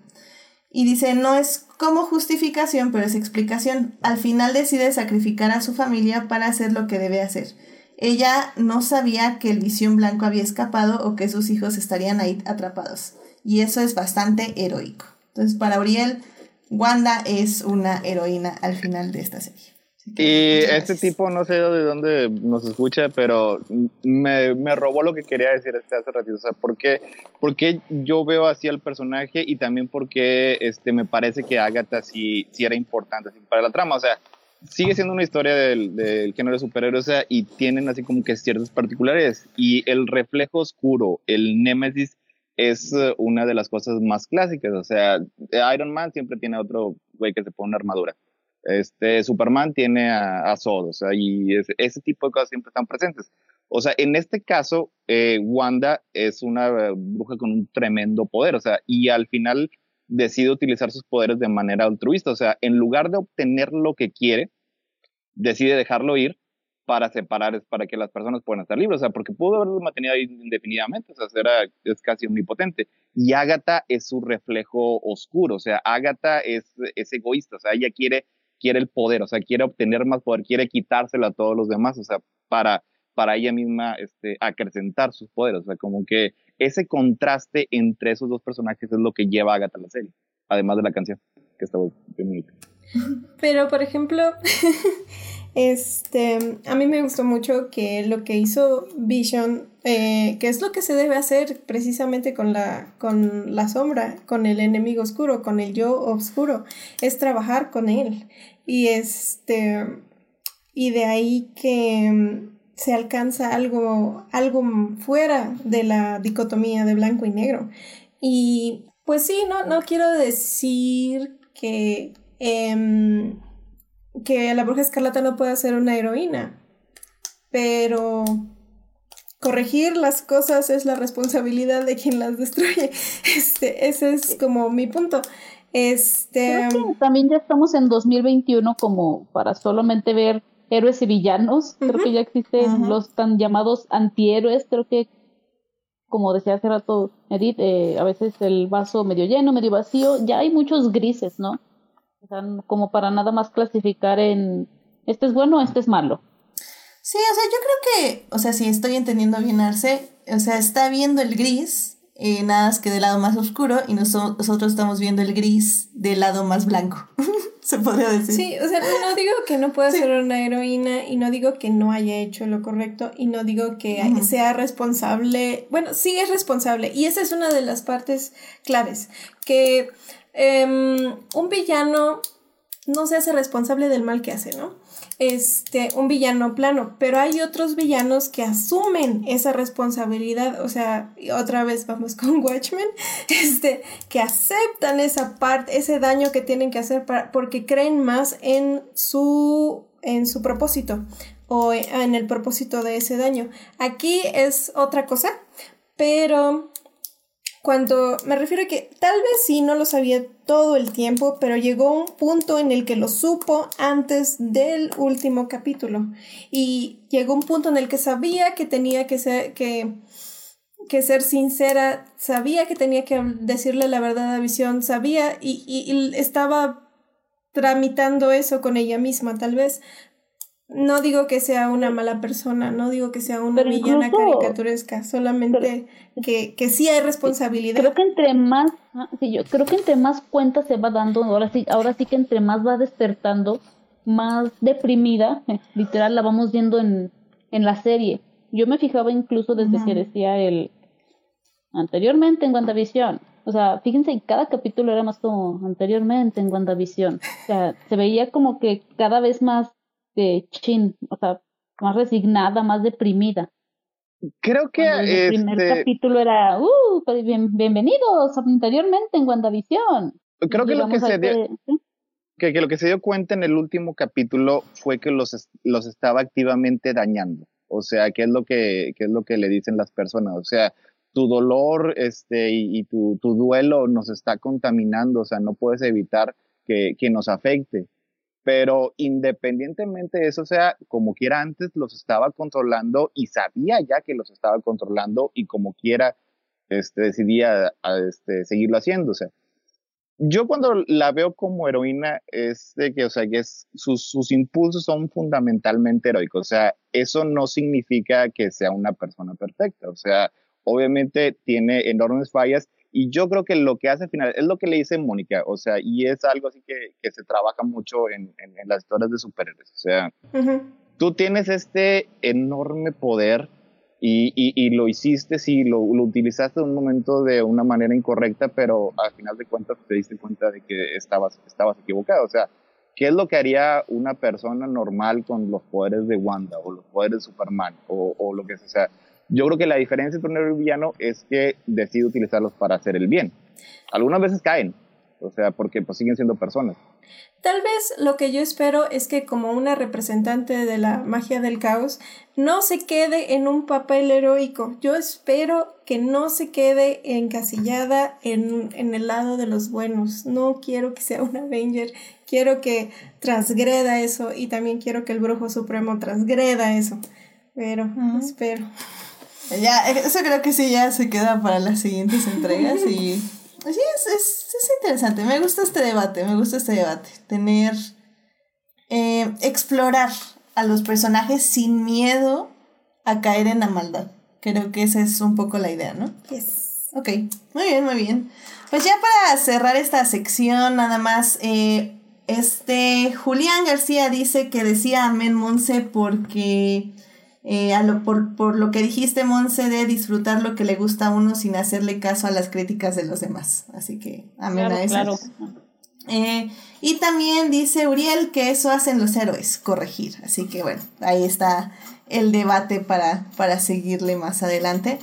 y dice, no es como justificación, pero es explicación. Al final decide sacrificar a su familia para hacer lo que debe hacer. Ella no sabía que el visión blanco había escapado o que sus hijos estarían ahí atrapados. Y eso es bastante heroico. Entonces, para Uriel, Wanda es una heroína al final de esta serie. Y este tipo, no sé de dónde nos escucha, pero me, me robó lo que quería decir este hace ratito. O sea, ¿por qué, porque yo veo así al personaje y también porque este, me parece que Agatha sí, sí era importante para la trama? O sea, sigue siendo una historia del, del género de superhéroes o sea, y tienen así como que ciertos particulares. Y el reflejo oscuro, el Némesis, es eh, una de las cosas más clásicas. O sea, Iron Man siempre tiene otro güey que se pone una armadura este, Superman tiene a, a Zod, o sea, y ese, tipo de cosas siempre están presentes. O sea, en este caso, eh, Wanda es una bruja con un tremendo poder, o sea, y al final decide utilizar sus poderes de manera altruista, o sea, en lugar de obtener lo que quiere, decide dejarlo ir para separar, para que las personas puedan estar libres, o sea, porque pudo haberlo mantenido ahí indefinidamente, o sea, era, es casi omnipotente. Y Agatha es su reflejo oscuro, o sea, Agatha es, es egoísta, o sea, ella quiere quiere el poder, o sea, quiere obtener más poder, quiere quitárselo a todos los demás, o sea, para, para ella misma este, acrecentar sus poderes, o sea, como que ese contraste entre esos dos personajes es lo que lleva a Agatha a la serie, además de la canción, que está muy bonita. Pero, por ejemplo, este, a mí me gustó mucho que lo que hizo Vision, eh, que es lo que se debe hacer precisamente con la, con la sombra, con el enemigo oscuro, con el yo oscuro, es trabajar con él. Y este, y de ahí que mm, se alcanza algo, algo fuera de la dicotomía de blanco y negro. Y pues sí, no, no quiero decir que Em, que la bruja escarlata no puede ser una heroína, pero corregir las cosas es la responsabilidad de quien las destruye. Este, ese es como mi punto. Este, también ya estamos en 2021 como para solamente ver héroes y villanos. Creo que ya existen los tan llamados antihéroes. Creo que, como decía hace rato Edith, eh, a veces el vaso medio lleno, medio vacío. Ya hay muchos grises, ¿no? O sea, como para nada más clasificar en este es bueno, este es malo. Sí, o sea, yo creo que, o sea, si estoy entendiendo bien Arce, o sea, está viendo el gris, eh, nada más que del lado más oscuro, y nosotros estamos viendo el gris del lado más blanco, se podría decir. Sí, o sea, no digo que no pueda ser una heroína, y no digo que no haya hecho lo correcto, y no digo que sea responsable, bueno, sí es responsable, y esa es una de las partes claves, que em, un villano no se hace responsable del mal que hace, ¿no? este, un villano plano, pero hay otros villanos que asumen esa responsabilidad, o sea, otra vez vamos con Watchmen, este, que aceptan esa parte, ese daño que tienen que hacer para, porque creen más en su, en su propósito o en el propósito de ese daño. Aquí es otra cosa, pero cuando me refiero a que tal vez sí no lo sabía todo el tiempo, pero llegó un punto en el que lo supo antes del último capítulo. Y llegó un punto en el que sabía que tenía que ser, que, que ser sincera, sabía que tenía que decirle la verdad a Visión, sabía y, y estaba tramitando eso con ella misma, tal vez, no digo que sea una mala persona, no digo que sea una villana caricaturesca, solamente que, que sí hay responsabilidad. Creo que entre más, ah, sí, yo creo que entre más cuenta se va dando, ahora sí, ahora sí que entre más va despertando, más deprimida, literal la vamos viendo en, en la serie. Yo me fijaba incluso desde que decía el anteriormente en WandaVision. O sea, fíjense, cada capítulo era más como anteriormente en WandaVision. O sea, se veía como que cada vez más de chin, o sea, más resignada, más deprimida. Creo que el primer este capítulo era, uh, pues, bienvenidos anteriormente en WandaVision. Creo que lo que se dio, que, lo que se dio cuenta en el último capítulo fue que los, los estaba activamente dañando. O sea, ¿qué es lo que, qué es lo que le dicen las personas? O sea, tu dolor este, y, tu, tu, duelo nos está contaminando, o sea, no puedes evitar que, que nos afecte pero independientemente de eso, sea, como quiera antes los estaba controlando y sabía ya que los estaba controlando y como quiera este, decidía este, seguirlo haciendo, o sea. Yo cuando la veo como heroína es de que, o sea, que sus, sus impulsos son fundamentalmente heroicos, o sea, eso no significa que sea una persona perfecta, o sea, obviamente tiene enormes fallas y yo creo que lo que hace al final es lo que le dice Mónica, o sea, y es algo así que, que se trabaja mucho en, en, las historias de superhéroes. O sea, tú tienes este enorme poder y, y, y lo hiciste, sí, lo, lo, utilizaste en un momento de una manera incorrecta, pero al final de cuentas te diste cuenta de que estabas, estabas equivocado. O sea, ¿qué es lo que haría una persona normal con los poderes de Wanda o los poderes de Superman o, o lo que sea? O sea yo creo que la diferencia entre un héroe y un villano es que decide utilizarlos para hacer el bien. Algunas veces caen, o sea, porque pues siguen siendo personas. Tal vez lo que yo espero es que como una representante de la magia del caos no se quede en un papel heroico. Yo espero que no se quede encasillada en, en el lado de los buenos. No quiero que sea un Avenger. Quiero que transgreda eso y también quiero que el brujo supremo transgreda eso. Pero espero. Ya, eso creo que sí, ya se queda para las siguientes entregas y sí, es, es, es interesante. Me gusta este debate, me gusta este debate. Tener, eh, explorar a los personajes sin miedo a caer en la maldad. Creo que esa es un poco la idea, ¿no? Yes. Ok, muy bien, muy bien. Pues ya para cerrar esta sección, nada más, eh, este Julián García dice que decía Amén Monse porque eh, a lo, por, por, lo que dijiste, Monse, de disfrutar lo que le gusta a uno sin hacerle caso a las críticas de los demás. Así que, amén a eso. Eh, y también dice Uriel que eso hacen los héroes, corregir. Así que bueno, ahí está el debate para, para seguirle más adelante.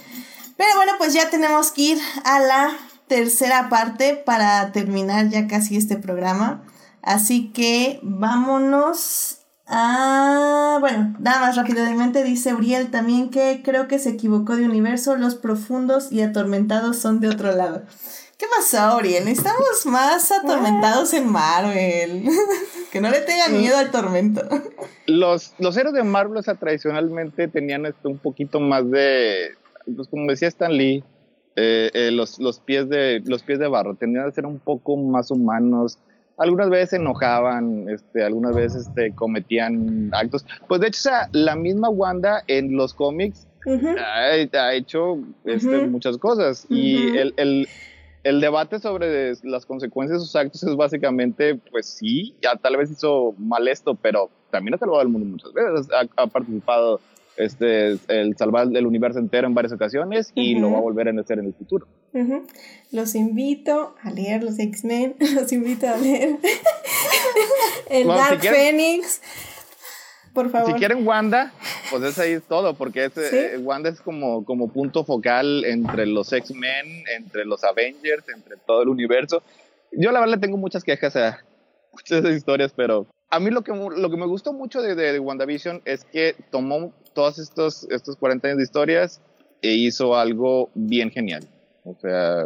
Pero bueno, pues ya tenemos que ir a la tercera parte para terminar ya casi este programa. Así que vámonos Ah, bueno, nada más rápidamente dice Uriel también que creo que se equivocó de universo, los profundos y atormentados son de otro lado. ¿Qué pasó, Uriel? Estamos más atormentados en Marvel. que no le tengan miedo al tormento. Los, los héroes de Marvel, o sea, tradicionalmente tenían un poquito más de, pues como decía Stan Lee, eh, eh, los, los, pies de, los pies de barro, tenían que ser un poco más humanos, algunas veces se enojaban, este, algunas veces este, cometían actos. Pues de hecho, o sea, la misma Wanda en los cómics ha, hecho este, muchas cosas. Y el, el, el, debate sobre las consecuencias de sus actos es básicamente, pues sí, ya tal vez hizo mal esto, pero también ha salvado al mundo muchas veces. Ha, participado este, el salvar el universo entero en varias ocasiones y lo va a volver a hacer en el futuro. Los invito a leer los X-Men, los invito a leer el Dark Phoenix. Por favor. Si quieren Wanda, pues es ahí todo, porque eh, Wanda es como, como punto focal entre los X-Men, entre los Avengers, entre todo el universo. Yo la verdad tengo muchas quejas a muchas historias, pero a mí lo que, lo que me gustó mucho de, de, WandaVision es que tomó todos estos, estos 40 años de historias e hizo algo bien genial. O sea,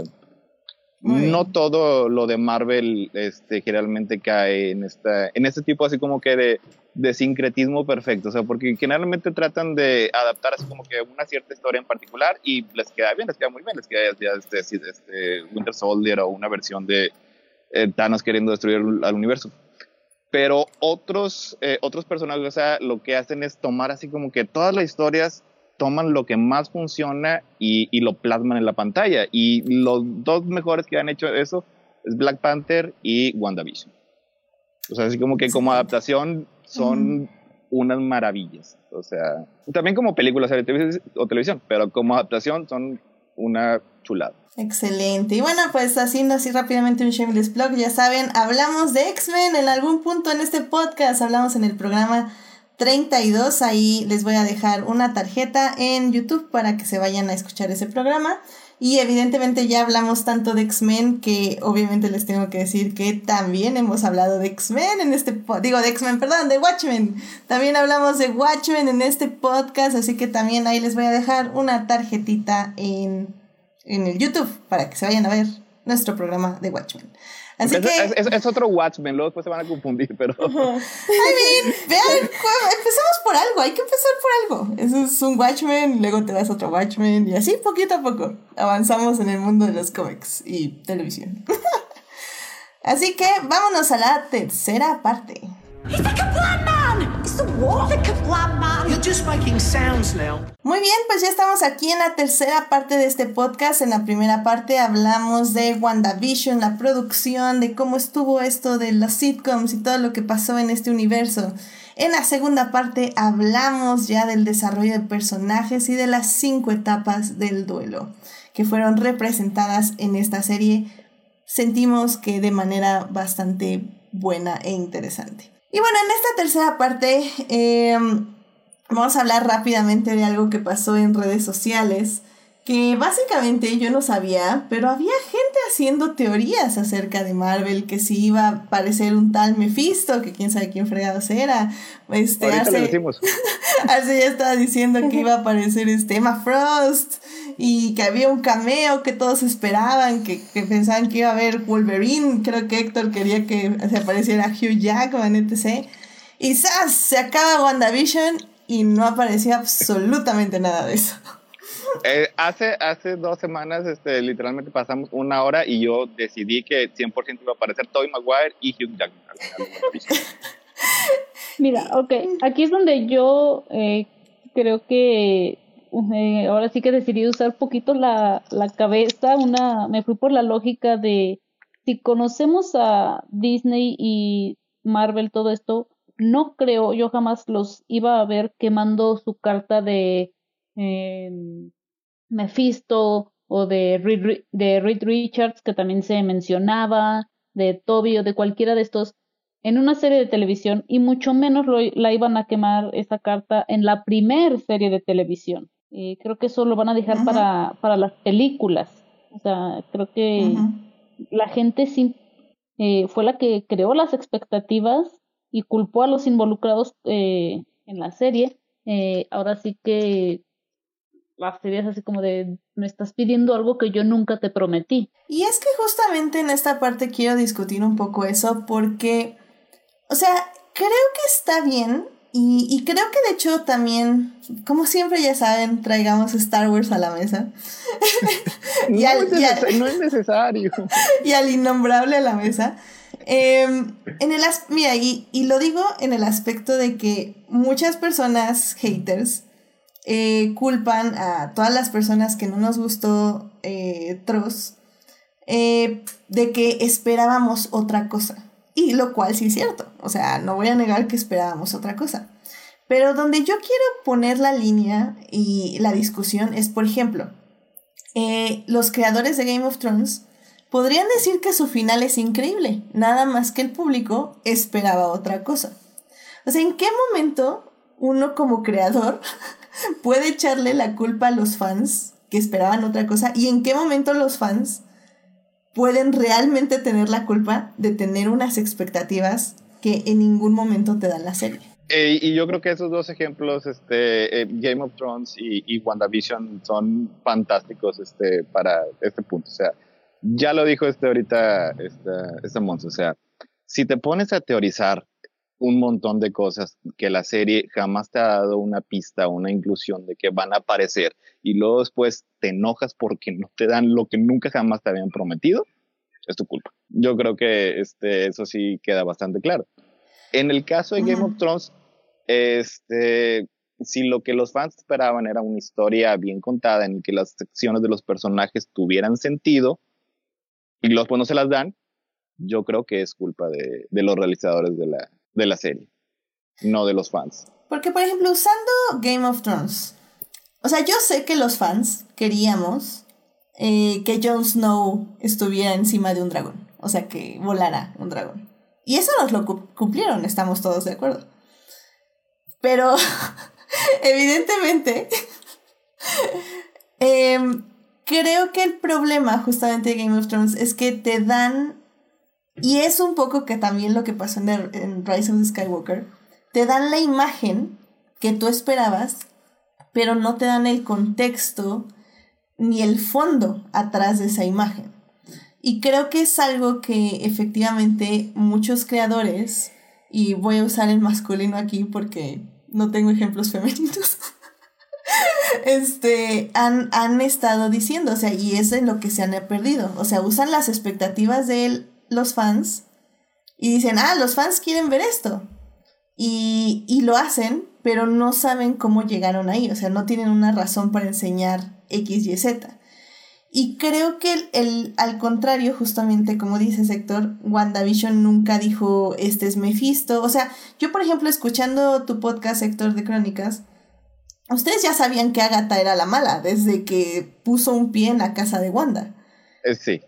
no todo lo de Marvel este, generalmente cae en, esta, en este tipo así como que de, de, sincretismo perfecto. O sea, porque generalmente tratan de adaptar así como que una cierta historia en particular y les queda bien, les queda muy bien. Les queda ya este, este, Winter Soldier o una versión de eh, Thanos queriendo destruir al universo. Pero otros, eh, otros personajes, o sea, lo que hacen es tomar así como que todas las historias toman lo que más funciona y, y, lo plasman en la pantalla. Y los dos mejores que han hecho eso es Black Panther y WandaVision. O sea, así como que como adaptación son unas maravillas. O sea, también como películas o televisión, pero como adaptación son una chulada. Excelente. Y bueno, pues haciendo así rápidamente un shameless blog, ya saben, hablamos de X-Men en algún punto en este podcast, hablamos en el programa 32. Ahí les voy a dejar una tarjeta en YouTube para que se vayan a escuchar ese programa. Y evidentemente ya hablamos tanto de X-Men que obviamente les tengo que decir que también hemos hablado de X-Men en este digo de X-Men, perdón, de Watchmen. También hablamos de Watchmen en este podcast, así que también ahí les voy a dejar una tarjetita en, en el YouTube para que se vayan a ver nuestro programa de Watchmen. Así es, que... Es, otro Watchmen, luego después se van a confundir, pero... I mean, vean, empezamos por algo, hay que empezar por algo. Eso es un Watchmen, luego te das otro Watchmen, y así poquito a poco avanzamos en el mundo de los cómics y televisión. así que vámonos a la tercera parte. Muy bien, pues ya estamos aquí en la tercera parte de este podcast. En la primera parte hablamos de WandaVision, la producción, de cómo estuvo esto de los sitcoms y todo lo que pasó en este universo. En la segunda parte hablamos ya del desarrollo de personajes y de las cinco etapas del duelo que fueron representadas en esta serie. Sentimos que de manera bastante buena e interesante. Y bueno, en esta tercera parte em, vamos a hablar rápidamente de algo que pasó en redes sociales, que básicamente yo no sabía, pero había gente haciendo teorías acerca de Marvel, que si iba a aparecer un tal Mephisto, que quién sabe quién fregados era. Este, Ahorita decimos. ya estaba diciendo que iba a aparecer este Emma Frost y que había un cameo que todos esperaban, que, que, pensaban que iba a haber Wolverine. Creo que Héctor quería que se apareciera Hugh Jackman, etc. Y ¡zas! Se acaba WandaVision y no aparecía absolutamente nada de eso. Eh, hace, hace dos semanas, este, literalmente pasamos una hora y yo decidí que 100% iba a aparecer Tobey Maguire y Hugh Jackman. Mira, ok, aquí es donde yo eh, creo que ahora sí que decidí usar poquito la, cabeza, una, me fui por la lógica de si conocemos a Disney y Marvel, todo esto, no creo, yo jamás los iba a ver quemando su carta de eh, Mephisto o de Reed, de Reed Richards, que también se mencionaba, de Toby o de cualquiera de estos, en una serie de televisión, y mucho menos lo, la iban a quemar esa carta en la primer serie de televisión. Eh, creo que eso lo van a dejar para, para las películas. O sea, creo que la gente sí, eh, fue la que creó las expectativas y culpó a los involucrados eh, en la serie, ahora sí que la serie es así como de, me estás pidiendo algo que yo nunca te prometí. Y es que justamente en esta parte quiero discutir un poco eso porque, o sea, creo que está bien y, creo que de hecho también, como siempre ya saben, traigamos Star Wars a la mesa. y no, es necesario. y al innombrable a la mesa. Em, en el mira, y, y, lo digo en el aspecto de que muchas personas haters eh, culpan a todas las personas que no nos gustó eh, Tross eh, de que esperábamos otra cosa. Y lo cual sí es cierto. O sea, no voy a negar que esperábamos otra cosa. Pero donde yo quiero poner la línea y la discusión es, por ejemplo, eh, los creadores de Game of Thrones podrían decir que su final es increíble, nada más que el público esperaba otra cosa. O sea, ¿en qué momento uno como creador puede echarle la culpa a los fans que esperaban otra cosa? ¿Y en qué momento los fans pueden realmente tener la culpa de tener unas expectativas que en ningún momento te dan la serie. Eh, y yo creo que esos dos ejemplos, este, eh, Game of Thrones y, y, WandaVision, son fantásticos este, para este punto. O sea, ya lo dijo este ahorita, esta, esta Monza, o sea, si te pones a teorizar un montón de cosas que la serie jamás te ha dado una pista, una inclusión de que van a aparecer y luego después te enojas porque no te dan lo que nunca jamás te habían prometido, es tu culpa. Yo creo que este, eso sí queda bastante claro. En el caso de Game of Thrones, este, si lo que los fans esperaban era una historia bien contada en que las secciones de los personajes tuvieran sentido y los pues no se las dan, yo creo que es culpa de, de los realizadores de la, de la serie, no de los fans. Porque, por ejemplo, usando Game of Thrones, o sea, yo sé que los fans queríamos eh, que Jon Snow estuviera encima de un dragón, o sea, que volara un dragón. Y eso nos lo cumplieron, estamos todos de acuerdo. Pero, evidentemente, em, creo que el problema justamente de Game of Thrones es que te dan y es un poco que también lo que pasó en, Rise of the Skywalker. Te dan la imagen que tú esperabas, pero no te dan el contexto ni el fondo atrás de esa imagen. Y creo que es algo que efectivamente muchos creadores, y voy a usar el masculino aquí porque no tengo ejemplos femeninos, este, han, han estado diciendo, o sea, y es en lo que se han perdido. O sea, usan las expectativas de él los fans y dicen, ah, los fans quieren ver esto. Y, y, lo hacen, pero no saben cómo llegaron ahí, o sea, no tienen una razón para enseñar X, Y, Z. Y creo que el, al contrario, justamente como dice Sector, WandaVision nunca dijo, este es Mephisto. O sea, yo por ejemplo, escuchando tu podcast, Sector de Crónicas, ustedes ya sabían que Agatha era la mala desde que puso un pie en la casa de Wanda. Eh, sí.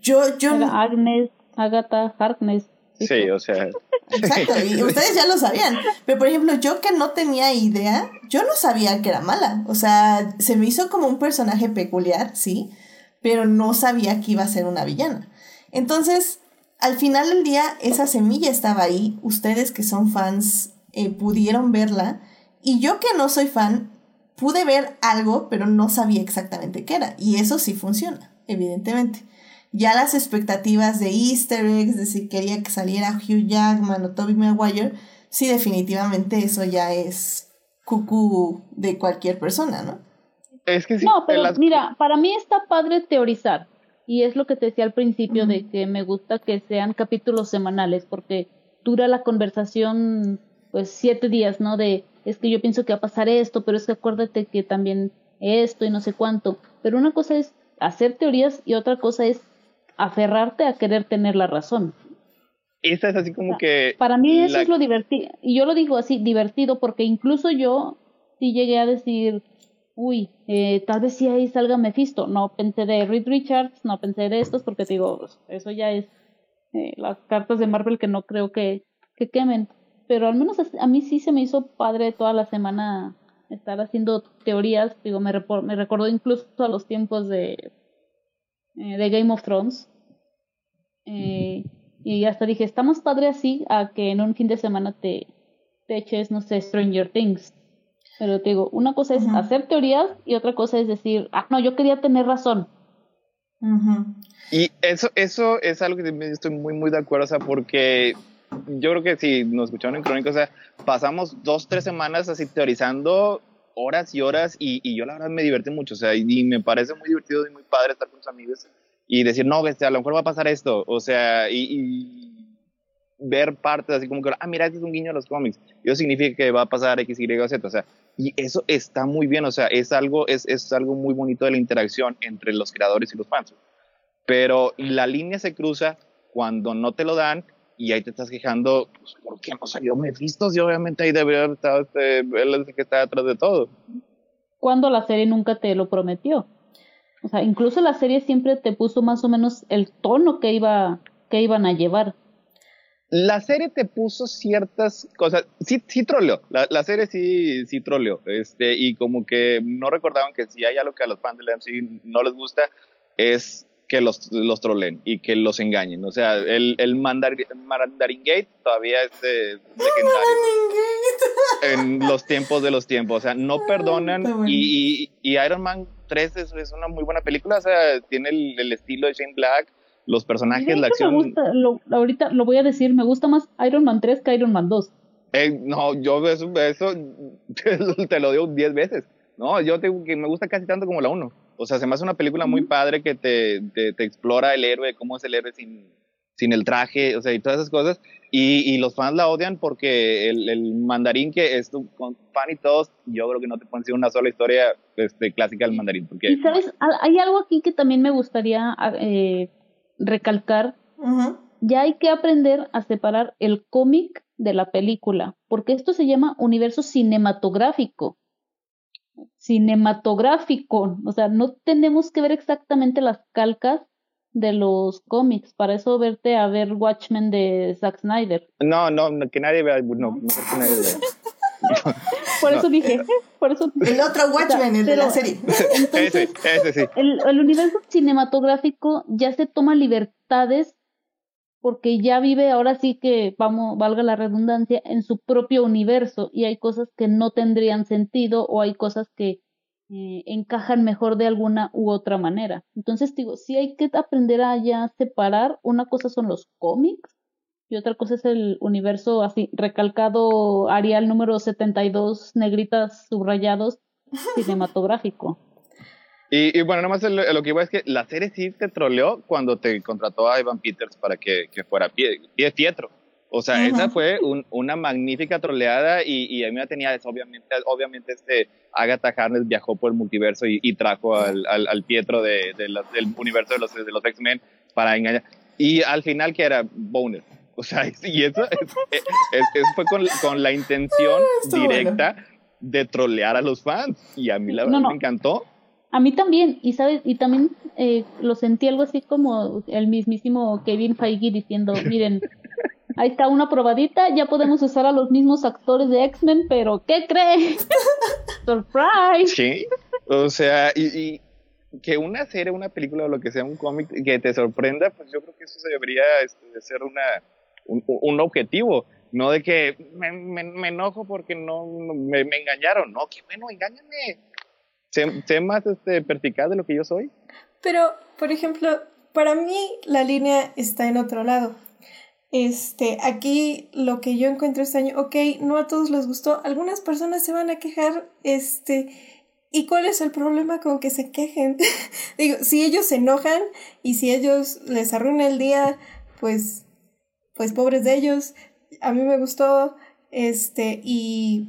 Yo, yo... Agnes. Agatha Harkness. Sí, o sea. Exacto, y ustedes ya lo sabían. Pero por ejemplo, yo que no tenía idea, yo no sabía que era mala. O sea, se me hizo como un personaje peculiar, sí, pero no sabía que iba a ser una villana. Entonces, al final del día, esa semilla estaba ahí. Ustedes que son fans eh, pudieron verla. Y yo que no soy fan, pude ver algo, pero no sabía exactamente qué era. Y eso sí funciona, evidentemente. Ya las expectativas de easter eggs, de si quería que saliera Hugh Jackman o Toby Maguire, sí definitivamente eso ya es cucú de cualquier persona, ¿no? Es que sí. No, pero mira, para mí está padre teorizar. Y es lo que te decía al principio de que me gusta que sean capítulos semanales porque dura la conversación pues siete días, ¿no? De es que yo pienso que va a pasar esto, pero es que acuérdate que también esto y no sé cuánto. Pero una cosa es hacer teorías y otra cosa es aferrarte a querer tener la razón. Esa es así como que... Para mí eso es lo divertido. Y yo lo digo así, divertido, porque incluso yo sí llegué a decir, uy, eh, tal vez sí ahí salga Mephisto. No pensé de Reed Richards, no pensé de estos, porque digo, eso ya es eh, las cartas de Marvel que no creo que, que quemen. Pero al menos a mí sí se me hizo padre toda la semana estar haciendo teorías. Digo, me, me recordó incluso a los tiempos de eh, de Game of Thrones. Eh, Y hasta dije, está más padre así a que en un fin de semana te, te eches, no sé, Stranger Things. Pero te digo, una cosa es hacer teorías y otra cosa es decir, ah, no, yo quería tener razón. Y eso, eso es algo que estoy muy, muy de acuerdo, o sea, porque yo creo que si nos escucharon en Crónica, o sea, pasamos dos, tres semanas así teorizando horas y horas y, y yo la verdad me divertí mucho, o sea, y, me parece muy divertido y muy padre estar con tus amigos y decir, no, este, a lo mejor va a pasar esto, o sea, y, ver partes así como que, ah, mira, este es un guiño a los cómics, eso significa que va a pasar X, Y Z, o sea, y eso está muy bien, o sea, es algo, es, es algo muy bonito de la interacción entre los creadores y los fans. Pero la línea se cruza cuando no te lo dan y ahí te estás quejando, pues, ¿por qué no salió Mephisto? Y obviamente ahí debería haber estado este, él que está detrás de todo. Cuando la serie nunca te lo prometió. O sea, incluso la serie siempre te puso más o menos el tono que iba que iban a llevar. La serie te puso ciertas cosas, sí, sí troleó, la, la, serie sí, sí troleó, este, y como que no recordaban que si hay algo que a los fans de la MC no les gusta, es que los, los troleen y que los engañen. O sea, el, el Mandarin, Gate todavía es legendario. en los tiempos de los tiempos. O sea, no perdonan. y, y, Iron Man 3 es, es, una muy buena película. O sea, tiene el, el estilo de Shane Black, los personajes, la acción. Me gusta, lo, ahorita lo voy a decir, me gusta más Iron Man 3 que Iron Man 2. Eh, no, yo eso, eso te lo digo 10 veces. No, yo te, que me gusta casi tanto como la 1. O sea, se me hace una película muy padre que te, te, explora el héroe, cómo es el héroe sin, sin el traje, o sea, y todas esas cosas. Y, y los fans la odian porque el, el mandarín que es tu fan y todos, yo creo que no te pueden decir una sola historia este, clásica del mandarín. Porque, y sabes, hay algo aquí que también me gustaría eh, recalcar. Ya hay que aprender a separar el cómic de la película, porque esto se llama universo cinematográfico cinematográfico, o sea, no tenemos que ver exactamente las calcas de los cómics, para eso verte a ver Watchmen de Zack Snyder. No, no, que nadie vea, no, no que nadie vea. por eso dije, por eso el otro Watchmen, el de la serie. ese, ese sí. El, el universo cinematográfico ya se toma libertades porque ya vive ahora sí que, vamos, valga la redundancia, en su propio universo y hay cosas que no tendrían sentido o hay cosas que eh, encajan mejor de alguna u otra manera. Entonces digo, sí hay que aprender a ya separar, una cosa son los cómics y otra cosa es el universo así, recalcado Arial número 72, negritas subrayados, cinematográfico. Y, bueno, nada más lo, que iba es que la serie sí te troleó cuando te contrató a Ivan Peters para que, que fuera pie, pie Pietro. O sea, esa fue una magnífica troleada y, y a mí me tenía eso. Obviamente, obviamente este Agatha Harness viajó por el multiverso y, trajo al, al, Pietro de, del universo de los, de los X-Men para engañar. Y al final, que era Boner. O sea, y eso, fue con, con, la intención ah, directa de trolear a los fans. Y a mí la verdad me encantó a mí también, y sabes, y también eh, lo sentí algo así como el mismísimo Kevin Feige diciendo, miren, ahí está una probadita, ya podemos usar a los mismos actores de X-Men, pero ¿qué crees? Surprise. Sí, o sea, y, que una serie, una película o lo que sea, un cómic que te sorprenda, pues yo creo que eso debería este, ser una, un, objetivo. No de que me, me, enojo porque no, me, me engañaron. No, que bueno, engáñame sé, más este, perspicaz de lo que yo soy. Pero, por ejemplo, para mí la línea está en otro lado. Este, aquí lo que yo encuentro extraño, ok, no a todos les gustó, algunas personas se van a quejar, este, ¿y cuál es el problema con que se quejen? Digo, si ellos se enojan y si ellos les arruina el día, pues, pues pobres de ellos, a mí me gustó, este, y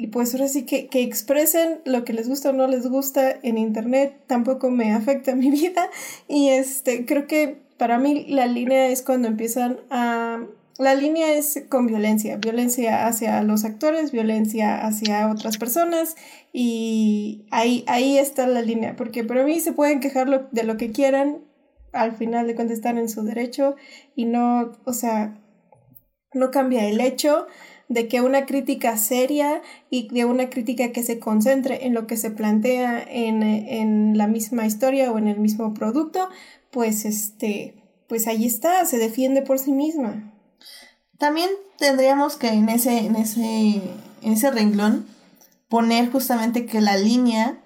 y pues ahora sí que, que, expresen lo que les gusta o no les gusta en internet tampoco me afecta mi vida. Y este creo que para mí la línea es cuando empiezan a la línea es con violencia, violencia hacia los actores, violencia hacia otras personas y ahí, ahí está la línea, porque para mí se pueden quejar de lo que quieran, al final de cuentas están en su derecho y no, o sea, no cambia el hecho de que una crítica seria y de una crítica que se concentre en lo que se plantea en, en la misma historia o en el mismo producto, pues este pues ahí está, se defiende por sí misma. También tendríamos que en ese, en ese, en ese renglón poner justamente que la línea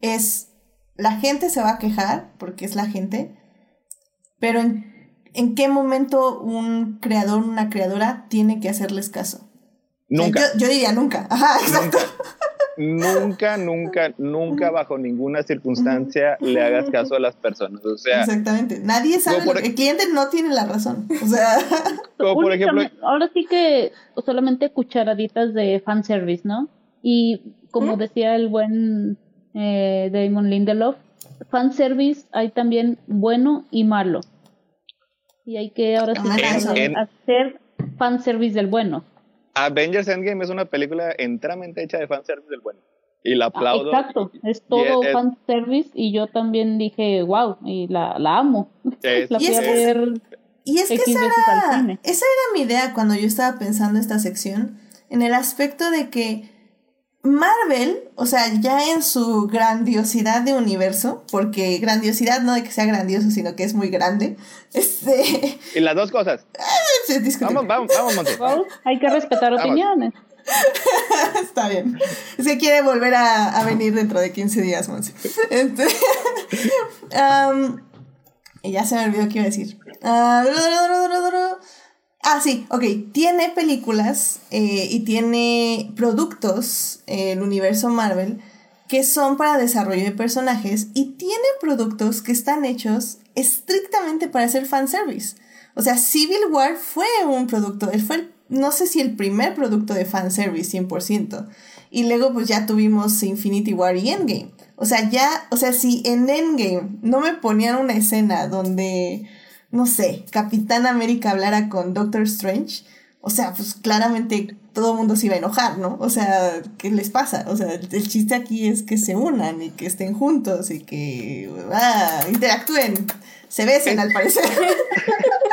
es la gente se va a quejar, porque es la gente, pero en, en qué momento un creador, una creadora tiene que hacerles caso. Nunca. Yo, yo, diría nunca. Ajá, exacto. Nunca, nunca, nunca, bajo ninguna circunstancia le hagas caso a las personas. O sea, exactamente. Nadie sabe. Por, el cliente no tiene la razón. O sea, como por ejemplo. Ahora sí que solamente cucharaditas de fanservice, ¿no? Y como decía el buen eh, Damon Lindelof, fanservice hay también bueno y malo. Y hay que ahora sí en, hacer fanservice del bueno. Avengers Endgame es una película enteramente hecha de fanservice del bueno. Y la aplaudo. Ah, exacto, es todo es, fanservice y yo también dije, wow, y la, la amo. Es, la y, es, ver y es que esa era, esa era mi idea cuando yo estaba pensando esta sección, en el aspecto de que Marvel, o sea, ya en su grandiosidad de universo, porque grandiosidad no de que sea grandioso, sino que es muy grande. Este. Y las dos cosas. Sí, vamos, vamos, vamos, Monte. Hay que respetar vamos. opiniones. Está bien. Que quiere volver a, a venir dentro de 15 días, Monse. Este, um, y ya se me olvidó qué iba a decir. Uh, Ah, sí, ok. Tiene películas eh, y tiene productos, eh, el universo Marvel, que son para desarrollo de personajes y tiene productos que están hechos estrictamente para hacer fanservice. O sea, Civil War fue un producto, fue, el, no sé si el primer producto de fanservice 100%. Y luego pues ya tuvimos Infinity War y Endgame. O sea, ya, o sea, si en Endgame no me ponían una escena donde no sé, Capitán América hablara con Doctor Strange, o sea, pues claramente todo el mundo se iba a enojar, ¿no? O sea, ¿qué les pasa? O sea, el, chiste aquí es que se unan y que estén juntos y que ah, interactúen, se besen al parecer.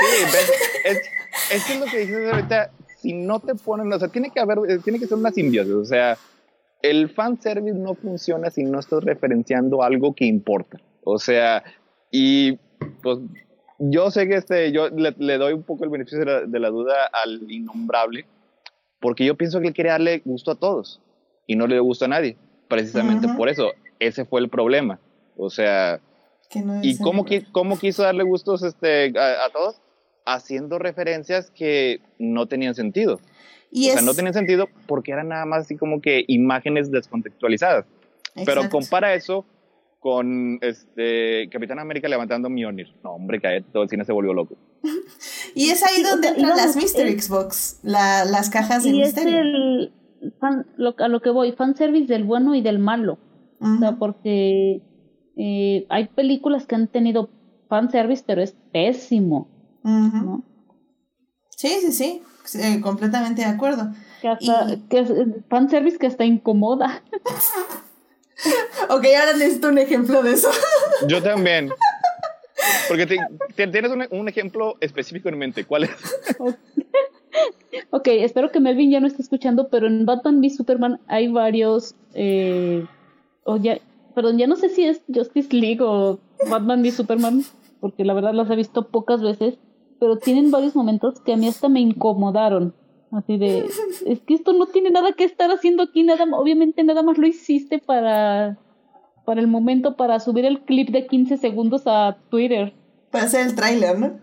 Sí, es, es, lo que dices ahorita, si no te ponen, o sea, tiene que haber, tiene que ser una simbiosis, o sea, el fanservice no funciona si no estás referenciando algo que importa, o sea, y pues yo sé que este, yo le, le, doy un poco el beneficio de la, de la, duda al innombrable, porque yo pienso que él quiere darle gusto a todos y no le gusta a nadie. Precisamente uh -huh. por eso, ese fue el problema. O sea, no ¿y cómo, qui cómo, quiso darle gustos este, a, a, todos? Haciendo referencias que no tenían sentido. Y o es... sea, no tenían sentido porque eran nada más así como que imágenes descontextualizadas. Exacto. Pero compara eso con este Capitán América levantando Mjolnir. No, hombre, que todo el cine se volvió loco. y es ahí donde entran no, las Mystery Xbox, la, las cajas de y misterio. Es el fan, lo, a lo que voy, fanservice del bueno y del malo. Uh -huh. O sea, porque eh, hay películas que han tenido fanservice, pero es pésimo. Uh -huh. ¿no? Sí, sí, sí, sí, completamente de acuerdo. Que hasta, y... que es fanservice que hasta incomoda. ok, ahora necesito un ejemplo de eso. Yo también. Porque te, te, tienes un, un, ejemplo específico en mente. ¿Cuál es? ok, espero que Melvin ya no esté escuchando, pero en Batman v Superman hay varios. Eh, oh, ya, perdón, ya no sé si es Justice League o Batman v Superman, porque la verdad las he visto pocas veces, pero tienen varios momentos que a mí hasta me incomodaron. Así de, es que esto no tiene nada que estar haciendo aquí, nada, obviamente nada más lo hiciste para, para el momento, para subir el clip de 15 segundos a Twitter. Para hacer el tráiler, ¿no?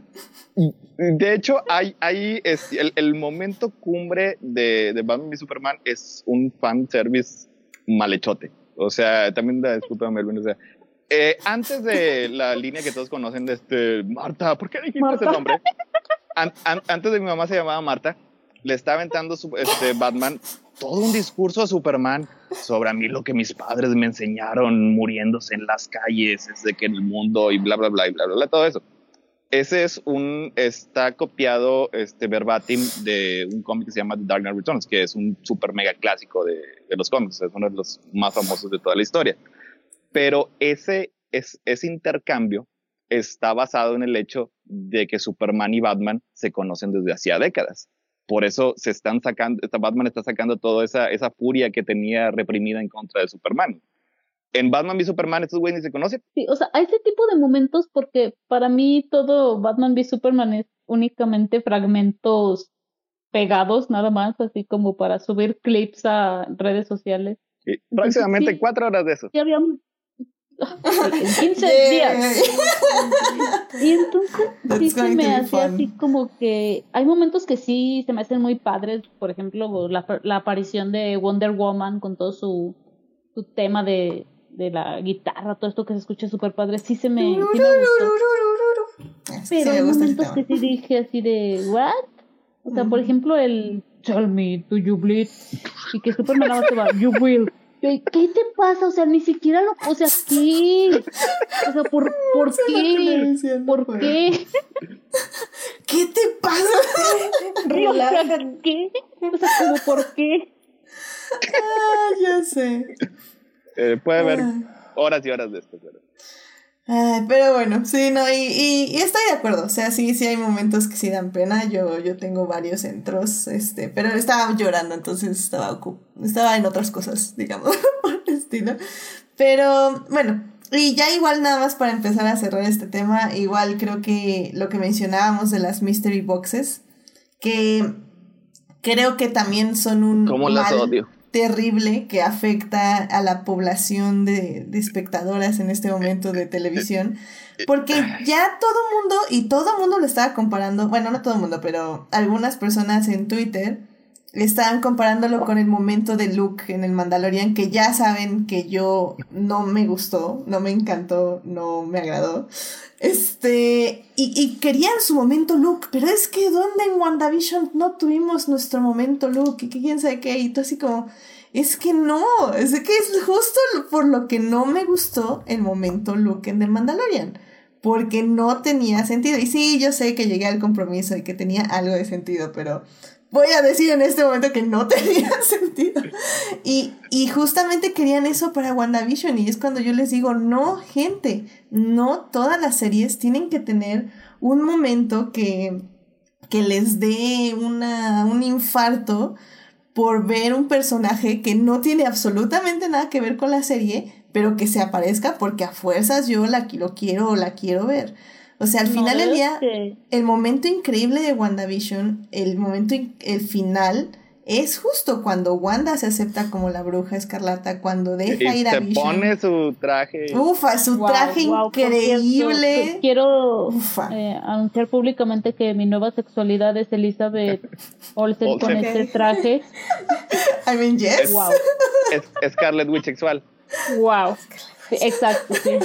De hecho, hay, hay es, el, el, momento cumbre de, de Batman y Superman es un fan service malhechote. O sea, también disculpa, Melvin, o sea, eh, antes de la línea que todos conocen de este, Marta, ¿por qué dijiste Marta. ese nombre? An, an, antes de mi mamá se llamaba Marta le está aventando su, este, Batman todo un discurso a Superman sobre a mí lo que mis padres me enseñaron muriéndose en las calles desde que en el mundo y bla, bla, bla, y bla, bla, bla, todo eso. Ese es un, está copiado este, verbatim de un cómic que se llama The Dark Knight Returns, que es un super mega clásico de, de los cómics, es uno de los más famosos de toda la historia. Pero ese, es, ese intercambio está basado en el hecho de que Superman y Batman se conocen desde hacía décadas por eso se están sacando, Batman está sacando toda esa, esa furia que tenía reprimida en contra de Superman. en Batman v Superman estos güeyes ni se conocen. Sí, o sea, a ese tipo de momentos, porque para mí todo Batman v Superman es únicamente fragmentos pegados, nada más, así como para subir clips a redes sociales. Y próximamente cuatro horas de eso. Ya habíamos en 15 días. Y entonces sí se me hace así como que hay momentos que sí se me hacen muy padres, por ejemplo, la, la aparición de Wonder Woman con todo su, su tema de, de la guitarra, todo esto que se escucha súper padre, sí se me, sí me gustó. Pero hay momentos que sí dije así de, ¿what? O sea, por ejemplo, el Tell me, do you bleed? Y que Superman se va, you will. ¿Qué te pasa? O sea, ni siquiera lo puse así. O sea, ¿por, ¿por qué? ¿Por qué? ¿Qué te pasa? ¿Por ¿Qué? O sea, como ¿por qué? Ah, ya sé. Eh, puede haber ah. horas y horas de esto, pero... pero bueno, sí, no, y, y, estoy de acuerdo. O sea, sí, sí hay momentos que sí dan pena. Yo, yo tengo varios centros, este, pero estaba llorando, entonces estaba, estaba en otras cosas, digamos, por el estilo. Pero bueno, y ya igual nada más para empezar a cerrar este tema, igual creo que lo que mencionábamos de las mystery boxes, que creo que también son un... ¿Cómo las odio? Terrible que afecta a la población de, de, espectadoras en este momento de televisión. Porque ya todo mundo, y todo mundo lo estaba comparando, bueno, no todo mundo, pero algunas personas en Twitter estaban comparándolo con el momento de Luke en el Mandalorian, que ya saben que yo no me gustó, no me encantó, no me agradó. Este, y, y querían su momento Luke, pero es que ¿dónde en WandaVision no tuvimos nuestro momento Luke? Y que quién sabe qué, y tú así como, es que no, es que es justo por lo que no me gustó el momento Luke en The Mandalorian. Porque no tenía sentido. Y sí, yo sé que llegué al compromiso y que tenía algo de sentido, pero voy a decir en este momento que no tenía sentido. Y, y justamente querían eso para WandaVision y es cuando yo les digo, no, gente, no todas las series tienen que tener un momento que, que les dé una, un infarto por ver un personaje que no tiene absolutamente nada que ver con la serie, pero que se aparezca porque a fuerzas yo la, lo quiero o la quiero ver. O sea, al final del día, el momento increíble de WandaVision, el momento, el final, es justo cuando Wanda se acepta como la bruja escarlata, cuando deja ir a se pone su traje. Ufa, su traje increíble. quiero eh, anunciar públicamente que mi nueva sexualidad es Elizabeth Olsen, con este traje. I mean, yes. Wow. Es Scarlet Witch sexual. Wow. exacto, sí.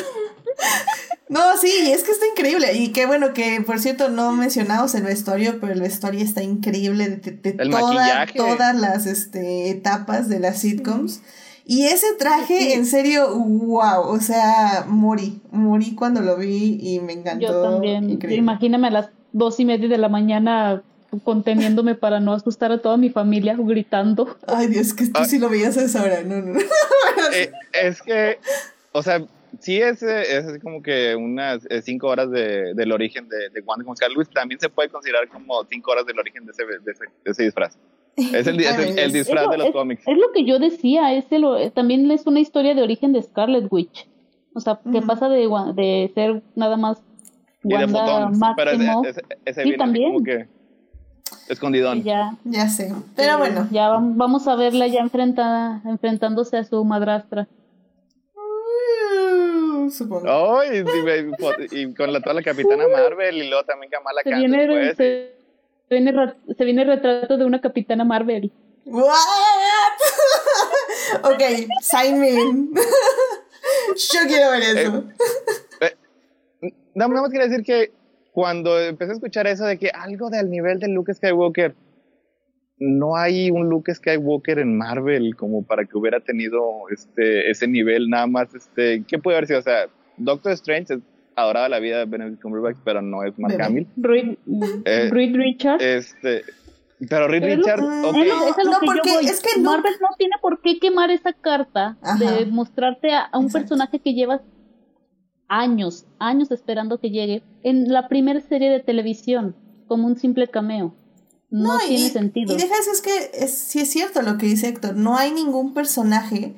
No, sí, es que está increíble. Y qué bueno que, por cierto, no mencionamos el vestuario, pero el vestuario está increíble de, todas las este, etapas de las sitcoms. Y ese traje, en serio, wow, o sea, morí, morí cuando lo vi y me encantó. Yo también, imagíname a las dos y media de la mañana conteniéndome para no asustar a toda mi familia gritando. Ay, Dios, que tú sí lo veías a esa hora, no, no. Eh, es que, o sea, sí es, eh, es como que unas eh, cinco horas de, del origen de, de Wanda con Luis, también se puede considerar como cinco horas del origen de ese, de ese, de ese disfraz. Es el, el, disfraz de los cómics. Es lo que yo decía, es también es una historia de origen de Scarlet Witch. O sea, que pasa de, de ser nada más Wanda máximo. Pero ese, sí, también. como que escondidón. Ya, ya sé. Pero bueno. Ya vamos a verla ya enfrentada, enfrentándose a su madrastra supongo. y, con la, toda la Capitana Marvel y luego también Kamala se viene, se, viene, se viene el retrato de una Capitana Marvel. ¿What? ok, sign me in. Yo quiero ver eso. Eh, eh, nada más quiero decir que cuando empecé a escuchar eso de que algo del nivel de Luke Skywalker, no hay un Luke Skywalker en Marvel como para que hubiera tenido este ese nivel nada más este qué puede haber sido o sea Doctor Strange es adorada la vida de Benedict Cumberbatch pero no es Mark Hamill. Reed, eh, Richards. este pero Reed Richards okay. no, porque es que Marvel no tiene por qué quemar esa carta de mostrarte a, un personaje que llevas años años esperando que llegue en la primera serie de televisión como un simple cameo no, tiene sentido. Y dejas, es que es, sí es cierto lo que dice Héctor, no hay ningún personaje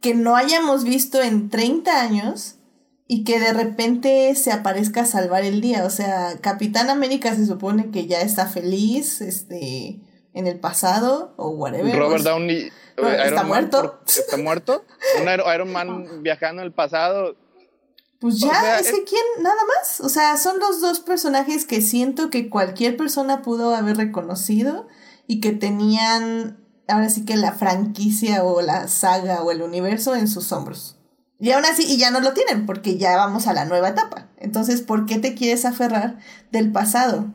que no hayamos visto en 30 años y que de repente se aparezca a salvar el día. O sea, Capitán América se supone que ya está feliz, este, en el pasado o whatever. Robert Downey eh, está muerto. está muerto. Un Iron Man viajando en el pasado. Pues ya, es que quién, nada más. O sea, son los dos personajes que siento que cualquier persona pudo haber reconocido y que tenían ahora sí que la franquicia o la saga o el universo en sus hombros. Y aún así, y ya no lo tienen, porque ya vamos a la nueva etapa. Entonces, ¿por qué te quieres aferrar del pasado?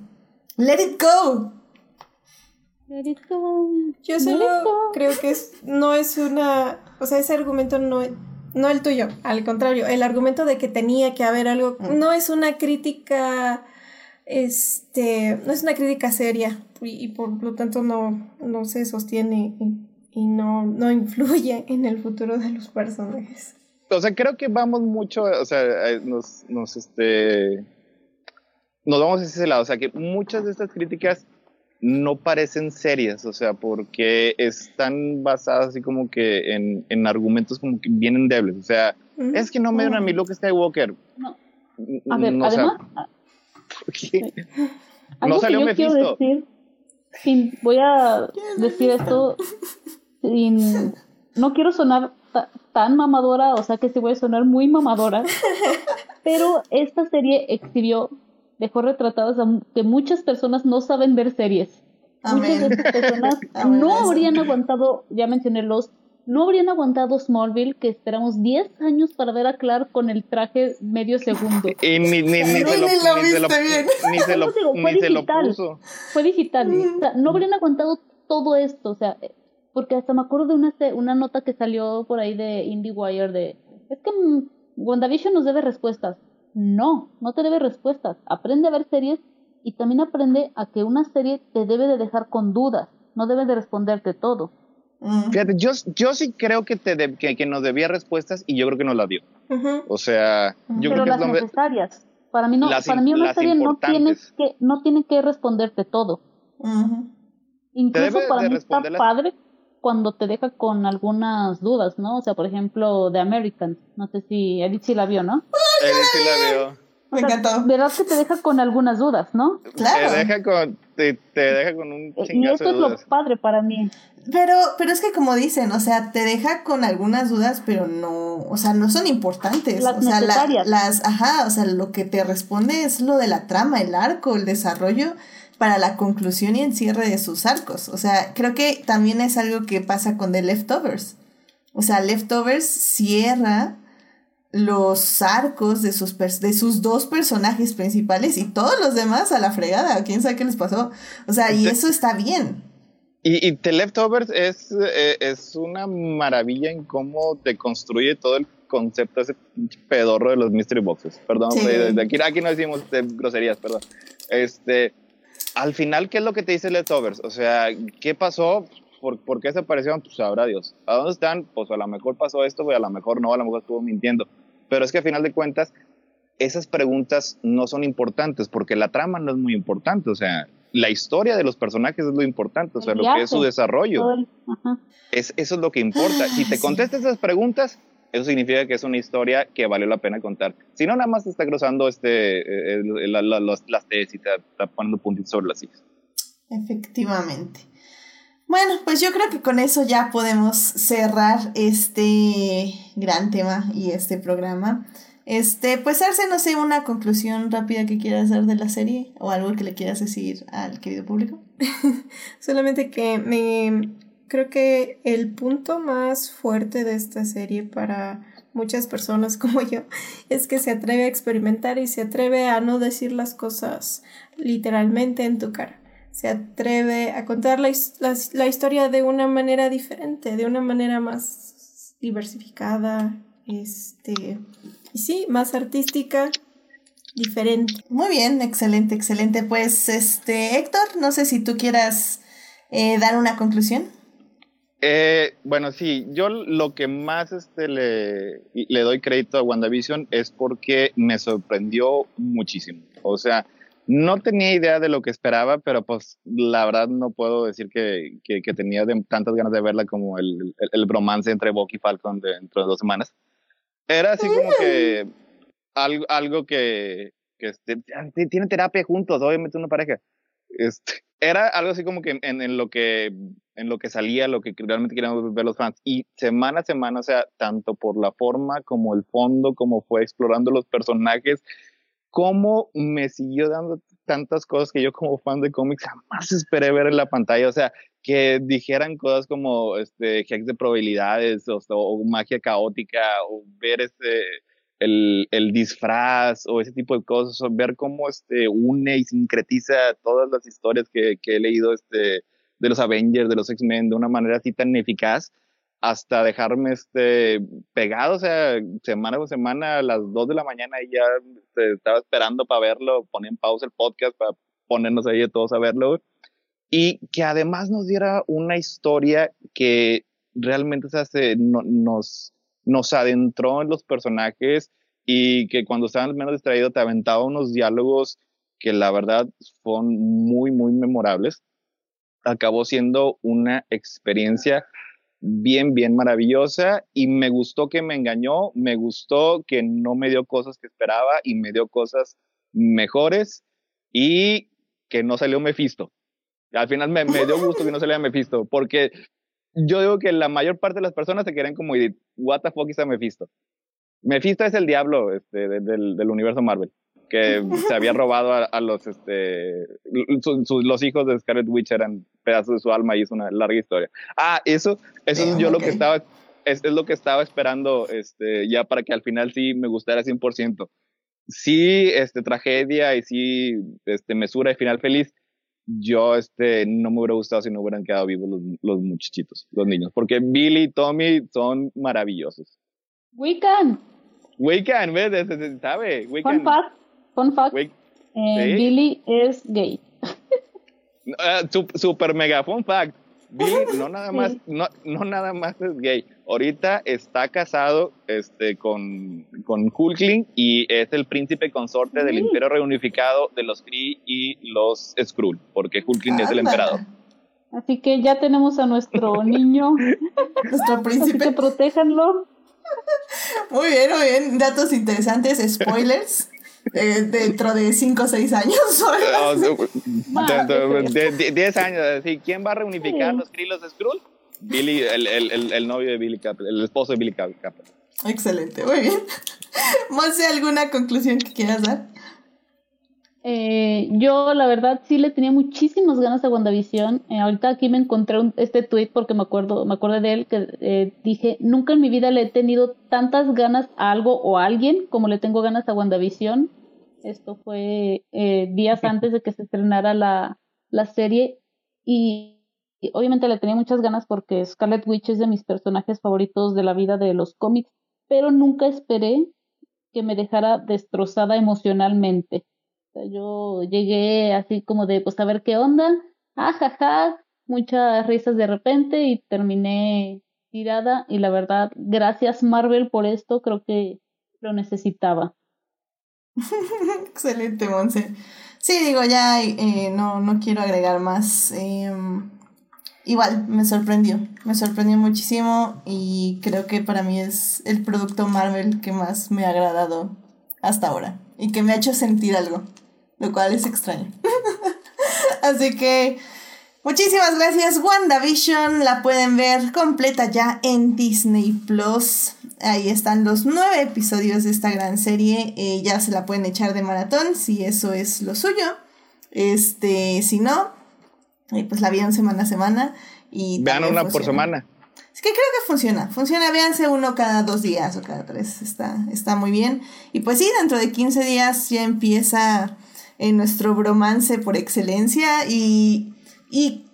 Let it go. Let it go. Yo solo creo que es, no es una, o sea, ese argumento no, no el tuyo, al contrario, el argumento de que tenía que haber algo, mm. no es una crítica, este, no es una crítica seria y, por lo tanto no, no se sostiene y, no, no influye en el futuro de los personajes o sea, creo que vamos mucho, o sea, eh, nos, nos, este, nos vamos a ese lado, o sea, que muchas de estas críticas no parecen serias, o sea, porque están basadas así como que en, en argumentos como que bien endebles, o sea, es que no me dieron a mi Luke Skywalker. No. A ver, además, no salió que yo Mephisto. Decir, voy a decir esto sin, no quiero sonar tan mamadora, o sea que se voy a sonar muy mamadora, pero esta serie exhibió, dejó retratadas a que muchas personas no saben ver series. Muchas de estas personas no habrían aguantado, ya mencioné los, no habrían aguantado Smallville, que esperamos 10 años para ver a Clark con el traje medio segundo. Y ni, ni, ni, se lo, ni se lo, ni se lo, fue digital, Fue digital. O sea, no habrían aguantado todo esto. O sea, porque hasta me acuerdo de una, una nota que salió por ahí de IndieWire de, es que mm, WandaVision nos debe respuestas. No, no te debe respuestas. Aprende a ver series y también aprende a que una serie te debe de dejar con dudas, no debe de responderte todo. Mm. Fíjate, yo, yo sí creo que, te que, que, nos debía respuestas y yo creo que nos la dio. O sea, yo Pero creo que las necesarias. Para mí, no, para mí una serie no tiene, que, no tiene que responderte todo. Incluso para mí está padre cuando te deja con algunas dudas, ¿no? O sea, por ejemplo, de Americans. No sé si Edith sí la vio, ¿no? Edith sí la vio. Me encantó. Verdad que te deja con algunas dudas, ¿no? Claro. Te deja con, te, deja con un chingazo Y eso es lo padre para mí. Pero, pero es que como dicen, o sea, te deja con algunas dudas, pero no, o sea, no son importantes. Las o sea, las, ajá, o sea, lo que te responde es lo de la trama, el arco, el desarrollo para la conclusión y encierre de sus arcos. O sea, creo que también es algo que pasa con The Leftovers. O sea, Leftovers cierra los arcos de sus, de sus dos personajes principales y todos los demás a la fregada. ¿Quién sabe qué les pasó? O sea, y eso está bien. Y, The Leftovers es, eh, es una maravilla en cómo te construye todo el concepto, ese pedorro de los mystery boxes. Perdón, de, aquí, aquí no decimos groserías, perdón. Este, al final, ¿qué es lo que te dice Leftovers? O sea, ¿qué pasó? ¿Por, ¿Por, qué se aparecieron? Pues sabrá Dios. ¿A dónde están? Pues a lo mejor pasó esto, pues a lo mejor no, a lo mejor estuvo mintiendo. Pero es que a final de cuentas, esas preguntas no son importantes porque la trama no es muy importante. O sea, la historia de los personajes es lo importante, o sea, lo que es su desarrollo. Es, eso es lo que importa. Si te contestas esas preguntas, eso significa que es una historia que valió la pena contar. Si no, nada más te está cruzando este, eh, las tesis y te está poniendo puntitos sobre las sillas. Efectivamente. Bueno, pues yo creo que con eso ya podemos cerrar este gran tema y este programa. Este, pues Arce, no sé, una conclusión rápida que quieras dar de la serie o algo que le quieras decir al querido público. Solamente que me creo que el punto más fuerte de esta serie para muchas personas como yo es que se atreve a experimentar y se atreve a no decir las cosas literalmente en tu cara. Se atreve a contar la, la, historia de una manera diferente, de una manera más diversificada, este, y sí, más artística, diferente. Muy bien, excelente, excelente. Pues, este, Héctor, no sé si tú quieras eh, dar una conclusión. Eh, bueno, sí, yo lo que más este, le, le doy crédito a WandaVision es porque me sorprendió muchísimo. O sea, no tenía idea de lo que esperaba, pero pues la verdad no puedo decir que, que, tenía tantas ganas de verla como el, el, bromance entre Bucky y Falcon dentro de dos semanas. Era así como que algo, algo que, que este, tiene terapia juntos, obviamente una pareja. Este, era algo así como que en, en, lo que en lo que salía, lo que realmente queríamos ver los fans. Y semana a semana, o sea, tanto por la forma como el fondo, como fue explorando los personajes, cómo me siguió dando tantas cosas que yo como fan de cómics jamás esperé ver en la pantalla. O sea, que dijeran cosas como este, hacks de probabilidades o, magia caótica o ver este, el, disfraz o ese tipo de cosas, o ver cómo este, une y sincretiza todas las historias que, que he leído este, de los Avengers, de los X-Men, de una manera así tan eficaz hasta dejarme este, pegado, o sea, semana con semana a las 2 de la mañana y ya este, estaba esperando para verlo, ponía en pausa el podcast para ponernos ahí todos a verlo. Y que además nos diera una historia que realmente se nos, nos adentró en los personajes y que cuando estaban menos distraídos te aventaba unos diálogos que la verdad fueron muy, muy memorables. Acabó siendo una experiencia bien, bien maravillosa y me gustó que me engañó, me gustó que no me dio cosas que esperaba y me dio cosas mejores y que no salió Mephisto. Al final me, me dio gusto que no saliera Mephisto, porque yo digo que la mayor parte de las personas se quieren como what the fuck is a Mephisto? Mephisto es el diablo este, del, del universo Marvel que se había robado a, los, este, los hijos de Scarlet Witch eran pedazos de su alma y es una larga historia. Ah, eso, eso es yo lo que estaba, es, es, lo que estaba esperando, este, ya para que al final sí me gustara 100%. Sí, este, tragedia y sí, este, mesura y final feliz. Yo, este, no me hubiera gustado si no hubieran quedado vivos los, los muchachitos, los niños, porque Billy y Tommy son maravillosos. Wiccan. Wiccan, ¿ves? ¿Sabe? Wiccan. Fun fact, eh, Billy es gay. Uh, super mega fun fact. Billy no nada más, no, no, nada más es gay. Ahorita está casado este, con, con Hulkling y es el príncipe consorte del Imperio Reunificado de los Kree y los Skrull, porque Hulkling es el emperador. Así que ya tenemos a nuestro niño. nuestro príncipe. Así que protéjanlo. Muy bien, muy bien. Datos interesantes, spoilers. Eh, dentro de 5 o 6 años. 10 años. ¿Quién va a reunificar los Krillos de Skrull? Billy, el, el, el, novio de Billy Capper, el esposo de Billy Capper. Excelente, muy bien. Monse, ¿alguna conclusión que quieras dar? Eh, yo, la verdad, sí le tenía muchísimas ganas a WandaVision. Eh, ahorita aquí me encontré este tweet porque me acuerdo, me acuerdo de él que eh, dije, nunca en mi vida le he tenido tantas ganas a algo o a alguien como le tengo ganas a WandaVision. Esto fue eh, días antes de que se estrenara la, la serie y, obviamente le tenía muchas ganas porque Scarlet Witch es de mis personajes favoritos de la vida de los cómics, pero nunca esperé que me dejara destrozada emocionalmente. Sea, yo llegué así como de, pues a ver qué onda, ajaja, muchas risas de repente y terminé tirada y la verdad, gracias Marvel por esto, creo que lo necesitaba. Excelente, Monse. Sí, digo, ya eh, no, no quiero agregar más. Em, igual, me sorprendió. Me sorprendió muchísimo y creo que para mí es el producto Marvel que más me ha agradado hasta ahora y que me ha hecho sentir algo, lo cual es extraño. Así que Muchísimas gracias, WandaVision. La pueden ver completa ya en Disney Plus. Ahí están los nueve episodios de esta gran serie. Eh, ya se la pueden echar de maratón si eso es lo suyo. Este, si no, eh, pues la vean semana a semana. Y Vean una por semana. Es que creo que funciona. Funciona, véanse uno cada dos días o cada tres. Está, está muy bien. Y pues sí, dentro de 15 días ya empieza en nuestro bromance por excelencia. Y y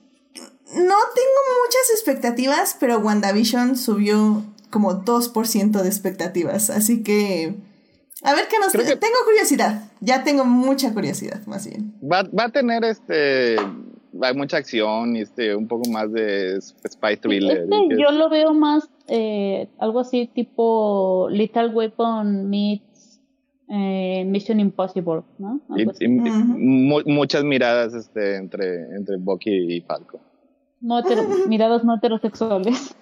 no tengo muchas expectativas, pero WandaVision subió como 2% de expectativas. Así que. A ver qué nos. Tengo curiosidad. Ya tengo mucha curiosidad, más bien. Va, va a tener este. Hay mucha acción y este, un poco más de spy thriller. Este, yo lo veo más eh, algo así tipo Little Weapon meets eh, Mission Impossible, ¿no? Y, y- y mu- muchas miradas este, entre, entre Bucky y Falco. No hetero- miradas no heterosexuales.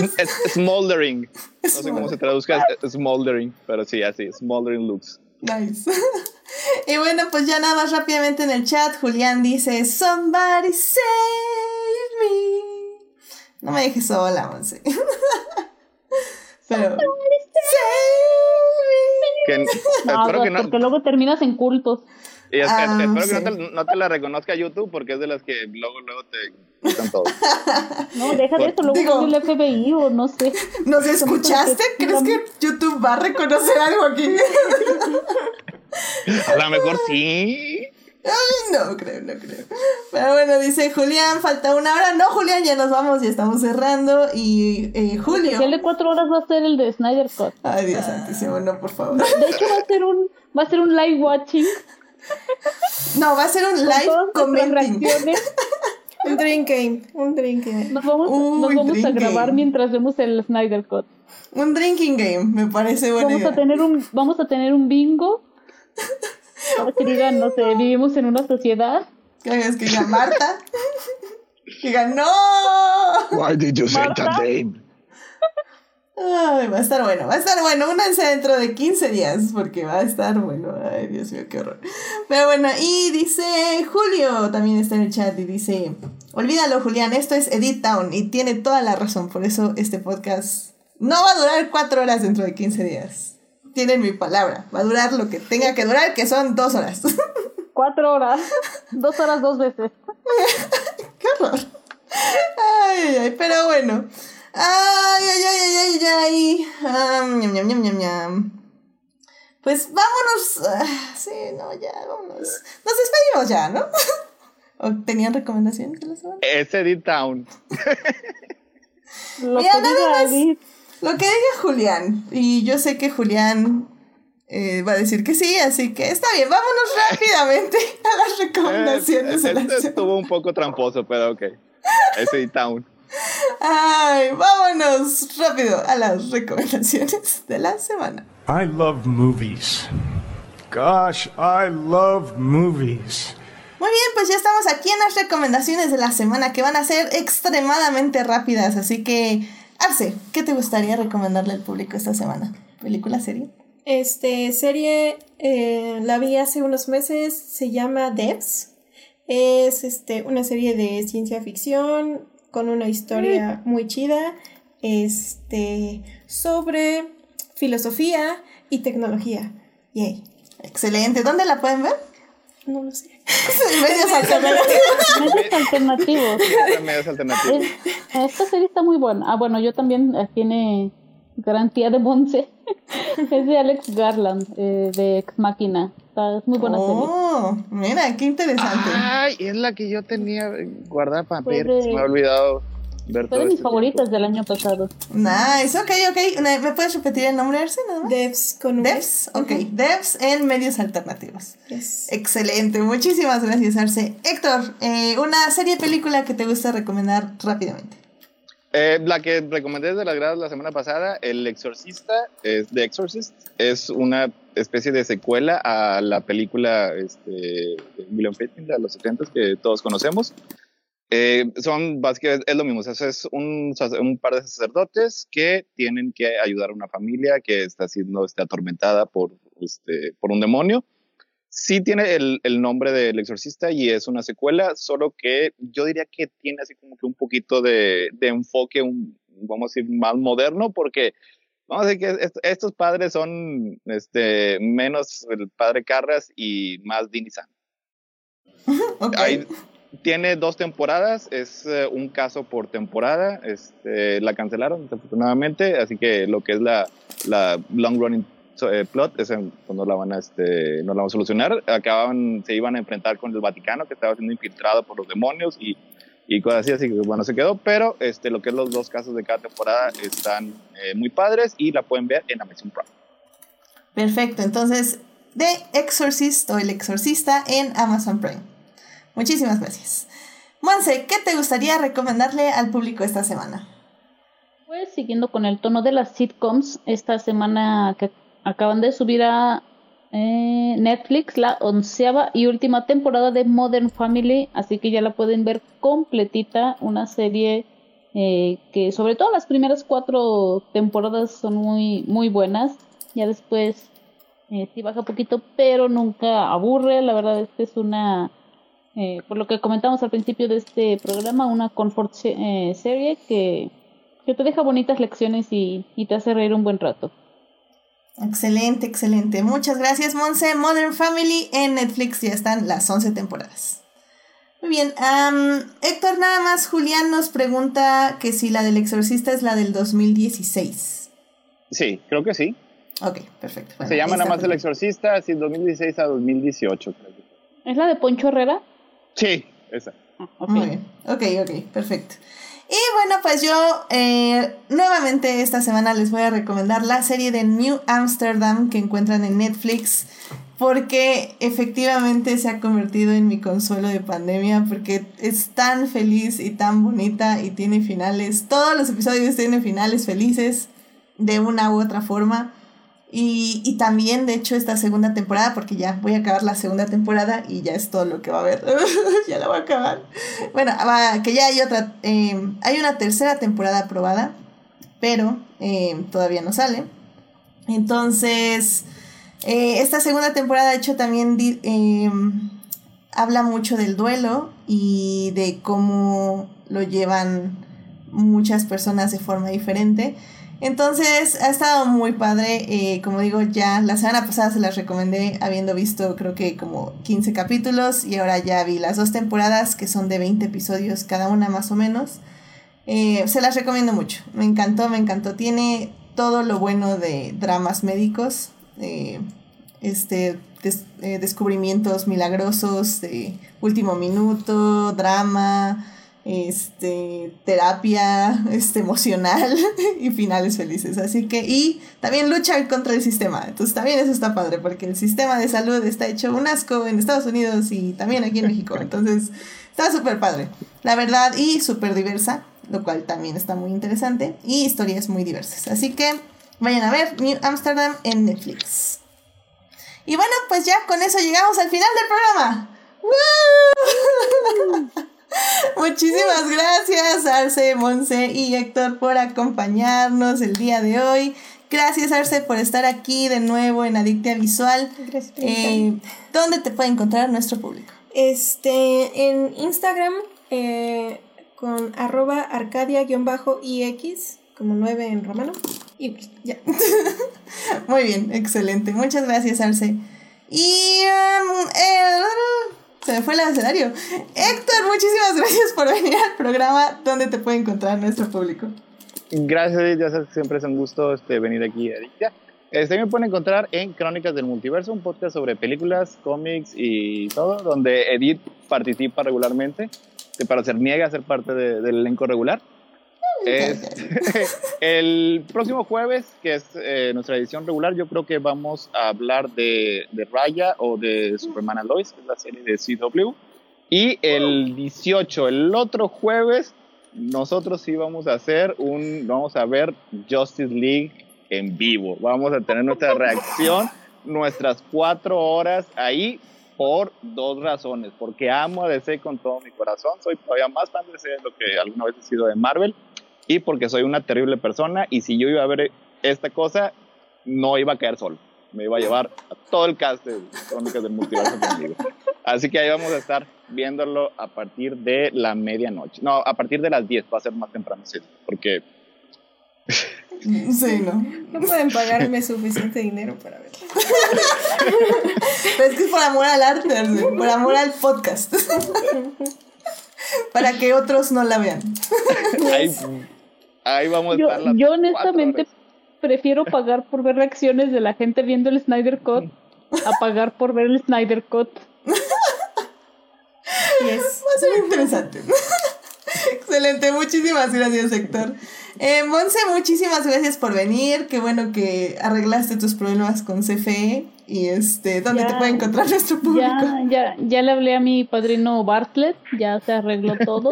Es, es- smoldering. No sé cómo se traduzca smoldering, pero sí, así, smoldering looks. Nice. y bueno, pues ya nada más rápidamente en el chat, Julián dice, Somebody save me. No me dejes sola, Monse. Pero... Que, No, espero que no, porque luego terminas en cultos. y es- Ah, espero que sí. no te, no te la reconozca YouTube porque es de las que luego, luego te quitan todo. No, deja de eso, luego Digo- el FBI o no sé. ¿Nos escuchaste? ¿Crees que YouTube va a reconocer algo aquí? A lo mejor sí. Ay, no creo, no creo. Pero bueno, dice Julián, falta una hora. No, Julián, ya nos vamos, ya estamos cerrando. Y eh, Julio. El de cuatro horas va a ser el de Snyder Cut. Ay, Dios santísimo, no, por favor. De hecho va a ser un, va a ser un live watching. No, va a ser un con live commenting. reacciones. Un drink game, un drink game. Nos vamos, Uy, nos vamos a grabar game. mientras vemos el Snyder Cut. Un drinking game, me parece buena Vamos a tener un, vamos a tener un bingo. Para que digan, no sé, vivimos en una sociedad. Que hagas que diga Marta. Que diga no. Why did you say that name? Ay, va a estar bueno, va a estar bueno. Únanse dentro de 15 días porque va a estar bueno. Ay, Dios mío, qué horror. Pero bueno, y dice Julio, también está en el chat y dice, olvídalo Julián, esto es Edit Town y tiene toda la razón. Por eso este podcast no va a durar 4 horas dentro de 15 días. Tienen mi palabra, va a durar lo que tenga que durar, que son 2 horas. Cuatro horas. Dos horas dos veces. ¡Qué horror! Ay, ay, ay, pero bueno. Ay, ay, ay, ay, ay, ay. Am, ñam, ñam, ñam, ñam, ñam. Pues vámonos. ah, sí, no, ya, vámonos. Nos despedimos ya, ¿no? ¿O tenían recomendaciones de la semana? Es Edit Town. Lo que nada más. Edith. Lo que diga Julián. Y yo sé que Julián eh, va a decir que sí, así que está bien. Vámonos rápidamente a las recomendaciones de la Este semana. estuvo un poco tramposo, pero ok. Es Edit Town. Ay, vámonos rápido a las recomendaciones de la semana. I love movies. Gosh, I love movies. Muy bien, pues ya estamos aquí en las recomendaciones de la semana que van a ser extremadamente rápidas, así que Arce, ¿qué te gustaría recomendarle al público esta semana? ¿Película, serie? Este, serie, eh, la vi hace unos meses, se llama Devs. Es este, una serie de ciencia ficción con una historia muy chida este, sobre filosofía y tecnología. Yay. Excelente, ¿dónde la pueden ver? No lo sé. Medios alternativos. Medios alternativos. Medios alternativos. Es- esta serie está muy buena. Ah, bueno, yo también eh, tiene garantía de Monse. es de Alex Garland, eh, de Ex Máquina. Está, es muy buena serie. Oh, mira, qué interesante. Ay, es la que yo tenía guardada para ver. De- Se me ha olvidado ver Fue de mis este favoritas del año pasado. Nice, ok, ok. ¿Me puedes repetir el nombre, Arce, nada más? Devs con un Devs, ok. Devs en medios alternativos. Yes. Excelente, muchísimas gracias, Arce. Héctor, eh, una serie película que te gusta recomendar rápidamente. Eh, la que recomendé desde las gradas la semana pasada, El Exorcista, es The Exorcist, es una especie de secuela a la película este, de William Friedkin de los 70 que todos conocemos. Eh, son básicamente, es lo mismo, o sea, es un, un par de sacerdotes que tienen que ayudar a una familia que está siendo este, atormentada por, este, por un demonio. Sí tiene el, el nombre del exorcista y es una secuela, solo que yo diría que tiene así como que un poquito de, de enfoque, un, vamos a decir, más moderno, porque vamos a decir que est- estos padres son este, menos el padre Carras y más Dini San. Ok. Hay- tiene dos temporadas, es eh, un caso por temporada, este, la cancelaron desafortunadamente, así que lo que es la, la long running eh, plot, esa pues no la van a, este, no la van a solucionar, acababan, se iban a enfrentar con el Vaticano que estaba siendo infiltrado por los demonios y, y cosas así, así que bueno, se quedó, pero este, lo que es los dos casos de cada temporada están eh, muy padres y la pueden ver en Amazon Prime. Perfecto, entonces, The Exorcist o El Exorcista en Amazon Prime. Muchísimas gracias. Monse, ¿qué te gustaría recomendarle al público esta semana? Pues siguiendo con el tono de las sitcoms, esta semana que acaban de subir a eh, Netflix la onceava y última temporada de Modern Family, así que ya la pueden ver completita, una serie eh, que sobre todo las primeras cuatro temporadas son muy, muy buenas, ya después eh, sí baja poquito, pero nunca aburre, la verdad es que es una, eh, por lo que comentamos al principio de este programa, una comfort serie que, que te deja bonitas lecciones y, y te hace reír un buen rato. Excelente, excelente. Muchas gracias, Monse. Modern Family en Netflix ya están las 11 temporadas. Muy bien. Héctor, nada más, Julián nos pregunta que si la del exorcista es la del 2016. Sí, creo que sí. Ok, perfecto. Se llama nada más El Exorcista, así 2016 a 2018. Creo. ¿Es la de Poncho Herrera? Sí, esa. Ah, Muy bien. Ok, ok, perfecto. Y bueno, pues yo eh, nuevamente esta semana les voy a recomendar la serie de New Amsterdam que encuentran en Netflix porque efectivamente se ha convertido en mi consuelo de pandemia porque es tan feliz y tan bonita y tiene finales, todos los episodios tienen finales felices de una u otra forma. Y, y, también, de hecho, esta segunda temporada, porque ya voy a acabar la segunda temporada y ya es todo lo que va a haber. ya la voy a acabar. Bueno, que ya hay otra, eh, hay una tercera temporada aprobada, pero eh, todavía no sale. Entonces, eh, esta segunda temporada, de hecho, también habla mucho del duelo y de cómo lo llevan muchas personas de forma diferente. Entonces ha estado muy padre, eh, como digo ya la semana pasada se las recomendé habiendo visto creo que como 15 capítulos y ahora ya vi las dos temporadas que son de 20 episodios cada una más o menos. Eh, se las recomiendo mucho, me encantó, me encantó, tiene todo lo bueno de dramas médicos, eh, este, descubrimientos milagrosos último minuto, drama este, terapia este, emocional y finales felices. Así que, y también lucha contra el sistema. Entonces también eso está padre, porque el sistema de salud está hecho un asco en Estados Unidos y también aquí en México. Entonces, está súper padre, la verdad, y súper diversa, lo cual también está muy interesante, y historias muy diversas. Así que vayan a ver New Amsterdam en Netflix. Y bueno, pues ya con eso llegamos al final del programa. Muchísimas gracias, Arce, Monse y Héctor, por acompañarnos el día de hoy. Gracias, Arce, por estar aquí de nuevo en Adictia Visual. Gracias. Eh, ¿Dónde te puede encontrar nuestro público? Este, en Instagram, eh, con arroba arcadia-ix, como 9 en romano. Y pues, ya. Muy bien, excelente. Muchas gracias, Arce. Y um, se me fue el escenario. Héctor, muchísimas gracias por venir al programa. ¿Dónde te puede encontrar nuestro público? Gracias, ya sabes que siempre es un gusto este, venir aquí a Adictia. Este me pueden encontrar en Crónicas del Multiverso, un podcast sobre películas, cómics y todo, donde Edith participa regularmente para ser niega a ser parte del elenco regular. Es, el próximo jueves, que es eh, nuestra edición regular, yo creo que vamos a hablar de, de Raya o de Superman Lois, que es la serie de CW. Y el 18, el otro jueves, nosotros sí vamos a hacer un, vamos a ver Justice League en vivo. Vamos a tener nuestra reacción, nuestras cuatro horas ahí por dos razones. Porque amo a DC con todo mi corazón. Soy todavía más fan de DC de lo que alguna vez he sido de Marvel y porque soy una terrible persona y si yo iba a ver esta cosa, no iba a caer solo. Me iba a llevar a todo el cast de Crónicas del Multiverso conmigo. Así que ahí vamos a estar viéndolo a partir de la medianoche. No, a partir de las 10, va a ser más temprano, sí, porque... Sí, ¿no? No pueden pagarme suficiente dinero para verlo. Pero es que es por amor al arte, por amor al podcast. para que otros no la vean. Ahí vamos yo, a estar las Yo honestamente prefiero pagar por ver reacciones de la gente viendo el Snyder Cut a pagar por ver el Snyder Cut. Yes. Va a ser interesante. Excelente, muchísimas gracias, Héctor. Eh, Monse, muchísimas gracias por venir. Qué bueno que arreglaste tus problemas con CFE. Y este, ¿dónde te puede encontrar nuestro público? Ya, ya, ya le hablé a mi padrino Bartlett, ya se arregló todo.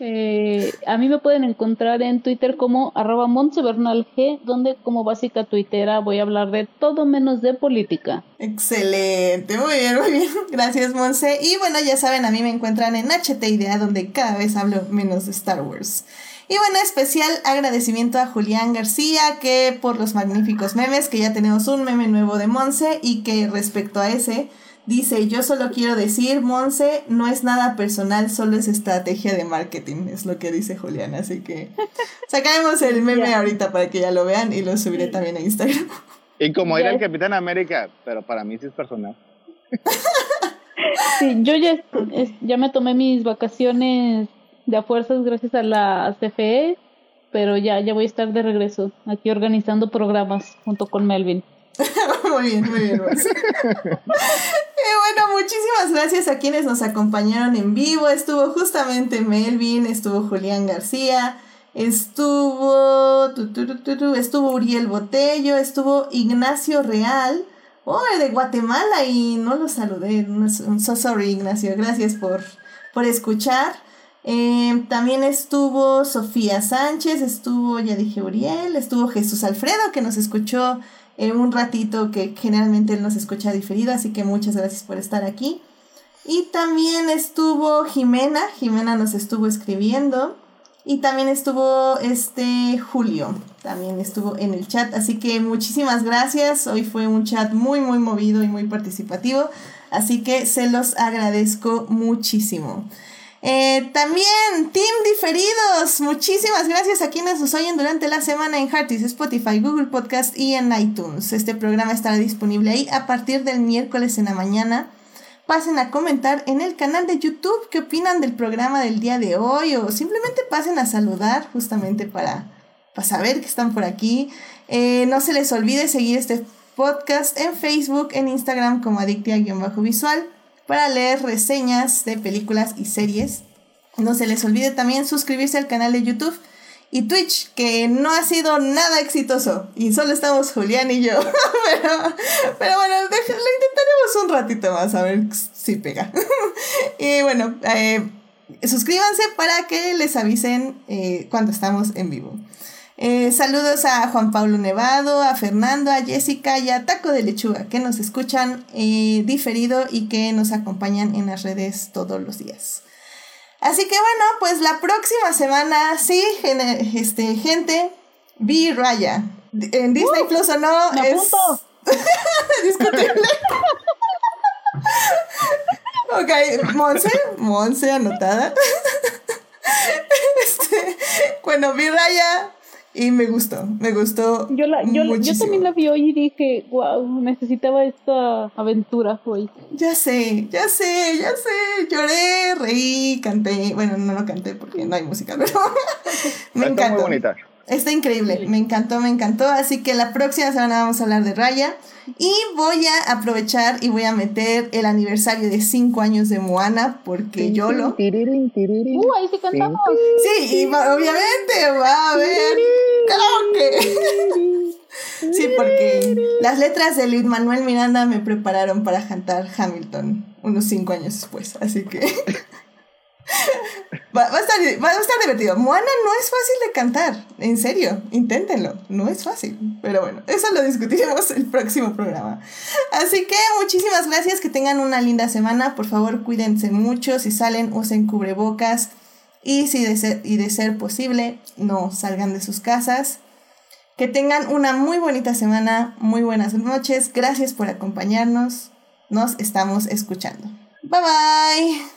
Eh, a mí me pueden encontrar en Twitter como arroba G, donde como básica tuitera voy a hablar de todo menos de política. Excelente, muy bien, muy bien. Gracias, Monse. Y bueno, ya saben, a mí me encuentran en HT Idea, donde cada vez hablo menos de Star Wars. Y bueno, especial agradecimiento a Julián García, que por los magníficos memes, que ya tenemos un meme nuevo de Monse y que respecto a ese, dice, yo solo quiero decir, Monse, no es nada personal, solo es estrategia de marketing, es lo que dice Julián, así que sacaremos el meme ahorita para que ya lo vean y lo subiré también a Instagram. Y como era el Capitán América, pero para mí sí es personal. sí, yo ya, ya me tomé mis vacaciones de a fuerzas gracias a la CFE, pero ya, ya voy a estar de regreso aquí organizando programas junto con Melvin. muy bien, muy bien. Bueno, muchísimas gracias a quienes nos acompañaron en vivo. Estuvo justamente Melvin, estuvo Julián García, estuvo, estuvo Uriel Botello, estuvo Ignacio Real. Oh, de Guatemala y no lo saludé. So sorry, Ignacio. Gracias por, por escuchar. Eh, también estuvo Sofía Sánchez, estuvo, ya dije, Uriel, estuvo Jesús Alfredo, que nos escuchó en un ratito, que generalmente él nos escucha diferido, así que muchas gracias por estar aquí. Y también estuvo Jimena, Jimena nos estuvo escribiendo. Y también estuvo este Julio, también estuvo en el chat. Así que muchísimas gracias. Hoy fue un chat muy, muy movido y muy participativo. Así que se los agradezco muchísimo. Eh, también, Team Diferidos, muchísimas gracias a quienes nos oyen durante la semana en Heartis, Spotify, Google Podcast y en iTunes. Este programa estará disponible ahí a partir del miércoles en la mañana. Pasen a comentar en el canal de YouTube qué opinan del programa del día de hoy o simplemente pasen a saludar justamente para, para saber que están por aquí. Eh, no se les olvide seguir este podcast en Facebook, en Instagram como adictia-visual para leer reseñas de películas y series. No se les olvide también suscribirse al canal de YouTube y Twitch, que no ha sido nada exitoso. Y solo estamos Julián y yo. pero, bueno, lo intentaremos un ratito más a ver si pega. y bueno, eh, suscríbanse para que les avisen eh, cuando estamos en vivo. Eh, saludos a Juan Pablo Nevado, a Fernando, a Jessica y a Taco de Lechuga, que nos escuchan eh, diferido y que nos acompañan en las redes todos los días. Así que bueno, pues la próxima semana, sí, este, gente, vi Raya. En Disney uh, Plus o no, es discutible. ok, Monse, Monse anotada. este, bueno, vi Raya, y me gustó, me gustó. Yo, la, yo, yo, también la vi hoy y dije, wow, necesitaba esta aventura hoy. Ya sé, ya sé, ya sé. Lloré, reí, canté. Bueno, no, no canté porque no hay música, pero me encantó. Está muy bonita. Está increíble, me encantó, me encantó. Así que la próxima semana vamos a hablar de Raya. Y voy a aprovechar y voy a meter el aniversario de 5 años de Moana, porque yo lo. Uh, ahí sí cantamos. Sí, y obviamente va a haber. ¡Claro que! Sí, porque las letras de Luis Manuel Miranda me prepararon para cantar Hamilton unos 5 años después, así que. Va, a estar, va, a estar, divertido. Moana no es fácil de cantar. En serio, inténtenlo. No es fácil. Pero bueno, eso lo discutiremos el próximo programa. Así que muchísimas gracias. Que tengan una linda semana. Por favor, cuídense mucho. Si salen, usen cubrebocas. Y si de ser, y de ser posible, no salgan de sus casas. Que tengan una muy bonita semana. Muy buenas noches. Gracias por acompañarnos. Nos estamos escuchando. Bye bye.